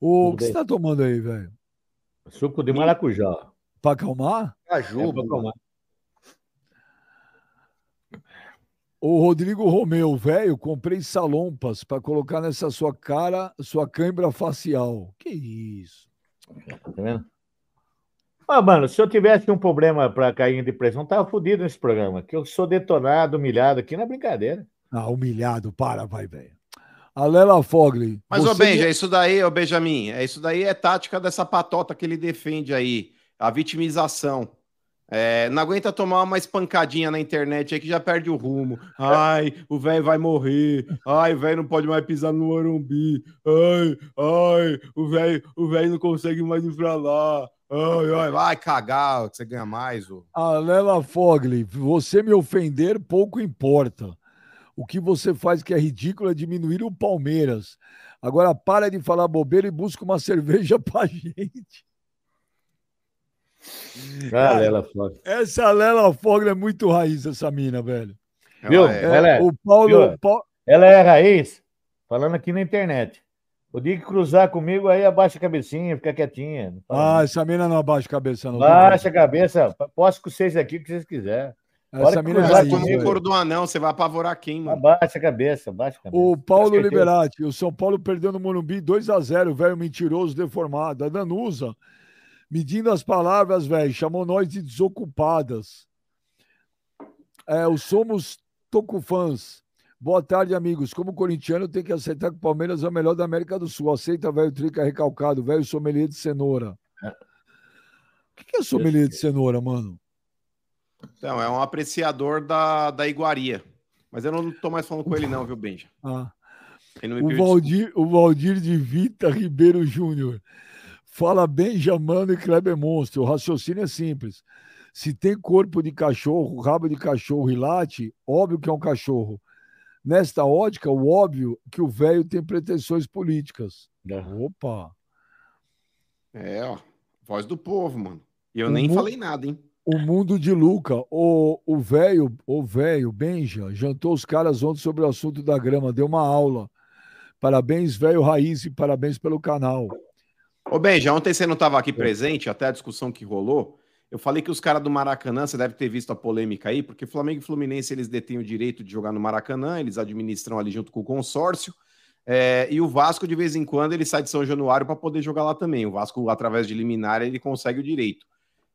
O Tudo que você bem. tá tomando aí, velho? Suco de maracujá. Pra acalmar? Caju, É pra tomar. O Rodrigo Romeu, velho, comprei salompas pra colocar nessa sua cara, sua cãibra facial. Que isso? Tá vendo? Ah, mano, se eu tivesse um problema para cair em depressão, tava fodido nesse programa. Que eu sou detonado, humilhado aqui, não é brincadeira. Ah, humilhado, para, vai, velho. A Lela Fogli. Mas, ô Benja, é isso daí, ô Benjamin, é isso daí é tática dessa patota que ele defende aí, a vitimização. É, não aguenta tomar uma espancadinha na internet aí que já perde o rumo. Ai, o velho vai morrer. Ai, o velho não pode mais pisar no Morumbi. Ai, ai, o velho o velho não consegue mais ir pra lá. Ai, ai, vai cagar, que você ganha mais. Ô. A Lela Fogli, você me ofender pouco importa. O que você faz que é ridículo é diminuir o Palmeiras. Agora para de falar bobeira e busca uma [LAUGHS] cerveja pra gente. Ah, ela foda. Essa Lela Fogli é muito raiz, essa mina, velho. Viu? Ela é- Ela é- o Paulo. viu? Paulo- Ela é raiz, falando aqui na internet. O dia que cruzar comigo, aí abaixa a cabecinha, fica quietinha. Ah, essa mina não abaixa a cabeça, não. Baixa a cabeça, posso com vocês aqui o que vocês quiserem. Essa mina é cruzar Como comigo, o velho. couro do anão, você vai apavorar quem, mano? Abaixa a cabeça, abaixa a cabeça. O Paulo é Liberati, o São Paulo perdeu no Morumbi 2 a 0 velho mentiroso, deformado. A Danusa, medindo as palavras, velho, chamou nós de desocupadas. É, o Somos Tocufãs. Boa tarde, amigos. Como corintiano, tem que aceitar que o Palmeiras é o melhor da América do Sul. Aceita, velho, trica recalcado, velho sommelier de cenoura. O que, que é sommelier de cenoura, mano? Então, é um apreciador da, da iguaria. Mas eu não tô mais falando com ele, não, viu, Benja? [LAUGHS] Ah. Ele não me O Valdir, o Valdir de Vita Ribeiro Júnior. Fala bem, Jamano e Kleber Monstro. O raciocínio é simples. Se tem corpo de cachorro, rabo de cachorro e late, óbvio que é um cachorro. Nesta ótica, o óbvio que o velho tem pretensões políticas. Opa! É, ó. Voz do povo, mano. E eu O nem mu- falei nada, hein? O mundo de Luca. O o velho, o velho, Benja, jantou os caras ontem sobre o assunto da grama, deu uma aula. Parabéns, velho Raiz, e parabéns pelo canal. Ô, Benja, ontem você não estava aqui presente, até a discussão que rolou. Eu falei que os caras do Maracanã, você deve ter visto a polêmica aí, porque Flamengo e Fluminense eles detêm o direito de jogar no Maracanã, eles administram ali junto com o consórcio. é, e o Vasco, de vez em quando, ele sai de São Januário para poder jogar lá também. O Vasco, através de liminar, ele consegue o direito.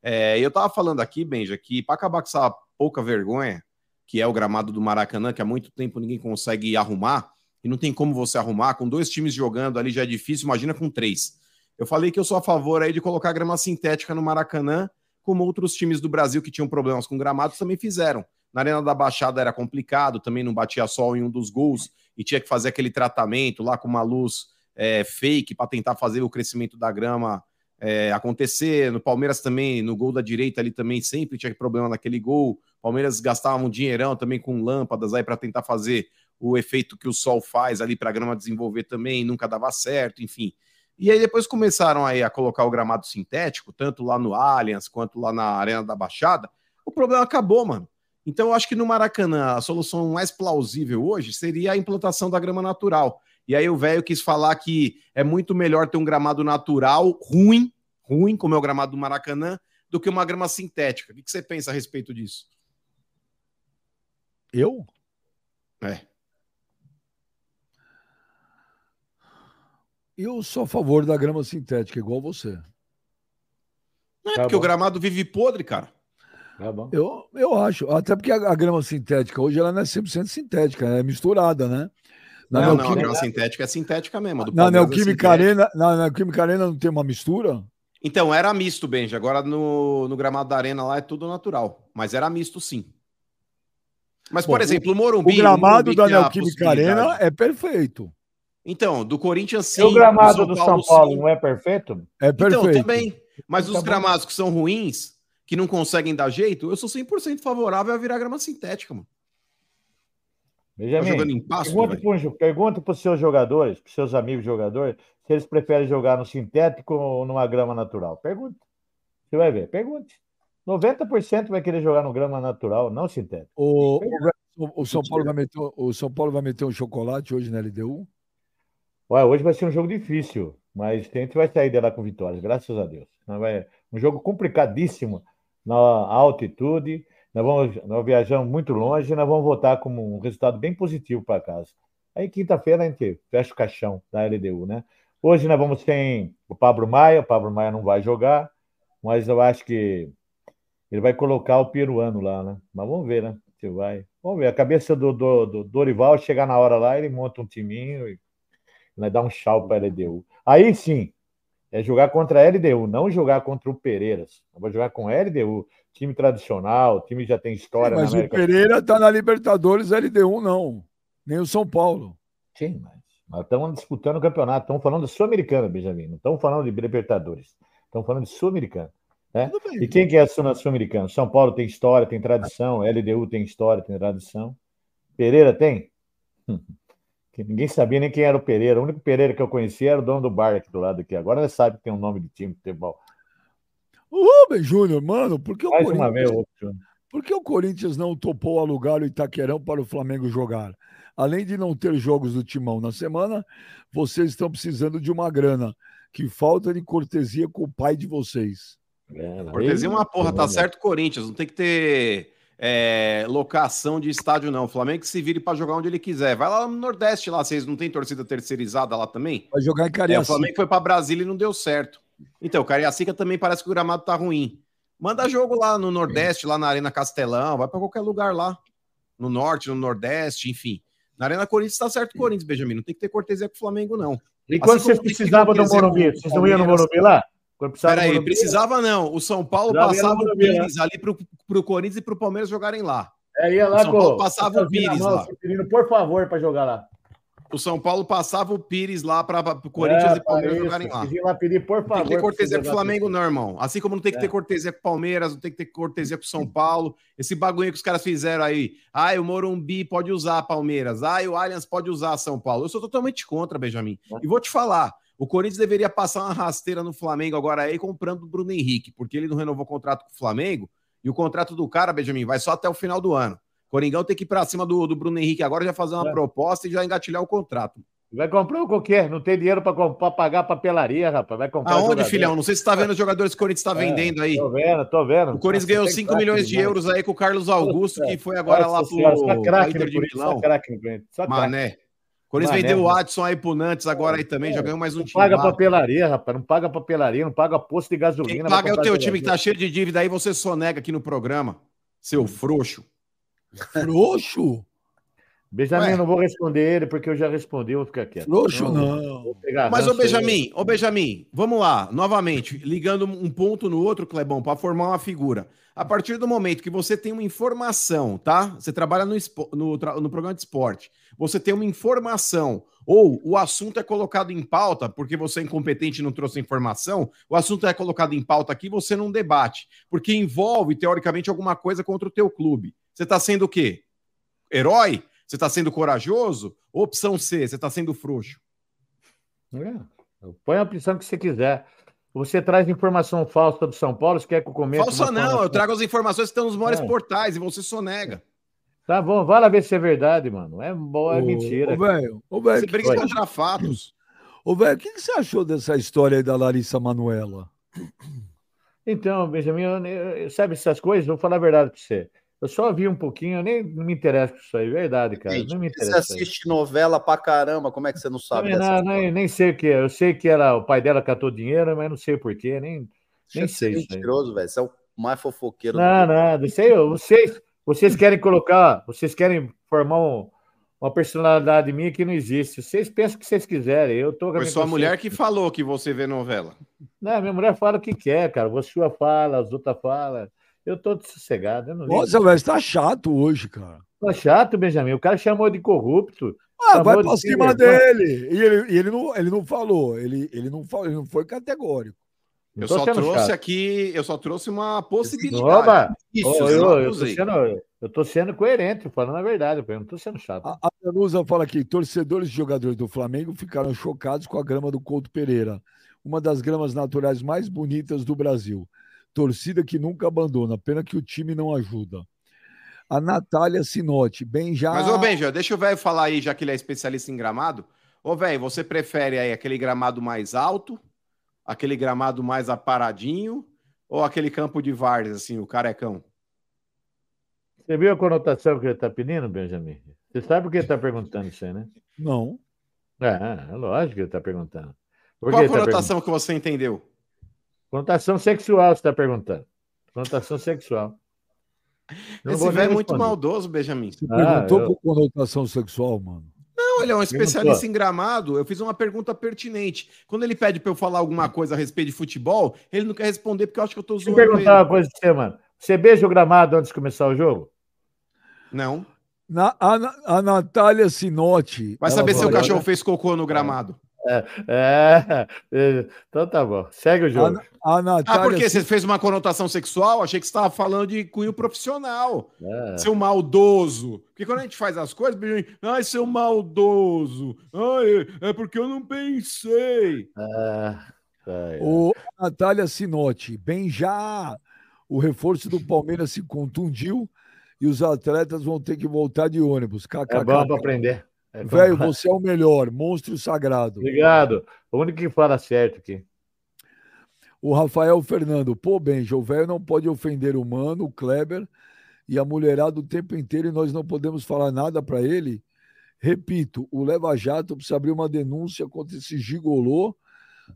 É, eu tava falando aqui, Benja, que para acabar com essa pouca vergonha, que é o gramado do Maracanã, que há muito tempo ninguém consegue arrumar, e não tem como você arrumar, com dois times jogando ali já é difícil, imagina com três. Eu falei que eu sou a favor aí de colocar grama sintética no Maracanã, como outros times do Brasil que tinham problemas com gramados também fizeram. Na Arena da Baixada era complicado, também não batia sol em um dos gols e tinha que fazer aquele tratamento lá com uma luz é, fake para tentar fazer o crescimento da grama é, acontecer. No Palmeiras também, no gol da direita ali também sempre tinha problema naquele gol. Palmeiras gastava um dinheirão também com lâmpadas aí para tentar fazer o efeito que o sol faz ali para a grama desenvolver também, nunca dava certo, enfim. E aí depois começaram aí a colocar o gramado sintético, tanto lá no Allianz quanto lá na Arena da Baixada. O problema acabou, mano. Então eu acho que no Maracanã a solução mais plausível hoje seria a implantação da grama natural. E aí o velho quis falar que é muito melhor ter um gramado natural ruim, ruim como é o gramado do Maracanã, do que uma grama sintética. O que você pensa a respeito disso? Eu? É. Eu sou a favor da grama sintética, igual você. Não é Tá porque bom. o gramado vive podre, cara. Tá bom. Eu, eu acho, até porque a, a grama sintética hoje ela não é 100% sintética, é misturada, né? Na Não, não, a grama sintética é sintética mesmo. na é Neoquímica sintética. Arena, na Neoquímica Arena não tem uma mistura? Então, era misto, Benji. Agora no, no gramado da arena lá é tudo natural. Mas era misto, sim. Mas, por Bom, exemplo, o O Morumbi. gramado Morumbi da Neoquímica Arena é perfeito. Então, do Corinthians sim. E o gramado do do São Paulo não é perfeito? É perfeito. Então, também. Mas Tá os bom. gramados que são ruins, que não conseguem dar jeito, eu sou 100% favorável a virar grama sintética, mano. Tá jogando Benjamin, em pasto, pergunta velho. para pergunta os seus jogadores, para os seus amigos jogadores, se eles preferem jogar no sintético ou numa grama natural. Pergunta. Você vai ver. Pergunte. 90% vai querer jogar no grama natural, não sintético. O, o, o São Paulo vai meter, o São Paulo vai meter um chocolate hoje na LDU? Olha, hoje vai ser um jogo difícil, mas a gente vai sair de lá com vitórias, graças a Deus. Um jogo complicadíssimo na altitude. Nós, vamos, nós viajamos muito longe e nós vamos voltar com um resultado bem positivo para casa. Aí, quinta-feira, a gente fecha o caixão da LDU, né? Hoje nós vamos ter o Pablo Maia. O Pablo Maia não vai jogar, mas eu acho que ele vai colocar o peruano lá, né? Mas vamos ver, né? Se vai. Vamos ver. A cabeça do, do, do Dorival chegar na hora lá, ele monta um timinho e vai dar um chau para a LDU. Aí sim, é jogar contra a LDU, não jogar contra o Pereiras. Eu vou jogar com a LDU, time tradicional, time que já tem história Mas na o. Pereira tá na Libertadores LDU, não. Nem o São Paulo. Sim, mas estamos disputando o campeonato, estamos falando de Sul-Americana, Benjamin, não estamos falando de Libertadores, estamos falando de Sul-Americana. Né? Bem. E quem que é a Sul- Sul-Americana? São Paulo tem história, tem tradição, LDU tem história, tem tradição. Pereira tem? Que ninguém sabia nem quem era o Pereira. O único Pereira que eu conhecia era o dono do bar aqui do lado aqui. Agora nós sabe que tem um nome de time de futebol. O Rubem Júnior, mano, por que, o Mais uma vez, Corinthians, outro. por que o Corinthians não topou alugar o Itaquerão para o Flamengo jogar? Além de não ter jogos do Timão na semana, vocês estão precisando de uma grana. Que falta de cortesia com o pai de vocês. É, Cortesia é uma porra, tá Olha. certo, Corinthians. Não tem que ter é, locação de estádio, não. O Flamengo que se vire pra jogar onde ele quiser. Vai lá no Nordeste, lá. Vocês não tem torcida terceirizada lá também? Vai jogar em É, o Cariacica. Flamengo foi pra Brasília e não deu certo. Então, Cariacica também parece que o gramado tá ruim. Manda jogo lá no Nordeste, lá na Arena Castelão. Vai pra qualquer lugar lá. No Norte, no Nordeste, enfim. Na Arena Corinthians tá certo, Corinthians, Benjamin. Não tem que ter cortesia com o Flamengo, não. E quando Assim vocês precisavam do Morumbi, vocês não iam no. Morumbi lá? Precisava Peraí, precisava não. O São Paulo Já passava o Pires ali pro, pro Corinthians e pro Palmeiras jogarem lá. É, ia lá O São Paulo passava o Pires mão, lá. Pedindo, por favor, para jogar lá. O São Paulo passava o Pires lá para o Corinthians É, e Palmeiras isso, jogarem lá. lá pedir, por Não favor. tem que ter cortesia o jogar Flamengo, não, irmão. Assim como não tem que ter É. cortesia com o Palmeiras, não tem que ter cortesia com o São Paulo. Esse bagulho que os caras fizeram aí. Ai, o Morumbi pode usar Palmeiras. Ai, o Allianz pode usar São Paulo. Eu sou totalmente contra, Benjamin. E vou te falar: o Corinthians deveria passar uma rasteira no Flamengo agora aí comprando o Bruno Henrique, porque ele não renovou o contrato com o Flamengo. E o contrato do cara, Benjamin, vai só até o final do ano. Coringão tem que ir pra cima do, do Bruno Henrique agora, já fazer uma É. proposta e já engatilhar o contrato. Vai comprar o qualquer, não tem dinheiro para pagar papelaria, rapaz. Vai comprar. Aonde, jogador. filhão? Não sei se você tá vendo os jogadores que o Corinthians tá É, vendendo aí. Tô vendo, tô vendo. O Corinthians Nossa, ganhou tem 5 craque milhões de euros aí com o Carlos Augusto, Nossa, que foi agora lá pro, senhora, só pro craque Inter de Milão. Só craque. Mané. Corinthians vendeu o. Adson aí pro Nantes agora aí também, já ganhou mais um Não time. paga lá. papelaria, rapaz. Não paga papelaria, não paga posto de Quem gasolina. paga é o teu time que tá cheio de dívida aí, você sonega aqui no programa. Seu frouxo. Frouxo? Benjamin, Ué. eu não vou responder ele porque eu já respondi, eu vou ficar quieto. Frouxo Vou não. pegar Mas, ô. Benjamin, ô Benjamin, vamos lá, novamente, ligando um ponto no outro, Clebão, para formar uma figura. A partir do momento que você tem uma informação, tá? Você trabalha no, espo- no, tra- no programa de esporte, você tem uma informação, ou o assunto é colocado em pauta, porque você é incompetente e não trouxe informação, o assunto é colocado em pauta aqui, você não debate, porque envolve, teoricamente, alguma coisa contra o teu clube. Você tá sendo o quê? Herói? Você está sendo corajoso? Opção C, você está sendo frouxo. É. Põe a opção que você quiser. Você traz informação falsa do São Paulo, você quer que eu comente? Falsa não, eu trago as informações que estão nos maiores É. portais e você sonega. Tá bom, vai lá ver se é verdade, mano. É, bo- é Ô, mentira. Ô, velho, ô, velho, Você briga contra fatos. ô, velho, o que, que você achou dessa história aí da Larissa Manuela? Então, Benjamin, eu, eu- sabe essas coisas? Vou falar a verdade pra você. Eu só vi um pouquinho, eu nem não me interesso com isso aí, verdade, cara. Gente, não me você interessa. aí. assiste novela pra caramba, como é que você não sabe Também dessa não, nem, nem sei o que é. Eu sei que era, o pai dela catou dinheiro, mas não sei porquê, nem, nem de sei isso aí. mentiroso, velho. Você é o mais fofoqueiro Não, do nada. Isso aí, vocês, vocês querem colocar, vocês querem formar um- uma personalidade minha que não existe. Vocês pensam o que vocês quiserem. Eu tô com a Foi sua mulher que falou que você vê novela. Não, minha mulher fala o que quer, cara. Você fala, as outras falam. Eu tô sossegado. Eu não. Nossa, velho, você tá chato hoje, cara. Tá chato, Benjamin. O cara chamou de corrupto. Ah, vai pra de cima dele. E ele, e ele, não, ele não falou, ele, ele, não falou, ele não foi categórico. Eu tô só trouxe chato. aqui, eu só trouxe uma possibilidade. Oba! Isso, eu eu, tô usei. sendo, eu tô sendo coerente, falando a verdade. Eu não tô sendo chato. A, a Danusa fala aqui: torcedores e jogadores do Flamengo ficaram chocados com a grama do Couto Pereira, uma das gramas naturais mais bonitas do Brasil. Torcida que nunca abandona, pena que o time não ajuda. A Natália Sinotti, bem já. Mas, ô Benja, deixa o velho falar aí, já que ele é especialista em gramado. Ô, velho, você prefere aí aquele gramado mais alto, aquele gramado mais aparadinho, ou aquele campo de várzea, assim, o carecão? Você viu a conotação que ele tá pedindo, Benjamin? Você sabe por que ele tá perguntando isso aí, né? Não. É, é lógico que ele tá perguntando. Por Qual a tá conotação que você entendeu? Conotação sexual, você está perguntando. Conotação sexual. Não Esse velho é muito maldoso, Benjamin. Você Ah, perguntou eu- por conotação sexual, mano. Não, ele é um especialista em gramado. Eu fiz uma pergunta pertinente. Quando ele pede para eu falar alguma coisa a respeito de futebol, ele não quer responder porque eu acho que eu tô Deixa eu zoando ele. perguntar uma coisa pra você, mano. Você beija o gramado antes de começar o jogo? Não. Na, a, a Natália Sinotti. Vai saber se o cachorro fez cocô no gramado. É, é, então tá bom. Segue o A, jogo. a Natália. Ah, porque você fez uma conotação sexual? Achei que você estava falando de cunho profissional. É. Seu maldoso. Porque quando a gente faz as coisas, Benjamin, ai, seu maldoso. Ai, é porque eu não pensei. Ah, tá, é. O Natália Sinotti, bem já o reforço do Palmeiras se contundiu e os atletas vão ter que voltar de ônibus. É bom para aprender. É Velho, você é o melhor, monstro sagrado. Obrigado. O único que fala certo aqui. O Rafael Fernando, pô, Benja, o velho não pode ofender o Mano, o Kleber e a mulherada o tempo inteiro e nós não podemos falar nada para ele. Repito, o Leva Jato precisa abrir uma denúncia contra esse gigolô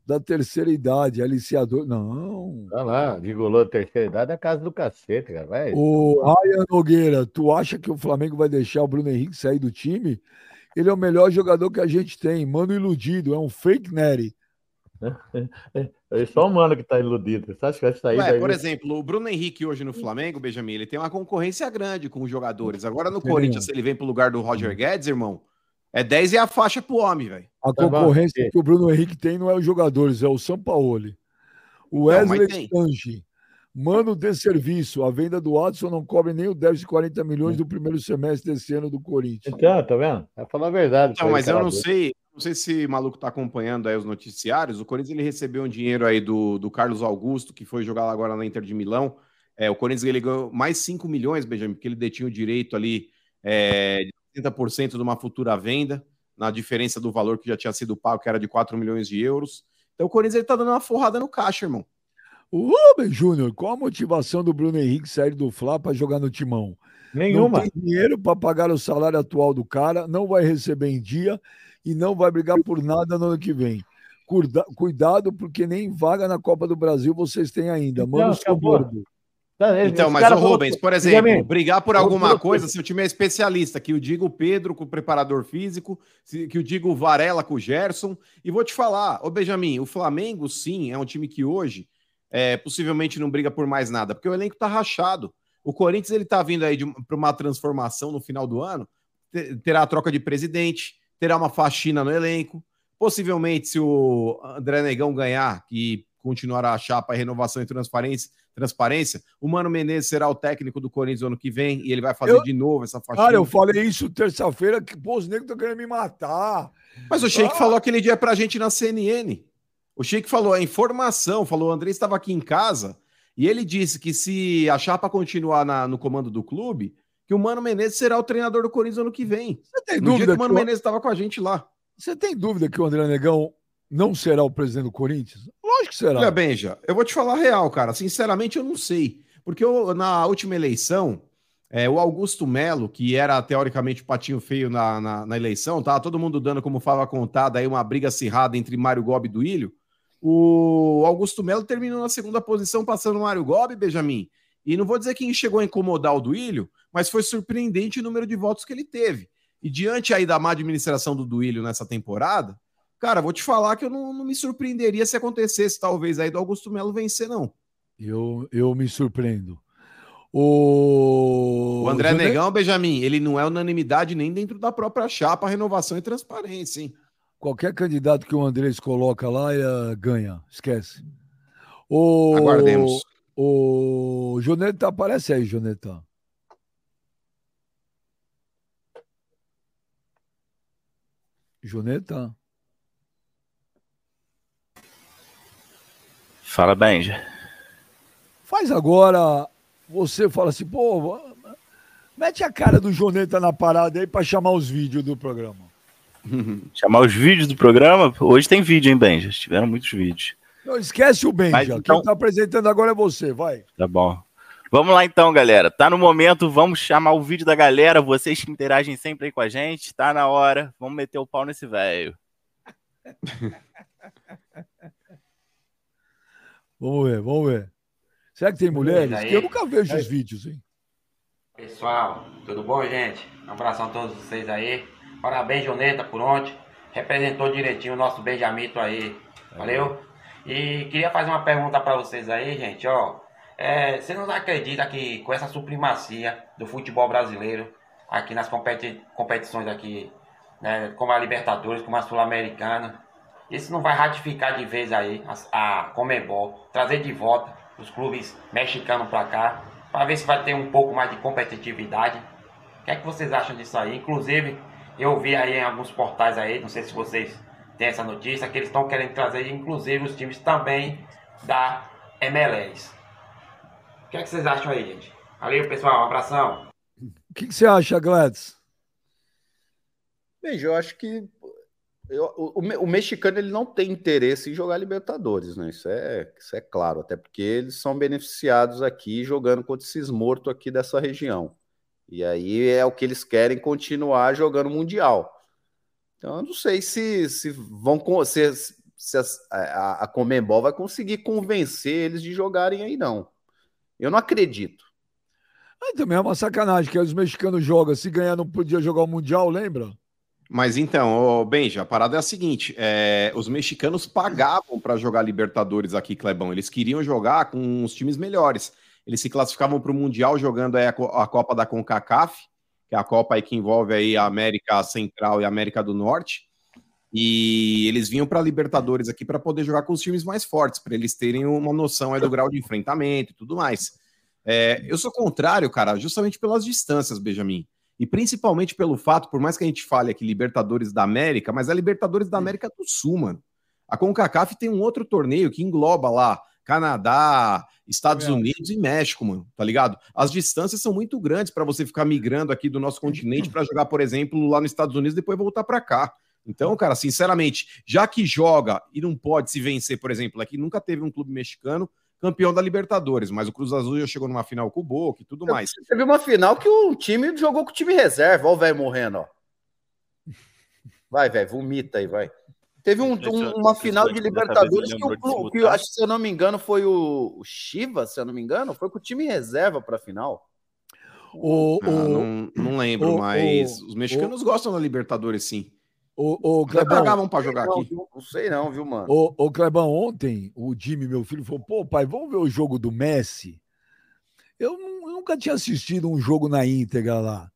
da terceira idade, aliciador. Não. Olha lá, gigolô da terceira idade é a casa do cacete, cara. Vai. O Ryan Nogueira, tu acha que o Flamengo vai deixar o Bruno Henrique sair do time? Ele é o melhor jogador que a gente tem, mano iludido, é um fake Nery. [LAUGHS] É só o mano que tá iludido. Você acha que vai sair Ué, daí? por exemplo, o Bruno Henrique hoje no Flamengo, Benjamin, ele tem uma concorrência grande com os jogadores. Agora no Sim. Corinthians, se ele vem pro lugar do Roger Guedes, irmão, é 10 e a faixa pro homem, velho. A Tá concorrência que o Bruno Henrique tem não é os jogadores, é o Sampaoli. O Não, Wesley tem. Tange. Mano de serviço. A venda do Watson não cobre nem o 10 de 40 milhões do primeiro semestre desse ano do Corinthians. Então, tá vendo? Vai falar a verdade. Não, mas eu não sei, não sei se o maluco tá acompanhando aí os noticiários. O Corinthians ele recebeu um dinheiro aí do, do Carlos Augusto, que foi jogar lá agora na Inter de Milão. É, o Corinthians ele ganhou mais 5 milhões, Benjamin, porque ele detinha o direito ali é, de 30% de uma futura venda, na diferença do valor que já tinha sido pago, que era de 4 milhões de euros. Então o Corinthians ele tá dando uma forrada no caixa, irmão. O Rubem Júnior, qual a motivação do Bruno Henrique sair do Fla para jogar no Timão? Nenhuma. Não tem dinheiro para pagar o salário atual do cara, não vai receber em dia e não vai brigar por nada no ano que vem. Cuida- Cuidado, porque nem vaga na Copa do Brasil vocês têm ainda. Então, Mano, soborno. Tá, Então, mas o Rubens, por exemplo, brigar por alguma coisa, se o time é especialista, que eu digo o Pedro com o preparador físico, que eu digo o Varela com o Gerson, e vou te falar, ô Benjamin, o Flamengo sim é um time que hoje é, possivelmente não briga por mais nada, porque o elenco tá rachado. O Corinthians ele tá vindo aí para uma transformação no final do ano, te- terá a troca de presidente, terá uma faxina no elenco, possivelmente se o André Negão ganhar, que continuará a chapa e renovação e transparência, transparência. O Mano Menezes será o técnico do Corinthians ano que vem e ele vai fazer Eu- de novo essa faixinha. Cara, eu falei isso terça-feira, que pô, os negros estão querendo me matar. Mas o Sheik Ah. falou aquele dia pra gente na CNN. O Sheik falou a informação, falou: o André estava aqui em casa e ele disse que se a chapa continuar na- no comando do clube, que o Mano Menezes será o treinador do Corinthians ano que vem. Você tem No dúvida o Mano o- Menezes estava com a gente lá. Você tem dúvida que o André Negão não será o presidente do Corinthians? Lógico que será. Olha, Benja, eu vou te falar a real, cara. Sinceramente, eu não sei. Porque eu- na última eleição, é, o Augusto Melo, que era teoricamente o patinho feio na, na, na eleição, tava todo mundo dando como fala contada aí uma briga acirrada entre Mário Gobi e Duílio. O Augusto Melo terminou na segunda posição, passando o Mário Gobi, Benjamin. E não vou dizer que chegou a incomodar o Duílio, mas foi surpreendente o número de votos que ele teve. E diante aí da má administração do Duílio nessa temporada, Cara, vou te falar que eu não, não me surpreenderia se acontecesse, talvez, aí do Augusto Melo vencer, não. Eu, eu me surpreendo. O, O André Negão, Benjamin, ele não é unanimidade nem dentro da própria chapa, renovação e transparência, hein? Qualquer candidato que o Andrés coloca lá eh, ganha, esquece. O, Aguardemos. O Joneta, aparece aí, Joneta. Joneta? Fala, Benja. Faz agora. Você fala assim, pô, mete a cara do Joneta na parada aí pra chamar os vídeos do programa. Chamar os vídeos do programa? Hoje tem vídeo, hein, Benja? Tiveram muitos vídeos. Não esquece o Benja. Mas então- Quem tá apresentando agora é você, vai. Tá bom. Vamos lá então, galera. Tá no momento, vamos chamar o vídeo da galera. Vocês que interagem sempre aí com a gente, tá na hora. Vamos meter o pau nesse velho. [LAUGHS] Vamos ver, vamos ver. Será que tem mulheres? eu nunca vejo os vídeos, hein? Pessoal, tudo bom, gente? Um abração a todos vocês aí. Parabéns, Joneta, por ontem. Representou direitinho o nosso Benjamito aí. Valeu? E queria fazer uma pergunta para vocês aí, gente, ó. É, você não acredita que com essa supremacia do futebol brasileiro aqui nas competi- competições aqui, né, como a Libertadores, como a Sul-Americana, isso não vai ratificar de vez aí a, a Comebol, trazer de volta os clubes mexicanos para cá, para ver se vai ter um pouco mais de competitividade. O que é que vocês acham disso aí? Inclusive, eu vi aí em alguns portais aí, não sei se vocês têm essa notícia, que eles estão querendo trazer, inclusive, os times também da MLS. O que é que vocês acham aí, gente? Valeu, pessoal, um abração. O que, que você acha, Gladys? Bem, eu acho que eu- o, o me- o mexicano ele não tem interesse em jogar Libertadores, né? Isso é, isso é claro, até porque eles são beneficiados aqui jogando contra esses mortos aqui dessa região. E aí é o que eles querem continuar jogando Mundial. Então eu não sei se, se vão se, se as- a, a Comembol vai conseguir convencer eles de jogarem aí, não. Eu não acredito. Aí também é uma sacanagem que os mexicanos jogam. Se ganhar, não podia jogar o Mundial, lembra? Mas então, ô, Benja, a parada é a seguinte: é, os mexicanos pagavam para jogar Libertadores aqui, Clebão. Eles queriam jogar com os times melhores. Eles se classificavam para o Mundial jogando a, a Copa da CONCACAF, que é a Copa aí que envolve aí a América Central e a América do Norte. E eles vinham para Libertadores aqui para poder jogar com os times mais fortes, para eles terem uma noção aí do grau de enfrentamento e tudo mais. É, eu sou contrário, cara, justamente pelas distâncias, Benjamin. E principalmente pelo fato, por mais que a gente fale aqui Libertadores da América, mas é Libertadores da América do Sul, mano. A CONCACAF tem um outro torneio que engloba lá Canadá, Estados Eu acho. Unidos e México, mano, tá ligado? As distâncias são muito grandes para você ficar migrando aqui do nosso continente para jogar, por exemplo, lá nos Estados Unidos e depois voltar para cá. Então, cara, sinceramente, já que joga e não pode se vencer, por exemplo, aqui nunca teve um clube mexicano campeão da Libertadores, mas o Cruz Azul já chegou numa final com o Boca e tudo mais. Teve uma final que o time jogou com o time reserva. Olha o velho morrendo, ó. Vai, velho, vomita aí, vai. Teve um- um- uma final de Libertadores que, o, que acho que, se eu não me engano, foi o, Chivas, se eu não me engano, foi com o time reserva para a final. O, Ah, o, não, não lembro, o- mas o- os mexicanos gostam da Libertadores, sim. o, o Até Clebão, pagavam para jogar não, aqui. viu? não sei não, viu, mano? o, o Clebão, ontem, o Jimmy, meu filho, falou: pô, pai, vamos ver o jogo do Messi. Eu, eu nunca tinha assistido um jogo na íntegra lá.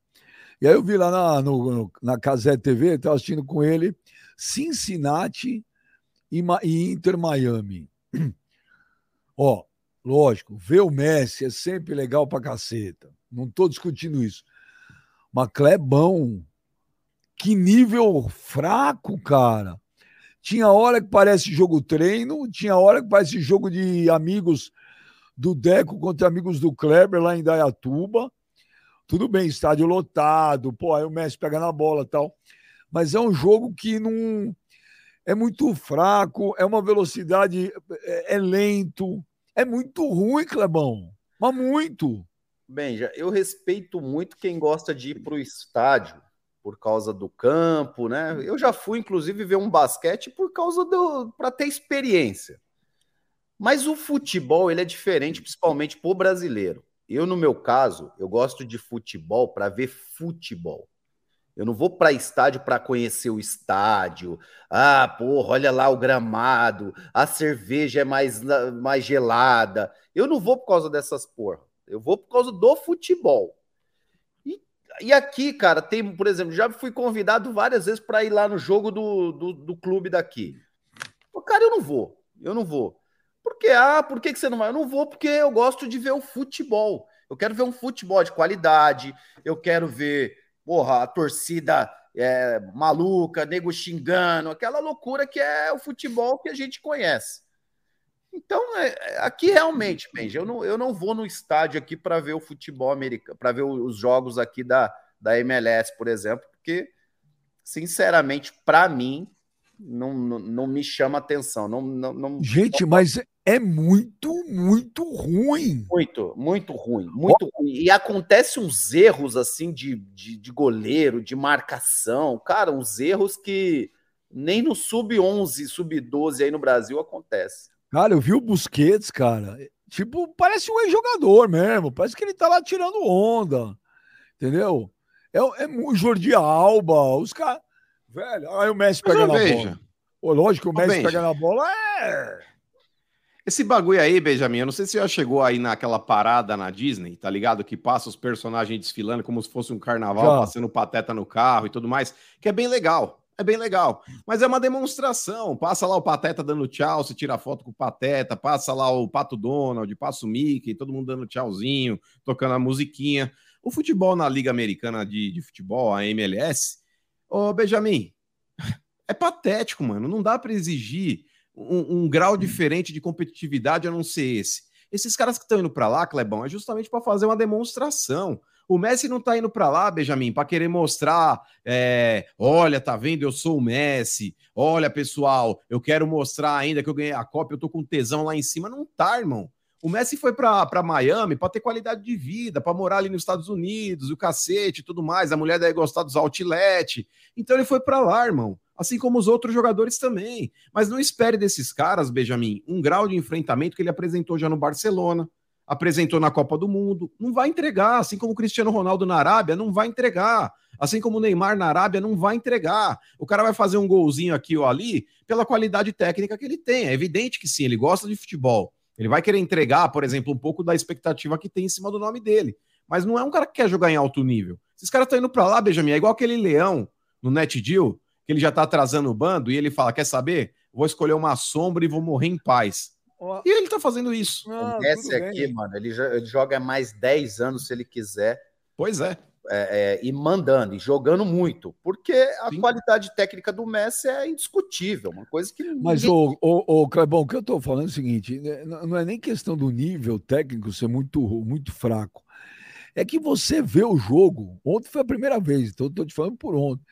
E aí eu vi lá na, no- na Casé TV, estava assistindo com ele, Cincinnati e, e Inter Miami. Ó, lógico, ver o Messi é sempre legal pra caceta. Não tô discutindo isso. Mas Clebão, que nível fraco, cara. Tinha hora que parece jogo treino, tinha hora que parece jogo de amigos do Deco contra amigos do Kleber lá em Dayatuba. Tudo bem, estádio lotado, pô, aí o Messi pega na bola tal. Mas é um jogo que não. É muito fraco, é uma velocidade. É, é lento. É muito ruim, Clebão. Mas muito. Bem, eu respeito muito quem gosta de ir para o estádio por causa do campo, né? Eu já fui, inclusive, ver um basquete por causa do. para ter experiência. Mas o futebol ele é diferente, principalmente para o brasileiro. Eu, no meu caso, eu gosto de futebol para ver futebol. Eu não vou para estádio para conhecer o estádio. Ah, porra, olha lá o gramado, a cerveja é mais, mais gelada. Eu não vou por causa dessas porra. Eu vou por causa do futebol. E, e aqui, cara, tem, por exemplo, já fui convidado várias vezes para ir lá no jogo do, do, do clube daqui. Cara, eu não vou. Eu não vou. Por quê? Ah, por que, que você não vai? Eu não vou porque eu gosto de ver o futebol. Eu quero ver um futebol de qualidade. Eu quero ver, porra, a torcida é, maluca, nego xingando, aquela loucura que é o futebol que a gente conhece. Então, é, é aqui realmente, Benji, eu não, eu não vou no estádio aqui para ver o futebol americano, para ver os jogos aqui da, da MLS, por exemplo, porque, sinceramente, para mim, não, não, não, me chama atenção. Não, não, não Gente, não... mas é muito, muito ruim. Muito, muito ruim, muito oh. ruim. E acontece uns erros assim de, de, de, goleiro, de marcação, cara, uns erros que nem no sub-11, sub-12 aí no Brasil acontece. Cara, eu vi o Busquets, cara, tipo, parece um ex-jogador mesmo, parece que ele tá lá tirando onda, entendeu? É, é o Jordi Alba, os caras Velho, aí o Messi pega na veja. bola. Pô, lógico, o Messi pega na bola é. Esse bagulho aí, Benjamin, eu não sei se já chegou aí naquela parada na Disney, tá ligado? Que passa os personagens desfilando como se fosse um carnaval, já. passando pateta no carro e tudo mais, que é bem legal. É bem legal. Mas é uma demonstração. Passa lá o Pateta dando tchau, se tira foto com o Pateta, passa lá o Pato Donald, passa o Mickey, todo mundo dando tchauzinho, tocando a musiquinha. O futebol na Liga Americana de, de Futebol, a MLS, Ô, Benjamin, é patético, mano. Não dá para exigir um, um, grau diferente de competitividade a não ser esse. Esses caras que estão indo para lá, Clebão, é justamente para fazer uma demonstração. O Messi não tá indo para lá, Benjamin, para querer mostrar, é, olha, tá vendo, eu sou o Messi. Olha, pessoal, eu quero mostrar ainda que eu ganhei a Copa, eu tô com tesão lá em cima. Não tá, irmão. O Messi foi para Miami para ter qualidade de vida, para morar ali nos Estados Unidos, o cacete e tudo mais. A mulher deve gostar dos outlet. Então ele foi para lá, irmão. Assim como os outros jogadores também. Mas não espere desses caras, Benjamin, um grau de enfrentamento que ele apresentou já no Barcelona, apresentou na Copa do Mundo. Não vai entregar. Assim como o Cristiano Ronaldo na Arábia, não vai entregar. Assim como o Neymar na Arábia, não vai entregar. O cara vai fazer um golzinho aqui ou ali pela qualidade técnica que ele tem. É evidente que sim, ele gosta de futebol. Ele vai querer entregar, por exemplo, um pouco da expectativa que tem em cima do nome dele. Mas não é um cara que quer jogar em alto nível. Esses caras estão indo para lá, Benjamin, é igual aquele leão no Net Deal, que ele já está atrasando o bando e ele fala: quer saber? Vou escolher uma sombra e vou morrer em paz. Oh. E ele está fazendo isso. Ah, Esse aqui, bem. mano, ele, ele joga mais 10 anos se ele quiser. Pois é é, é, e mandando, e jogando muito, porque a Sim. qualidade técnica do Messi é indiscutível, uma coisa que. Mas, o, o, o Clebão, o que eu estou falando é o seguinte: né, não é nem questão do nível técnico ser muito, muito fraco. É que você vê o jogo. Ontem foi a primeira vez, então estou te falando por ontem.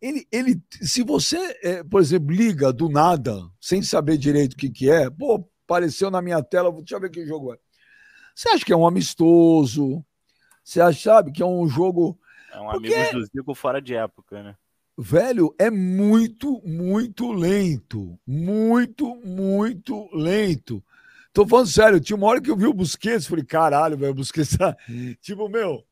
Ele, ele, se você, é, por exemplo, liga do nada, sem saber direito o que, que é, pô, apareceu na minha tela, deixa eu ver que jogo é. Você acha que é um amistoso? Você sabe que é um jogo. É um Porque... amigo do Zico fora de época, né? Velho, é muito, muito lento. Muito, muito lento. Tô falando sério, tinha uma hora que eu vi o Busquets, falei, caralho, velho, o Busquets tá... Tipo, meu,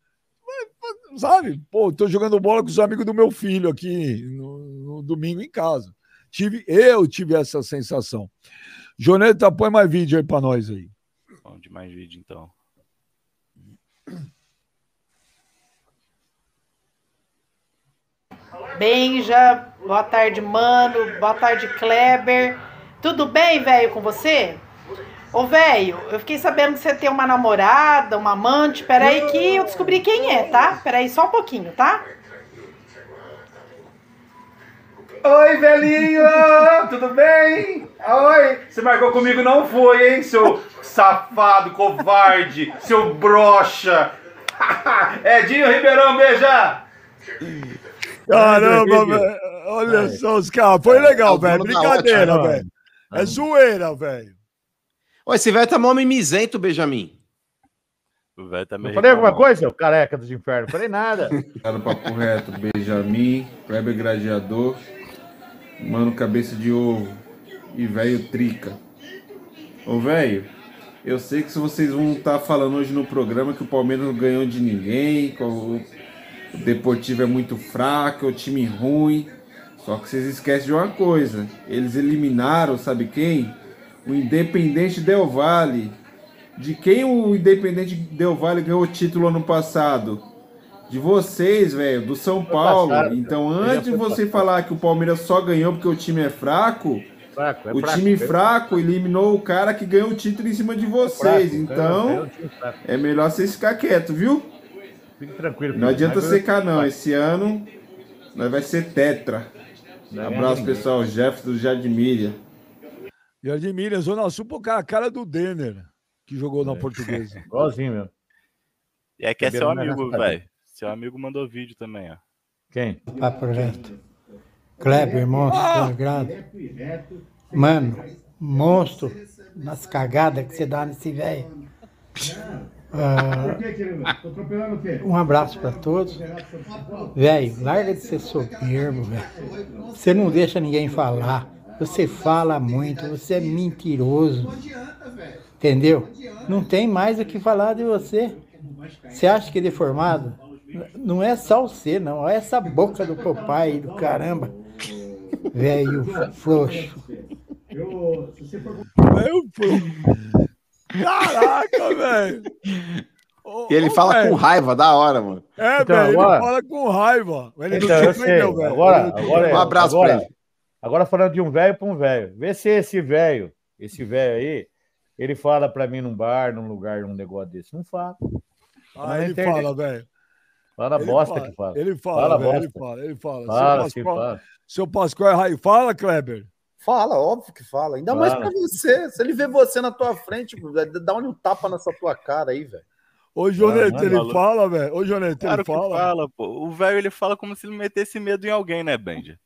sabe? Pô, tô jogando bola com os amigos do meu filho aqui no, no domingo em casa. Tive, eu tive essa sensação. Joneta, põe mais vídeo aí pra nós aí. Vamos de mais vídeo, então. Benja, boa tarde, mano, boa tarde, Kleber. Tudo bem, velho, com você? Ô, velho, eu fiquei sabendo que você tem uma namorada, uma amante. Peraí que eu descobri quem é, tá? Peraí só um pouquinho, tá? Oi, velhinho! Tudo bem? Oi! Você marcou comigo não foi, hein, seu safado, covarde, seu brocha! [LAUGHS] Edinho Ribeirão, beija! Caramba, velho. Olha só os caras. Foi legal, É o velho. dono da Brincadeira, velho. É zoeira, velho. Ô, esse velho tá mó mimizento, Benjamin. O velho tá Não meio falei alguma coisa, seu careca dos infernos? Falei nada. [LAUGHS] Tá no papo reto, Benjamin, Kleber Gladiador, Mano Cabeça de Ovo e velho Trica. Ô velho, eu sei que se vocês vão estar falando hoje no programa que o Palmeiras não ganhou de ninguém, que o o Deportivo é muito fraco, é o time ruim. Só que vocês esquecem de uma coisa: eles eliminaram, sabe quem? O Independente Del Valle. De quem o Independente Del Valle ganhou o título ano passado? De vocês, velho, do São Paulo. passado, então, antes de você falar que o Palmeiras só ganhou porque o time é fraco, Fraco, é o fraco, time é fraco eliminou o cara que ganhou o título em cima de fraco, vocês. é- é Então, um time fraco. é melhor vocês ficar quieto, viu? Fique tranquilo. Não adianta Mas- secar, não. Esse ano nós vai ser tetra. Não é Abraço, ninguém. pessoal. Jefferson do Jardim Milha. Jardim Milha, Zona Sul, pô, cara, a cara do Denner, que jogou na portuguesa. [LAUGHS] Igualzinho, meu. E é que é seu amigo, velho. Seu amigo mandou vídeo também, ó. Quem? Papo reto. Kleber, monstro, sagrado. Mano, monstro nas cagadas que você dá nesse velho. Ah, um abraço pra todos. Velho, larga de ser soberbo, velho. Você não deixa ninguém falar. Você fala muito, você é mentiroso. Entendeu? Não tem mais o que falar de você. Você acha que é deformado? Não é só você, não. Olha essa boca do papai do caramba. Velho frouxo. Velho, pô. Caraca, velho. E ele ô, fala velho. com raiva, da hora, mano. É, Então, velho, agora- ele fala com raiva. Ele Então, não velho. Agora, agora. Um abraço agora, pra ele. Agora falando de um velho para um velho. Vê se esse velho, esse velho aí, ele fala pra mim num bar, num lugar, num negócio desse. Não fala. Ah, ele internet. fala, velho. Fala Ele bosta fala, que fala. Ele fala, Fala velho, ele fala, ele fala. Fala, seu, sim, Pascoal, fala. seu Pascoal é raio. Fala, Kleber. Fala, óbvio que fala. Ainda mais Fala. pra você. Se ele vê você na tua frente, dá um tapa nessa tua cara aí, velho. Ô, Jonete, mano, ele fala, velho. Ô, Jonete, Claro ele fala. fala, pô. O velho ele fala como se ele metesse medo em alguém, né, Benja?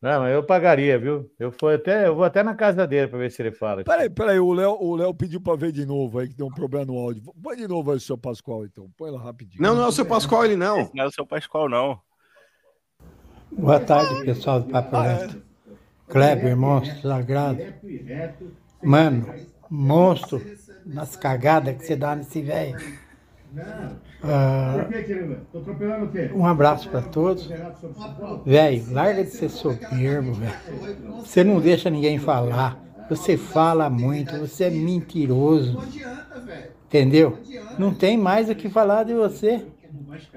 Não, mas eu pagaria, viu? Eu, fui até, eu vou até na casa dele pra ver se ele fala. Peraí, peraí, o Léo, o Léo pediu pra ver de novo aí, que deu um problema no áudio. Põe de novo aí o seu Pascoal, então. Põe lá rapidinho. Não, não é o seu Pascoal, ele não. Esse não é o seu Pascoal, não. Boa tarde, pessoal do Papo Ah, é? Reto. Kleber, monstro sagrado. Mano, monstro nas cagadas que você dá nesse velho. Ah, um abraço pra todos. Velho, larga de ser soberbo, velho. Você não deixa ninguém falar. Você fala muito, você é mentiroso. Entendeu? Não tem mais o que falar de você.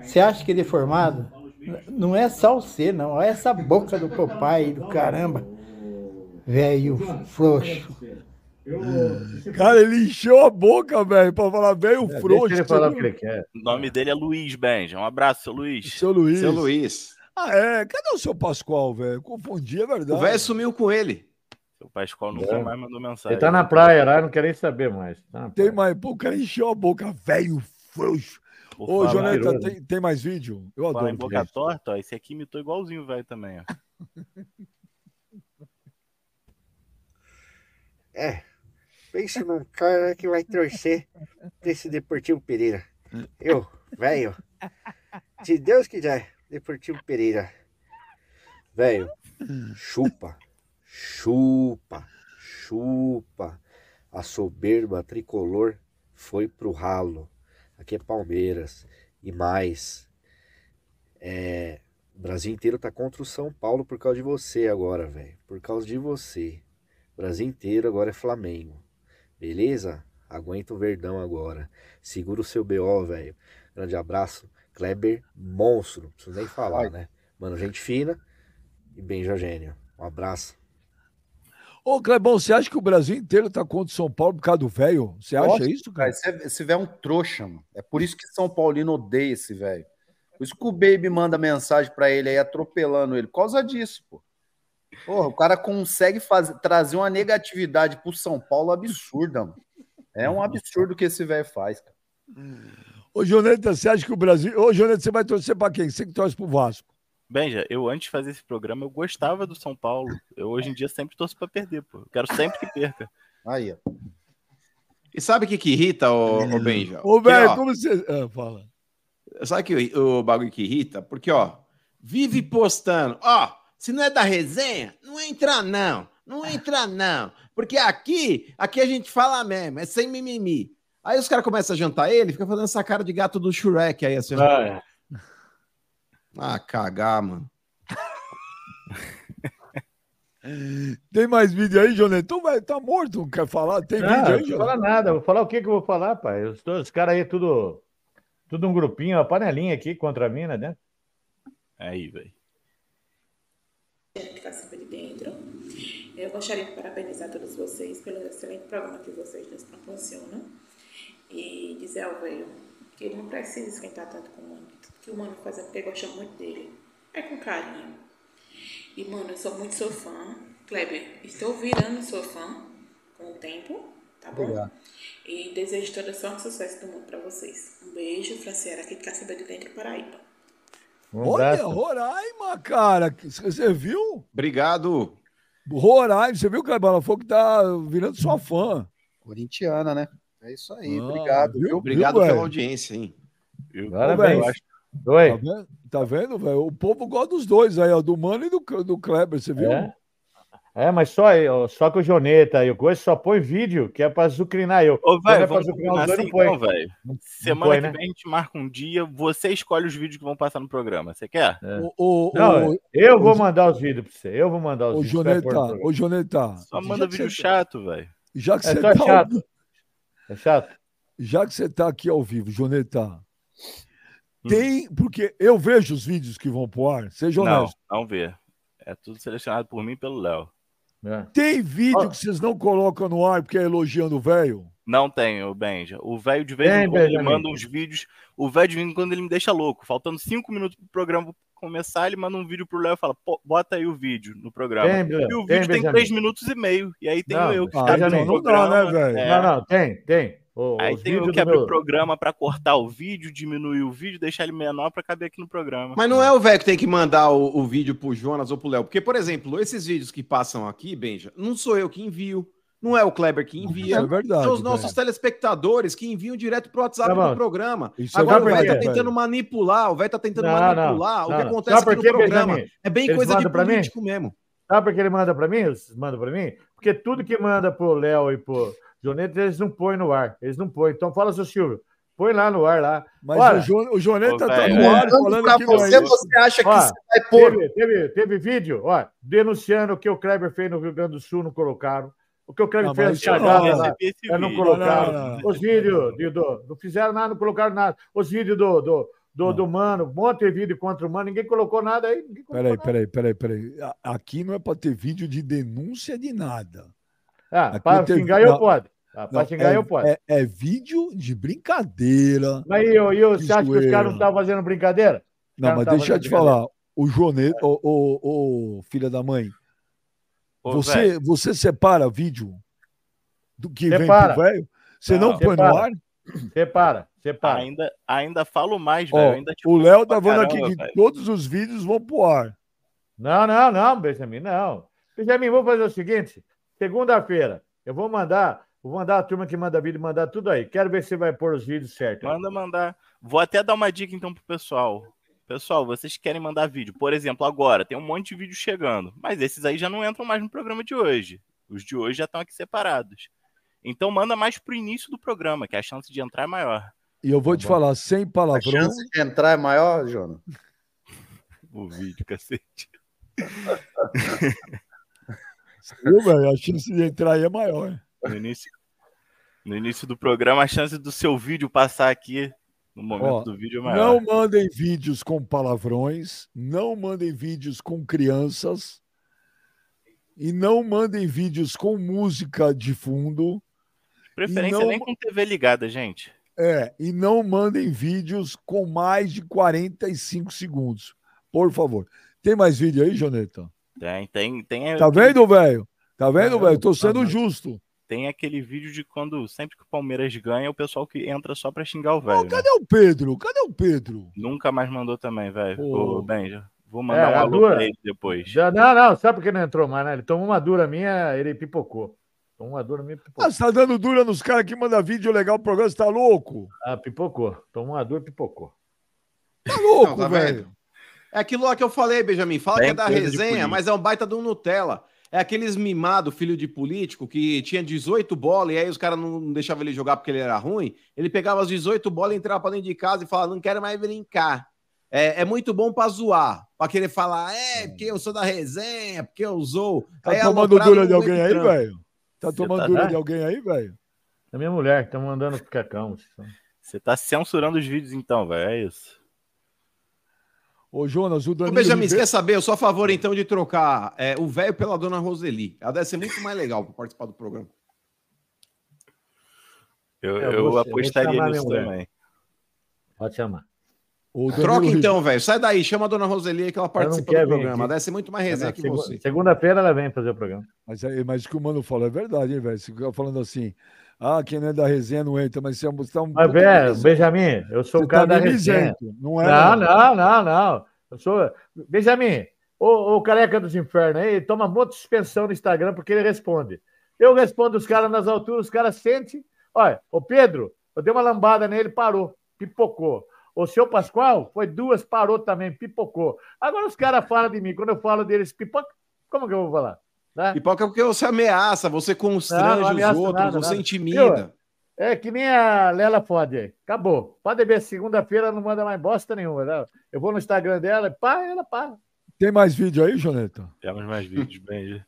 Você acha que é deformado? Não é só você, não. Olha essa boca do papai do caramba. Velho frouxo. Cara, ele encheu a boca, velho, pra falar velho É, frouxo. Deixa ele falar o que ele quer. O nome dele é Luiz Benja. Um abraço, seu Luiz. Seu Luiz. Seu Luiz. Ah, é? Cadê o seu Pascoal, velho? Confundi, é verdade. O velho sumiu com ele. Seu Pascoal nunca É. mais mandou mensagem. Ele tá na praia lá, não quer nem saber mais. Tá Tem mais. Pô, o cara encheu a boca, velho frouxo. Ô, mentiroso. tem, tem mais vídeo? Eu falar em adoro. boca vídeo. torta, ó, esse aqui imitou igualzinho o velho também, ó. É. Pense num cara que vai torcer pra esse Deportivo Pereira. Eu, velho. Se Deus quiser, Deportivo Pereira. Velho, chupa, chupa, chupa. A soberba tricolor foi pro ralo. Aqui é Palmeiras. E mais. É, o Brasil inteiro tá contra o São Paulo por causa de você agora, velho. Por causa de você. O Brasil inteiro agora é Flamengo. Beleza? Aguenta o verdão agora. Segura o seu BO, velho. Grande abraço. Kleber, monstro. Não preciso nem falar, né? Mano, gente fina e bem Gênio. Um abraço. Ô, Clebão, você acha que o Brasil inteiro tá contra o São Paulo por causa do velho? Você acha Lógico, isso, cara? Esse, velho é um trouxa, mano. É por isso que São Paulino odeia esse velho. Por isso que o Baby manda mensagem pra ele aí, atropelando ele. Por causa disso, pô. Porra, o cara consegue fazer, trazer uma negatividade pro São Paulo absurda, mano. É um absurdo que esse velho faz, cara. Ô, Joneta, você acha que o Brasil. Ô, Joneta, você vai torcer pra quem? Você que torce pro Vasco. Benja, eu antes de fazer esse programa, eu gostava do São Paulo. Eu hoje em dia sempre torço pra perder, pô. Eu quero sempre que perca. Aí, ó. E sabe o que, que irrita, ô, ô Benja? Ô, velho, como você. Ah, fala. Sabe que o, o bagulho que irrita? Porque, ó, vive postando. Ó, se não é da resenha, não entra não. Não entra não. Porque aqui, aqui a gente fala mesmo, é sem mimimi. Aí os caras começam a jantar ele, fica fazendo essa cara de gato do Shrek aí, assim. ó. Ah, é. Ah, cagar, mano. [LAUGHS] Tem mais vídeo aí, Joneta? Então, vai, tá morto, não quer falar? Tem Não, vídeo não aí, vou falar nada. Vou falar o que que eu vou falar, pai. Os, os caras aí, tudo, tudo um grupinho, uma panelinha aqui contra mim, né? dentro. Aí, velho. ficar sempre de dentro. Eu gostaria de parabenizar todos vocês pelo excelente programa que vocês nos proporcionam e dizer ao velho que ele não precisa esquentar tanto com o mano, que o mano faz é porque gosta muito dele. É com carinho. E, mano, eu sou muito seu fã. Kleber, estou virando sua fã com o tempo, tá bom? Obrigado. E desejo toda sorte e sucesso do mundo pra vocês. Um beijo, Franciera, aqui de Cacimba de Dentro, Paraíba. Um Olha. Roraima, cara. Você viu? Obrigado. Roraima, você viu, Clebão? Ela falou que tá virando sua fã. Corintiana, né? É isso aí. Ah, obrigado, viu? Obrigado Viu, pela velho? audiência, hein? Parabéns. Ô, velho, Oi. Tá vendo, tá vendo, velho? O povo gosta dos dois aí, ó, do Mano e do, do Kleber, você viu? É? É, mas só, eu- só que o Joneta e o coisa só põe vídeo, que é pra zucrinar eu. Ô, é velho, pra vamos zucrinar assim não põe. então, velho. Semana põe, que né? vem a gente marca um dia, você escolhe os vídeos que vão passar no programa. Você quer? O, o, Não, o, eu vou o- mandar os vídeos pra você. Eu vou mandar os Ô, vídeos. Joneta, ô, Joneta. Só manda vídeo você- chato, velho. Já que É você tá. chato. É chato. Já que você tá aqui ao vivo, Joneta. Tem. Porque eu vejo os vídeos que vão pro ar, seja Não, honesto. não vê. É tudo selecionado por mim e pelo Léo. É. Tem vídeo Ó. que vocês não colocam no ar porque é elogiando o velho? Não tem, o Benja. O velho de vez em quando ele manda uns vídeos. O velho de vez em quando ele me deixa louco. Faltando cinco minutos pro programa começar, ele manda um vídeo pro Léo e fala: "Pô, bota aí o vídeo no programa. Tem, e o vídeo tem Benjamin. três minutos e meio. E aí tem Não, eu que ah, abro então o não dá, né, velho? É. Não, não, tem, tem. O- Aí tem vídeos que abrir o meu- programa pra cortar o vídeo, diminuir o vídeo, deixar ele menor pra caber aqui no programa. Mas não é o velho que tem que mandar o, o vídeo pro Jonas ou pro Léo. Porque, por exemplo, esses vídeos que passam aqui, Benja, não sou eu que envio. Não é o Kleber que envia. É verdade, São os nossos velho. telespectadores que enviam direto pro WhatsApp Tá bom. do programa. Isso é Agora o velho tá tentando velho. manipular, o velho tá tentando Não, manipular não, o que não, não. acontece aqui no programa. Benjamin? É bem coisa de pra mim? político mesmo. Sabe por que ele manda pra mim? Eles mandam pra mim? Porque tudo que manda pro Léo e pro Joneta, eles não põem no ar. Eles não põem. Então fala, seu Silvio, põe lá no ar lá. Mas Olha, o, Jo- o Joneta tá no ar falando pra que você, você acha que Ó, você vai pôr. Teve, teve, teve vídeo, ó, denunciando o que o Kleber fez no Rio Grande do Sul, não colocaram. O que o Kleber Não, fez eu lá, é, não colocaram. Não, não, não. Os vídeos, de- do, não fizeram nada, não colocaram nada. Os vídeos do, do, do, do Mano, um monte de vídeo contra o Mano, ninguém colocou nada aí. Colocou Peraí, nada. peraí, peraí, peraí. Aqui não é pra ter vídeo de denúncia de nada. Ah, Aqui para teve- xingar eu não. pode. Ah, para xingar é, eu pode. É, é vídeo de brincadeira. Mas e eu, e você acha que os caras não estavam fazendo brincadeira? Não, mas deixa eu te falar. O Joneta, ô, ô, ô, filha da mãe, Ô, você, você separa vídeo do que Separa. vem pro velho? Você não, Não, põe no separa. ar? Separa, separa. ainda, ainda falo mais, velho. O Léo tá falando aqui que todos os vídeos vão pro ar. Não, não, não, Benjamin, não. Benjamin, vamos fazer o seguinte: segunda-feira, eu vou mandar, vou mandar a turma que manda vídeo, mandar tudo aí. Quero ver se você vai pôr os vídeos certos. Manda mandar. Vou até dar uma dica então pro pessoal. Pessoal, vocês querem mandar vídeo? Por exemplo, agora tem um monte de vídeo chegando, mas esses aí já não entram mais no programa de hoje. Os de hoje já estão aqui separados. Então manda mais pro início do programa, que a chance de entrar é maior. E eu vou te falar, sem A palavrão. chance de entrar é maior, Jonas? [LAUGHS] O vídeo, cacete. [LAUGHS] Eu, velho, a chance de entrar aí é maior. No início, no início do programa, a chance do seu vídeo passar aqui no momento Ó, do vídeo é maior. Não mandem vídeos com palavrões, não mandem vídeos com crianças. E não mandem vídeos com música de fundo. Preferência não- nem com TV ligada, gente. É, e não mandem vídeos com mais de 45 segundos. Por favor. Tem mais vídeo aí, Joneta? Tem, tem, tem. Tá aquele- vendo, velho? Tá vendo, É, velho? Tô sendo justo. Tem aquele vídeo de quando sempre que o Palmeiras ganha, o pessoal que entra só pra xingar o velho. né? Cadê o Pedro? Cadê o Pedro? Nunca mais mandou também, velho. Ô, Benja, vou mandar É, um a alô dura. pra ele depois. Já, não, não, sabe por que não entrou mais, né? Ele tomou uma dura minha, ele pipocou. Tomou uma dura minha, pipocou. Ah, você tá dando dura nos caras que mandam vídeo legal pro programa, você tá louco? Ah, pipocou. Tomou uma dura, pipocou. Tá louco, Não, tá velho. É aquilo lá que eu falei, Benjamin. Fala Bem que é da de resenha, mas é um baita do Nutella. É aqueles mimados, filho de político, que tinha 18 bolas e aí os caras não deixavam ele jogar porque ele era ruim. Ele pegava as 18 bolas, entrava pra dentro de casa e falava: Não quero mais brincar. É, é muito bom pra zoar, pra querer falar, é, porque eu sou da resenha, porque eu usou. Tá Aí é tomando dura de alguém aí, velho? Tá tomando tá- dura de alguém aí, velho? É minha mulher que tá mandando ficar calmo. Você tá censurando os vídeos então, velho. É isso. Ô, Jonas, o Ô, Danilo Benjamin, você Ribeiro- quer saber? Eu sou a favor, então, de trocar é, o velho pela dona Roseli. Ela deve ser muito mais legal pra participar do programa. Eu, É, eu eu vou- eu vou apostaria nisso também. Pode chamar. Troca Ribeiro- então, velho. Sai daí, chama a dona Roseli que ela participa do programa. deve ser muito mais resenha que Segu- você. Segunda-feira ela vem fazer o programa. Mas, aí- mas o que o mano falou é verdade, hein, velho? Você fica falando assim, ah, quem não é da resenha não entra, mas você é um- você tá um Mas, velho. Benjamin, eu sou Você o cara tá da resenha. não é? Não, não, não, não. Eu sou. Benjamin, o, o careca dos infernos aí toma um monte de suspensão no Instagram porque ele responde. Eu respondo os caras nas alturas, os caras sentem. Olha, o Pedro, eu dei uma lambada nele, parou, pipocou. O seu Pascoal foi duas, parou também, pipocou. Agora os caras falam de mim, quando eu falo deles, pipoca, como que eu vou falar? Né? Pipoca é porque você ameaça, você Não, constrange não ameaço os outros, nada, você nada. intimida. É que nem a Lela Fode aí. Acabou. Pode ver, segunda-feira não manda mais bosta nenhuma. né? Eu vou no Instagram dela e pá, ela pá. Tem mais vídeo aí, Joneta? Temos mais vídeos, [LAUGHS] Benja.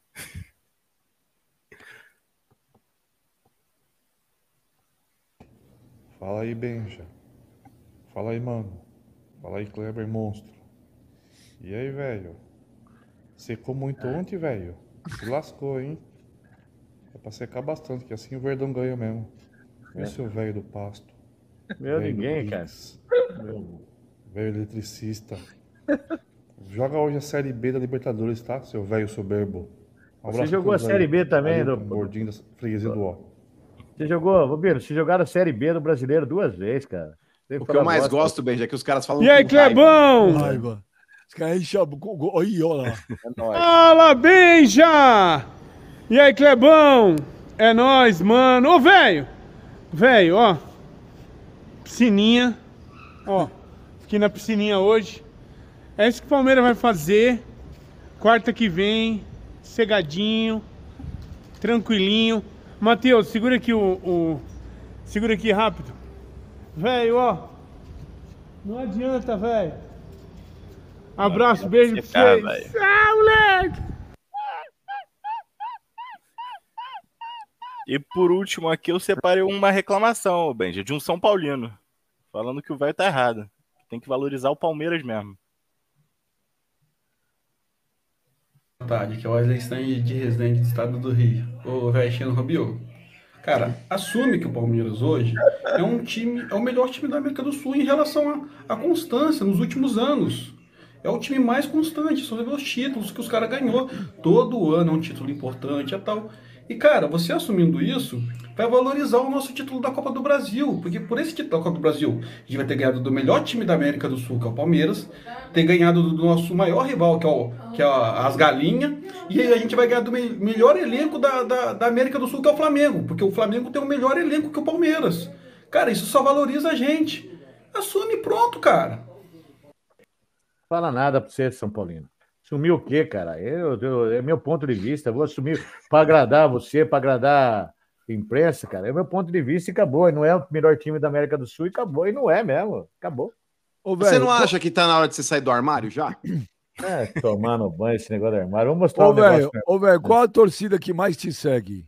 Fala aí, Benja. Fala aí, mano. Fala aí, Kleber Monstro. E aí, velho? Secou muito ontem, velho? Se lascou, hein? É pra secar bastante, que assim o Verdão ganha mesmo. Meu É. seu velho do pasto. Meu, do ninguém, cara. Blitz. Velho eletricista. Joga hoje a Série B da Libertadores, tá? Seu velho soberbo. Um Você jogou a Série aí. B também, Valeu, do- Gordinho da freguesia do Ó. Você jogou, Bobino, você jogaram a Série B do brasileiro duas vezes, cara. Você O que eu mais gosto, Benja, é que os caras falam. E aí. Clebão? Raiva. Os caras enchem a boca. Olha, olha lá. Fala, Benja! E aí, Clebão? É nóis, mano. Ô, velho! Velho, ó. Piscininha. Ó. Fiquei na piscininha hoje. É isso que o Palmeiras vai fazer. Quarta que vem. Cegadinho. Tranquilinho. Matheus, segura aqui o. o- Segura aqui rápido. Velho, ó. Não adianta, velho. Abraço, beijo pra vocês. Ah, moleque! E por último aqui eu separei uma reclamação, Benja, de um São Paulino. Falando que o velho tá errado. Tem que valorizar o Palmeiras mesmo. Boa tarde, aqui é o Wesley Stein de Residente do Estado do Rio. Ô, velho, Chino Rabiot. Cara, assume que o Palmeiras hoje é um time, é o melhor time da América do Sul em relação à constância nos últimos anos. É o time mais constante, só os títulos que os caras ganhou. Todo ano é um título importante e tal. E, cara, você assumindo isso, vai valorizar o nosso título da Copa do Brasil. Porque por esse título da Copa do Brasil, a gente vai ter ganhado do melhor time da América do Sul, que é o Palmeiras, ter ganhado do nosso maior rival, que é, o, que é as Galinhas, e a gente vai ganhar do me- melhor elenco da, da, da América do Sul, que é o Flamengo. Porque o Flamengo tem o melhor elenco que o Palmeiras. Cara, isso só valoriza a gente. Assume pronto, cara. Fala nada pra você, São Paulino. Assumir o quê, cara? Eu, eu- é meu ponto de vista. Eu vou assumir para agradar você, para agradar a imprensa, cara. É meu ponto de vista e acabou. E não é o melhor time da América do Sul e acabou. E não é mesmo. Acabou. Você não acha que tá na hora de você sair do armário já? É, tomar no banho esse negócio do armário. Vamos mostrar Ô, um negócio. velho, ô, velho, qual a torcida que mais te segue?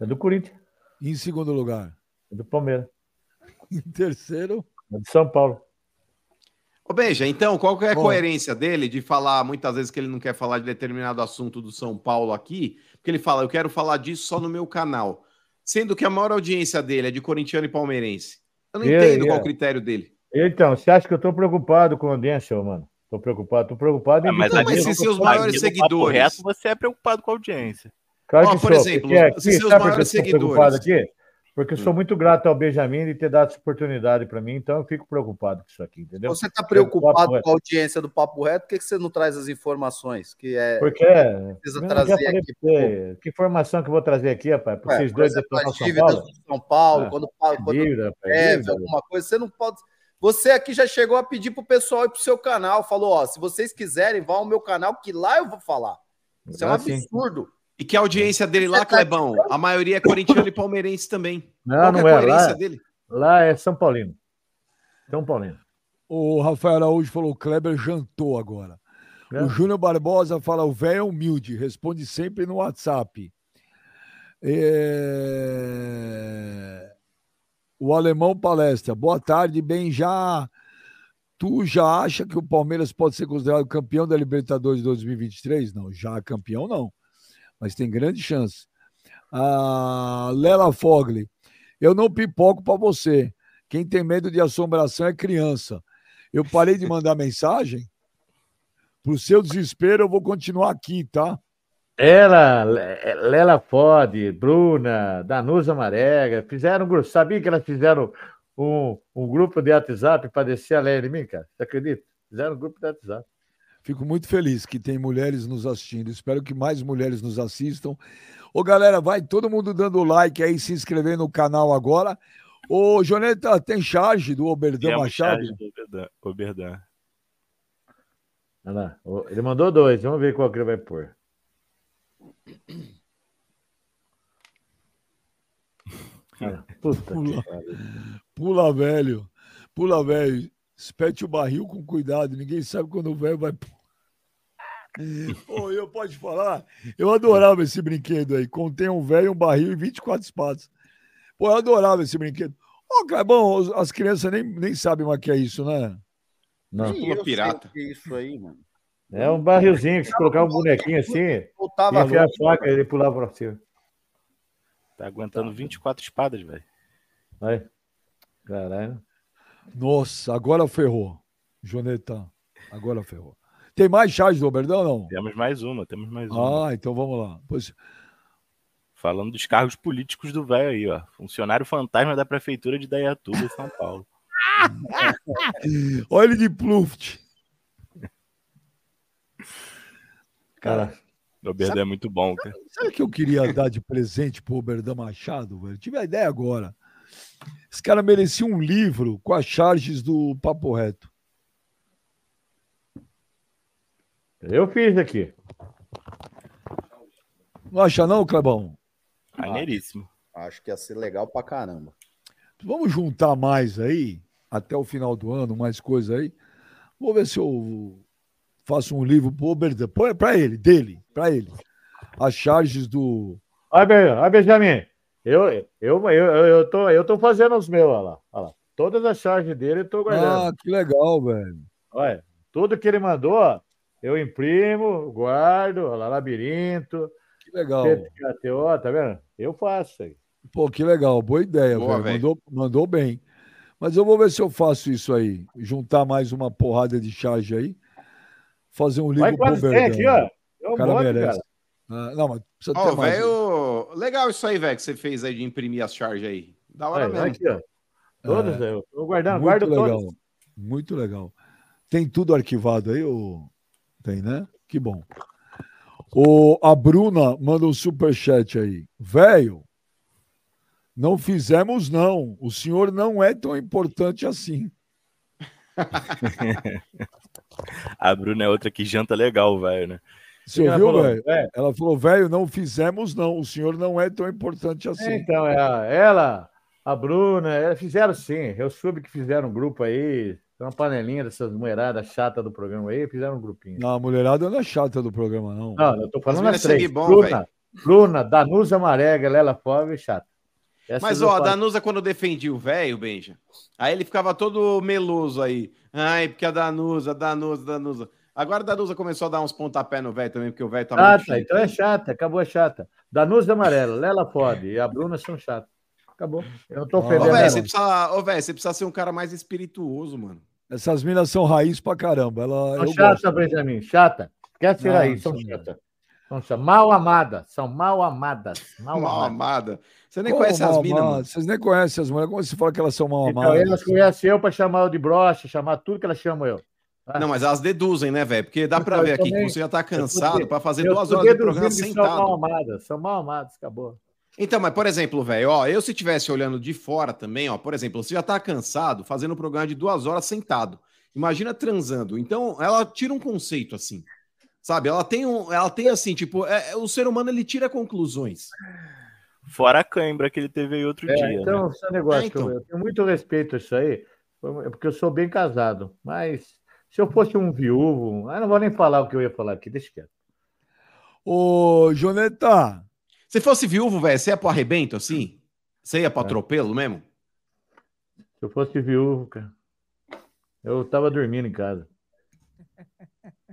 É do Corinthians. Em segundo lugar? É do Palmeiras. [LAUGHS] Em terceiro? É do São Paulo. Ô, Benja, então, qual que é a Ó. coerência dele de falar muitas vezes que ele não quer falar de determinado assunto do São Paulo aqui? Porque ele fala, eu quero falar disso só no meu canal. Sendo que a maior audiência dele é de corintiano e palmeirense. Eu não E- entendo e- qual o critério dele. Então, você acha que eu tô preocupado com a audiência, ô, mano? Tô preocupado, tô preocupado em Ah, mas aqui mas se seus maiores seguidores- Reto, você é preocupado com a audiência. Claro Ó, que por sou. exemplo, porque aqui, se seus maiores seguidores- aqui? Porque eu Hum. sou muito grato ao Benjamin de ter dado essa oportunidade para mim, então eu fico preocupado com isso aqui, entendeu? Você está preocupado com a audiência do Papo Reto, por que, que você não traz as informações? Que é, Porque precisa eu já trazer aqui. que informação que eu vou trazer aqui, rapaz? Para Ué, vocês dois exemplo, São Paulo? do São Paulo, Ah, quando, quando dívida, rapaz, deve dívida. alguma coisa, você não pode. Você aqui já chegou a pedir pro pessoal ir pro seu canal, falou: ó, se vocês quiserem, vão ao meu canal, que lá eu vou falar. Isso é um Ah, sim. E que a audiência dele lá, Clebão, a maioria é corintiano e palmeirense também. Não, Qual que não é é. a coerência Lá, dele? lá é São Paulino. São Paulino. O Rafael Araújo falou: o Kleber jantou agora. É. O Júnior Barbosa fala: o velho é humilde, responde sempre no WhatsApp. É, O alemão palestra. Boa tarde, bem já. Tu já acha que o Palmeiras pode ser considerado campeão da Libertadores de 2023? Não, já campeão não. Mas tem grande chance. A Lela Fogli. Eu não pipoco para você. Quem tem medo de assombração é criança. Eu parei de mandar mensagem. Pro seu desespero, eu vou continuar aqui, tá? Ela, Le- Lela Fode, Bruna, Danusa Marega, fizeram um grupo. Sabia que elas fizeram um, um grupo de WhatsApp para descer a lenha em mim, cara? Você acredita? Fizeram um grupo de WhatsApp. Fico muito feliz que tem mulheres nos assistindo. Espero que mais mulheres nos assistam. Ô, galera, vai todo mundo dando like aí, se inscrever no canal agora. Ô, Joneta, tem charge do Oberdan Machado? charge do Oberdan- Oberdan. Olha lá. Ele mandou dois, vamos ver qual que ele vai pôr. [LAUGHS] Ah, Puta Pula. Pula, velho. Pula, velho. Espete o barril com cuidado. Ninguém sabe quando o velho vai. [LAUGHS] Ô, eu pode falar? Eu adorava esse brinquedo aí. Contém um velho, um barril e 24 espadas. Pô, eu adorava esse brinquedo. Ô, Clebão, os- as crianças nem, nem sabem o que é isso, né? Não. Nem eu sei o que é isso aí, mano. É um barrilzinho que se colocar um bonequinho assim, Voltava e a faca ele pulava pra cima. Tá aguentando 24 espadas, velho. Vai. Caralho. Nossa, agora ferrou. Joneta, agora ferrou. Tem mais charge do Oberdão ou não? Temos mais uma, temos mais uma. Ah, então vamos lá. Pois, Falando dos cargos políticos do velho aí, ó. Funcionário fantasma da prefeitura de Dayatuba, São Paulo. [LAUGHS] Olha ele de Pluft. Cara, O Oberdan é muito bom, cara. Sabe o que eu queria dar de presente pro Oberdan Machado, velho? Tive a ideia agora. Esse cara merecia um livro com as charges do Papo Reto. eu fiz aqui. Não acha não, Clebão? Maneiríssimo. Acho que ia ser legal pra caramba. Vamos juntar mais aí, até o final do ano, mais coisa aí. Vou ver se eu faço um livro pro Oberdan. Põe pra ele, dele, pra ele. As charges do... Olha, Benjamin. Eu, eu, eu, eu, eu, tô, eu tô fazendo os meus, olha lá. Olha lá. Todas as charges dele eu tô guardando. Ah, que legal, velho. Olha, tudo que ele mandou, ó, eu imprimo, guardo, olha lá, labirinto. Que legal. KTO, tá vendo? Eu faço isso aí. Pô, que legal, boa ideia, Boa, velho. velho. Mandou, mandou bem. Mas eu vou ver se eu faço isso aí. Juntar mais uma porrada de charge aí. Fazer um livro Olha quantos tem aqui, ó. Tem um O cara monte, merece. cara. Ah, não, mas precisa Ó, ter mais. velho. Legal isso aí, velho, que você fez aí de imprimir as charges aí. Da hora Olha, mesmo. aqui, ó. Todos É. eu tô guardando, Muito guardo legal. todos. Muito legal. Tem tudo arquivado aí? Ou... Tem, né? Que bom. O, a Bruna manda um superchat aí. Velho, não fizemos não. O senhor não é tão importante assim. [LAUGHS] A Bruna é outra que janta legal, velho, né? Você ela ouviu, falou? velho? É. Ela falou, velho, não fizemos não. O senhor não é tão importante assim. É, então, é a- ela, a Bruna, é, fizeram sim. Eu soube que fizeram um grupo aí, uma panelinha dessas mulheradas chatas do programa aí, fizeram um grupinho. Não, a mulherada não é chata do programa, não. Não, eu tô falando as três. bom, Bruna. Bruna, Danusa Marega, Lela Fove e chata. Essas Mas, ó, a. Danusa, quando defendia o velho, Benja, aí ele ficava todo meloso aí. Ai, porque a Danusa, Danusa, Danusa. Agora a Danusa começou a dar uns pontapé no velho também, porque o velho tá muito Chata, chato. então é chata, acabou a chata. Danusa amarela, Lela fode e a Bruna são chatas. Acabou. Eu não tô Ô, ofendendo velho, ela. você precisa, ô, velho, você precisa ser um cara mais espirituoso, mano. Essas minas são raiz pra caramba. Ela, São eu chata, gosto. Benjamin, chata. Quer ser aí, são chata. São chata. Mal amadas, são mal amadas. Mal, Mal amadas. amada. Você nem Como conhece as minas, amada? mano. Vocês nem conhecem as mulheres. Como você fala que elas são mal Então, amadas? elas conhecem eu para chamar eu de brocha, chamar tudo que elas chamam eu. Ah. Não, mas elas deduzem, né, velho? Porque dá pra Então, ver aqui também- que você já tá cansado pra fazer duas horas de programa que São mal sentado. amadas, são mal amadas, acabou. Então, mas por exemplo, velho, ó, eu se estivesse olhando de fora também, ó, por exemplo, você já tá cansado fazendo um programa de duas horas sentado. Imagina transando. Então, ela tira um conceito assim, sabe? Ela tem um, ela tem assim, tipo, é- é- o ser humano ele tira conclusões. Fora a cãibra que ele teve aí outro É, dia. então, né? esse negócio, É, então. que eu, eu tenho muito respeito a isso aí, é porque eu sou bem casado. Mas se eu fosse um viúvo, ah, não vou nem falar o que eu ia falar aqui, deixa quieto. Ô, Joneta, Se fosse viúvo, velho, você ia pro arrebento assim? Você ia É. pro atropelo mesmo? Se eu fosse viúvo, cara, eu tava dormindo em casa.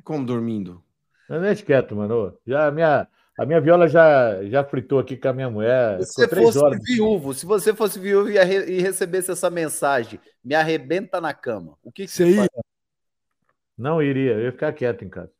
Como dormindo? Mas deixa quieto, mano. Já a minha, a minha viola já, já fritou aqui com a minha mulher. Se você fosse horas. viúvo, se você fosse viúvo e, arre- e recebesse essa mensagem, me arrebenta na cama. O que, que você faz? Não iria, eu ia ficar quieto em casa.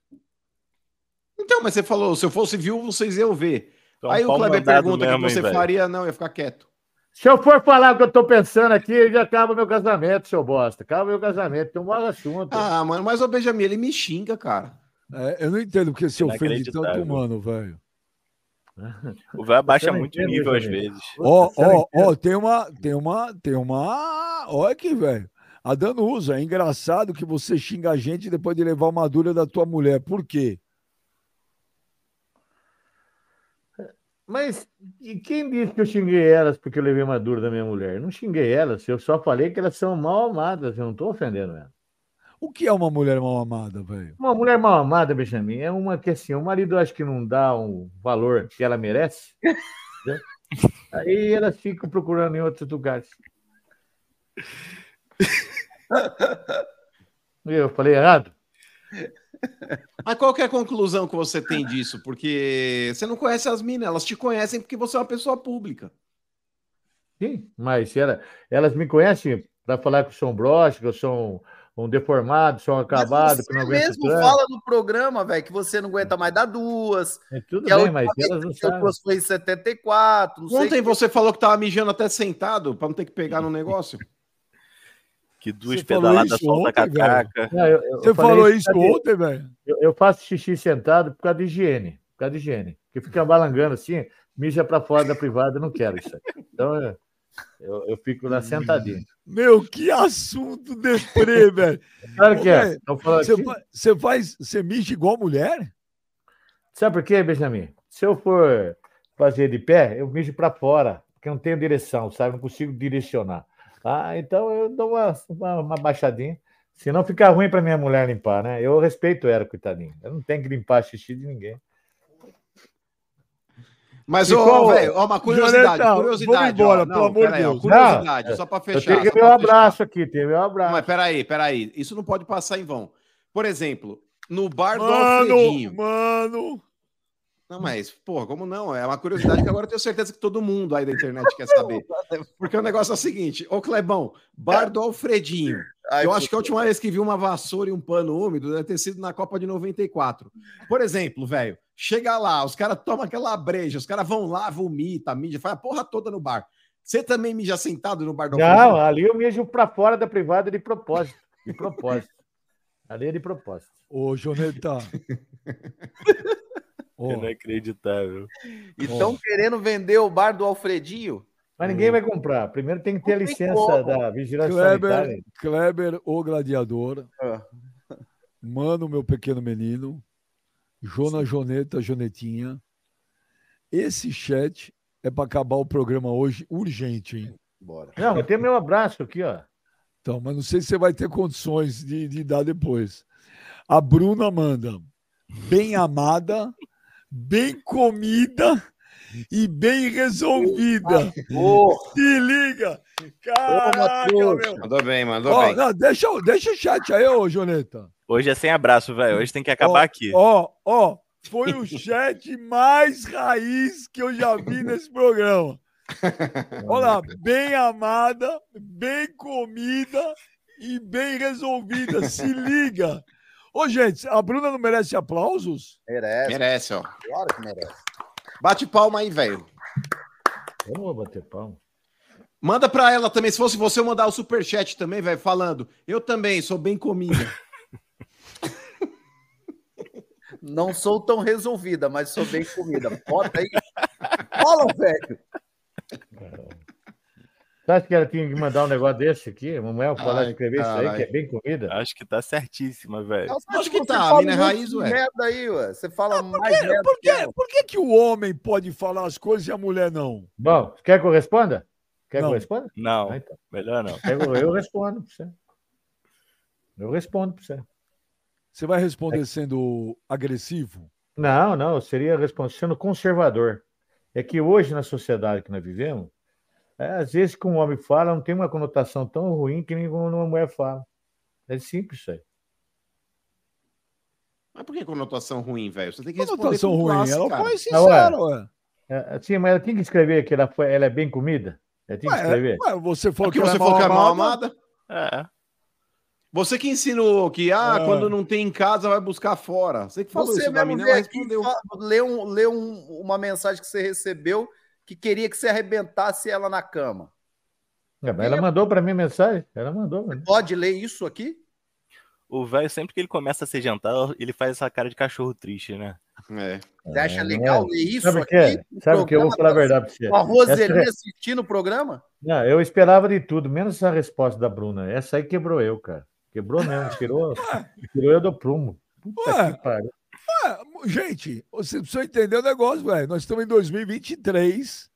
Então, mas você falou, se eu fosse viúvo, vocês iam ver. Então, Aí o Kleber pergunta o que hein, você velho? faria. Não, eu ia ficar quieto. Se eu for falar o que eu tô pensando aqui, já acaba meu casamento, seu bosta. Acaba meu casamento, tem um mau assunto. Ah, mano, mas o Benjamin, ele me xinga, cara. é, eu não entendo porque se ofende tanto humano, velho. O velho abaixa não muito o entende, nível às vezes. Ó, não ó, ó, tem uma, tem uma, tem uma. Olha aqui, velho. A Danusa, é engraçado que você xinga a gente depois de levar uma dura da tua mulher. Por quê? Mas e quem disse que eu xinguei elas porque eu levei uma dura da minha mulher? Eu não xinguei elas, eu só falei que elas são mal amadas, eu não tô ofendendo elas. O que é uma mulher mal amada, velho? Uma mulher mal amada, Benjamin, é uma que assim, o marido acha que não dá um valor que ela merece. entendeu? [LAUGHS] Aí elas ficam procurando em outros lugares. [LAUGHS] Eu falei errado? Mas qual que é a conclusão que você tem disso? Porque você não conhece as minas, elas te conhecem porque você é uma pessoa pública. Sim, mas ela, elas me conhecem para falar que eu sou um broche, que eu sou um, um deformado, sou um acabado, que não Você aguento mesmo tranco. fala no programa, velho, que você não aguenta mais dar duas. É tudo que bem, mas elas não que sabem. foi em 74. Não sei Ontem que- você falou que tava mijando até sentado pra não ter que pegar no negócio. Que duas Você falou pedaladas isso solta ontem. Não, eu- eu Você falou isso de- ontem, velho? Eu, eu faço xixi sentado por causa de higiene. Por causa de higiene. Porque fica balangando assim, mija para fora da privada, eu não quero isso aí. Então eu, eu, eu fico lá sentadinho. Meu, que assunto deprê, [LAUGHS] velho. Claro que Ô, é. Então, Você você faz, você mija igual mulher? Sabe por quê, Benjamin? Se eu for fazer de pé, eu mijo para fora, porque eu não tenho direção, sabe? Não consigo direcionar. Ah, então eu dou uma, uma, uma baixadinha. Senão fica ruim para minha mulher limpar, né? Eu respeito ela, coitadinha. Eu não tenho que limpar xixi de ninguém. Mas, ô, velho, ó, uma curiosidade, Jonathan, curiosidade. vamos embora, ó, pelo não, amor de Deus. curiosidade, Não, só pra eu fechar. tenho que só ver pra o fechar. abraço aqui, tem meu abraço. Mas peraí, peraí, isso não pode passar em vão. Por exemplo, no bar do Mano, Alfredinho. mano. Não, mas, porra, como não? É uma curiosidade que agora eu tenho certeza que todo mundo aí da internet quer saber. Porque o negócio é o seguinte: Ô Clebão, bar do Alfredinho. Ai, eu acho que a última vez que vi uma vassoura e um pano úmido deve ter sido na Copa de 94. Por exemplo, velho, chega lá, os caras tomam aquela breja, os caras vão lá, vomita, mídia, faz a porra toda no bar. Você também mija sentado no bar do Não, Alfredinho? ali eu mijo para fora da privada de propósito. De propósito. Ali é de propósito. Ô, Joneta. [LAUGHS] Ô, Inacreditável. E estão querendo vender o bar do Alfredinho? Mas ninguém vai comprar. Primeiro tem que ter a Não licença da vigilância Kleber, sanitária. Kleber, o gladiador. Ah. Mano, meu pequeno menino. Jona Joneta, Jonetinha. Esse chat é para acabar o programa hoje urgente, hein? Bora. Não, tem meu abraço aqui, ó. Então, mas não sei se você vai ter condições de, de dar depois. A Bruna manda bem amada, bem comida e bem resolvida. Porra. Se liga! Caraca, meu. Mandou bem, mandou Ó, bem. não, deixa, o- deixa o chat aí, ô Joneta. Hoje é sem abraço, velho. Hoje tem que acabar aqui. Ó, ó, foi o chat mais raiz que eu já vi nesse programa. [LAUGHS] Olha lá, bem amada, bem comida e bem resolvida. Se liga. Ô, gente, a Bruna não merece aplausos? Merece. Merece, ó. Claro que merece. Bate palma aí, velho. Eu não vou bater palma. Manda pra ela também, se fosse você, eu mandar o superchat também, velho, falando. Eu também sou bem comida. [LAUGHS] Não sou tão resolvida, mas sou bem comida. Bota aí. Fala, velho. Você acha que ela tinha que mandar um negócio desse aqui? A mulher falar, Ai, escrever isso aí, que é bem comida? Acho que tá certíssima, velho. Acho que tá, a mina é raiz, ué. Merda aí, ué. Você fala Por mais merda por, que por que, que o homem pode falar as coisas e a mulher não? Bom, quer que eu responda? Quer Não. que eu responda? Não, Ah, então. melhor não. Eu, eu respondo pra você. Eu respondo pra você. Você vai responder sendo agressivo? Não, não, eu seria responsável sendo conservador. É que hoje, na sociedade que nós vivemos, é, às vezes que um homem fala não tem uma conotação tão ruim que nem quando uma mulher fala. É simples isso aí. Mas por que conotação ruim, velho? Você tem que responder Conotação ruim. classe, Ela cara. foi Ah, sincera, ué. ué. É, sim, mas ela tem que escrever que ela, foi, ela é bem comida? Ela tem que Ué, escrever? ué, você falou Porque que você é falou que é mal amada. É. Você que ensinou que, ah, É. quando não tem em casa, vai buscar fora. Você que falou Você isso mesmo ela aqui, respondeu. fa- lê, um, lê um- uma mensagem que você recebeu que queria que você arrebentasse ela na cama. É, mas ela mandou para mim mensagem? Ela mandou. Mano. Pode ler isso aqui? O velho, sempre que ele começa a se jantar, ele faz essa cara de cachorro triste, né? É. Você acha É, legal não é. ler isso Sabe o aqui? que é? Sabe o que? Eu vou falar a verdade pra você. Com a Roseli Essa- assistindo o programa? Não, eu esperava de tudo, menos essa resposta da Bruna. Essa aí quebrou eu, cara. Quebrou mesmo, tirou, tirou eu do prumo. Puta Ué. que pariu. Ué, gente, você precisa entender o negócio, velho. Nós estamos em 2023.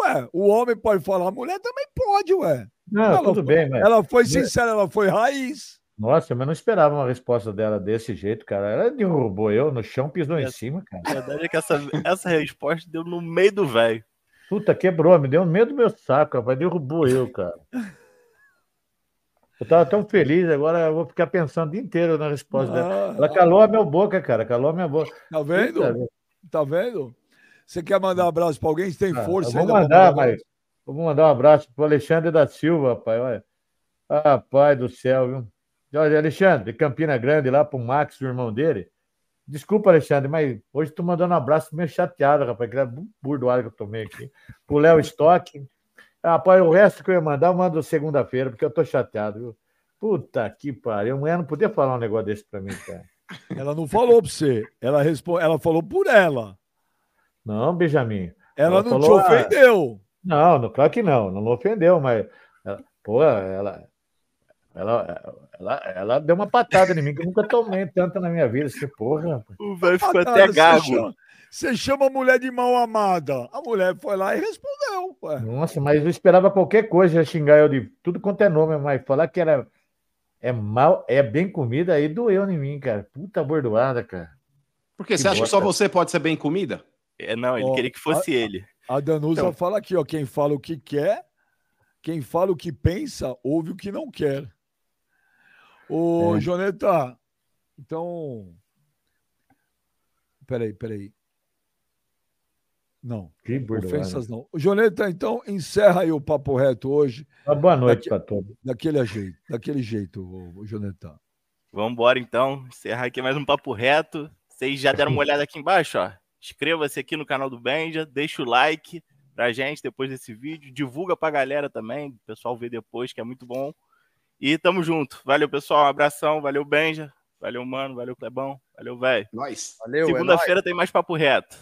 Ué, o homem pode falar, a mulher também pode, ué. Não, Ela tudo foi- bem, mas. Ela foi sincera, ela foi raiz. Nossa, mas não esperava uma resposta dela desse jeito, cara. Ela derrubou eu no chão, pisou em cima, cara. A verdade é que essa, essa resposta deu no meio do velho. Puta, quebrou, me deu no meio do meu saco, rapaz. Derrubou eu, cara. Eu tava tão feliz, agora eu vou ficar pensando o dia inteiro na resposta dela. Ah, Ela calou a minha boca, cara. Calou a minha boca. Tá vendo? Puta, Tá vendo? Você quer mandar um abraço pra alguém? Você tem Ah, força vou mandar, mas vou mandar um abraço pro Alexandre da Silva, rapaz. Olha. Ah, pai do céu, viu? Olha, Alexandre, de Campina Grande, lá pro Max, o irmão dele. Desculpa, Alexandre, mas hoje tô mandando um abraço meio chateado, rapaz, que era burdoado que eu tomei aqui. Pro Léo Stock. Rapaz, o resto que eu ia mandar, eu mando segunda-feira, porque eu tô chateado, viu? Puta que pariu. A mulher não podia falar um negócio desse pra mim, cara. Ela não falou pra você. Ela, respo... ela falou por ela. Não, Benjamin. Ela, não falou, te ah, ofendeu. Não, não, claro que não, não me ofendeu, mas, ela- pô, ela, ela, ela, ela deu uma patada em mim que eu nunca tomei tanta na minha vida. Assim, porra. O velho ficou Patada, até você gago. Você chama a mulher de mal amada. A mulher foi lá e respondeu. Ué. Nossa, mas eu esperava qualquer coisa ia xingar eu de tudo quanto é nome, mas falar que era é mal, é bem comida, aí doeu em mim, cara. Puta bordoada, cara. Porque você Que acha que só você pode ser bem comida? É, não, ele Ó, queria que fosse a- ele. A Danusa Então. fala aqui, ó. Quem fala o que quer, quem fala o que pensa, ouve o que não quer. Ô, É. Joneta, então. Peraí, peraí. Não. Que bordoada. Ofensas não. Joneta, então encerra aí o papo reto hoje. Uma boa noite Daqui- para todos. Daquele jeito, daquele jeito, Joneta. Vamos embora então, encerrar aqui mais um papo reto. Vocês já deram uma [LAUGHS] olhada aqui embaixo, ó. Inscreva-se aqui no canal do Benja, deixa o like pra gente depois desse vídeo, divulga pra galera também, o pessoal vê depois, que é muito bom. E tamo junto. Valeu, pessoal, um abração, valeu Benja, valeu mano, valeu Clebão, valeu velho. Nós. Valeu, é Segunda-feira tem mais papo reto.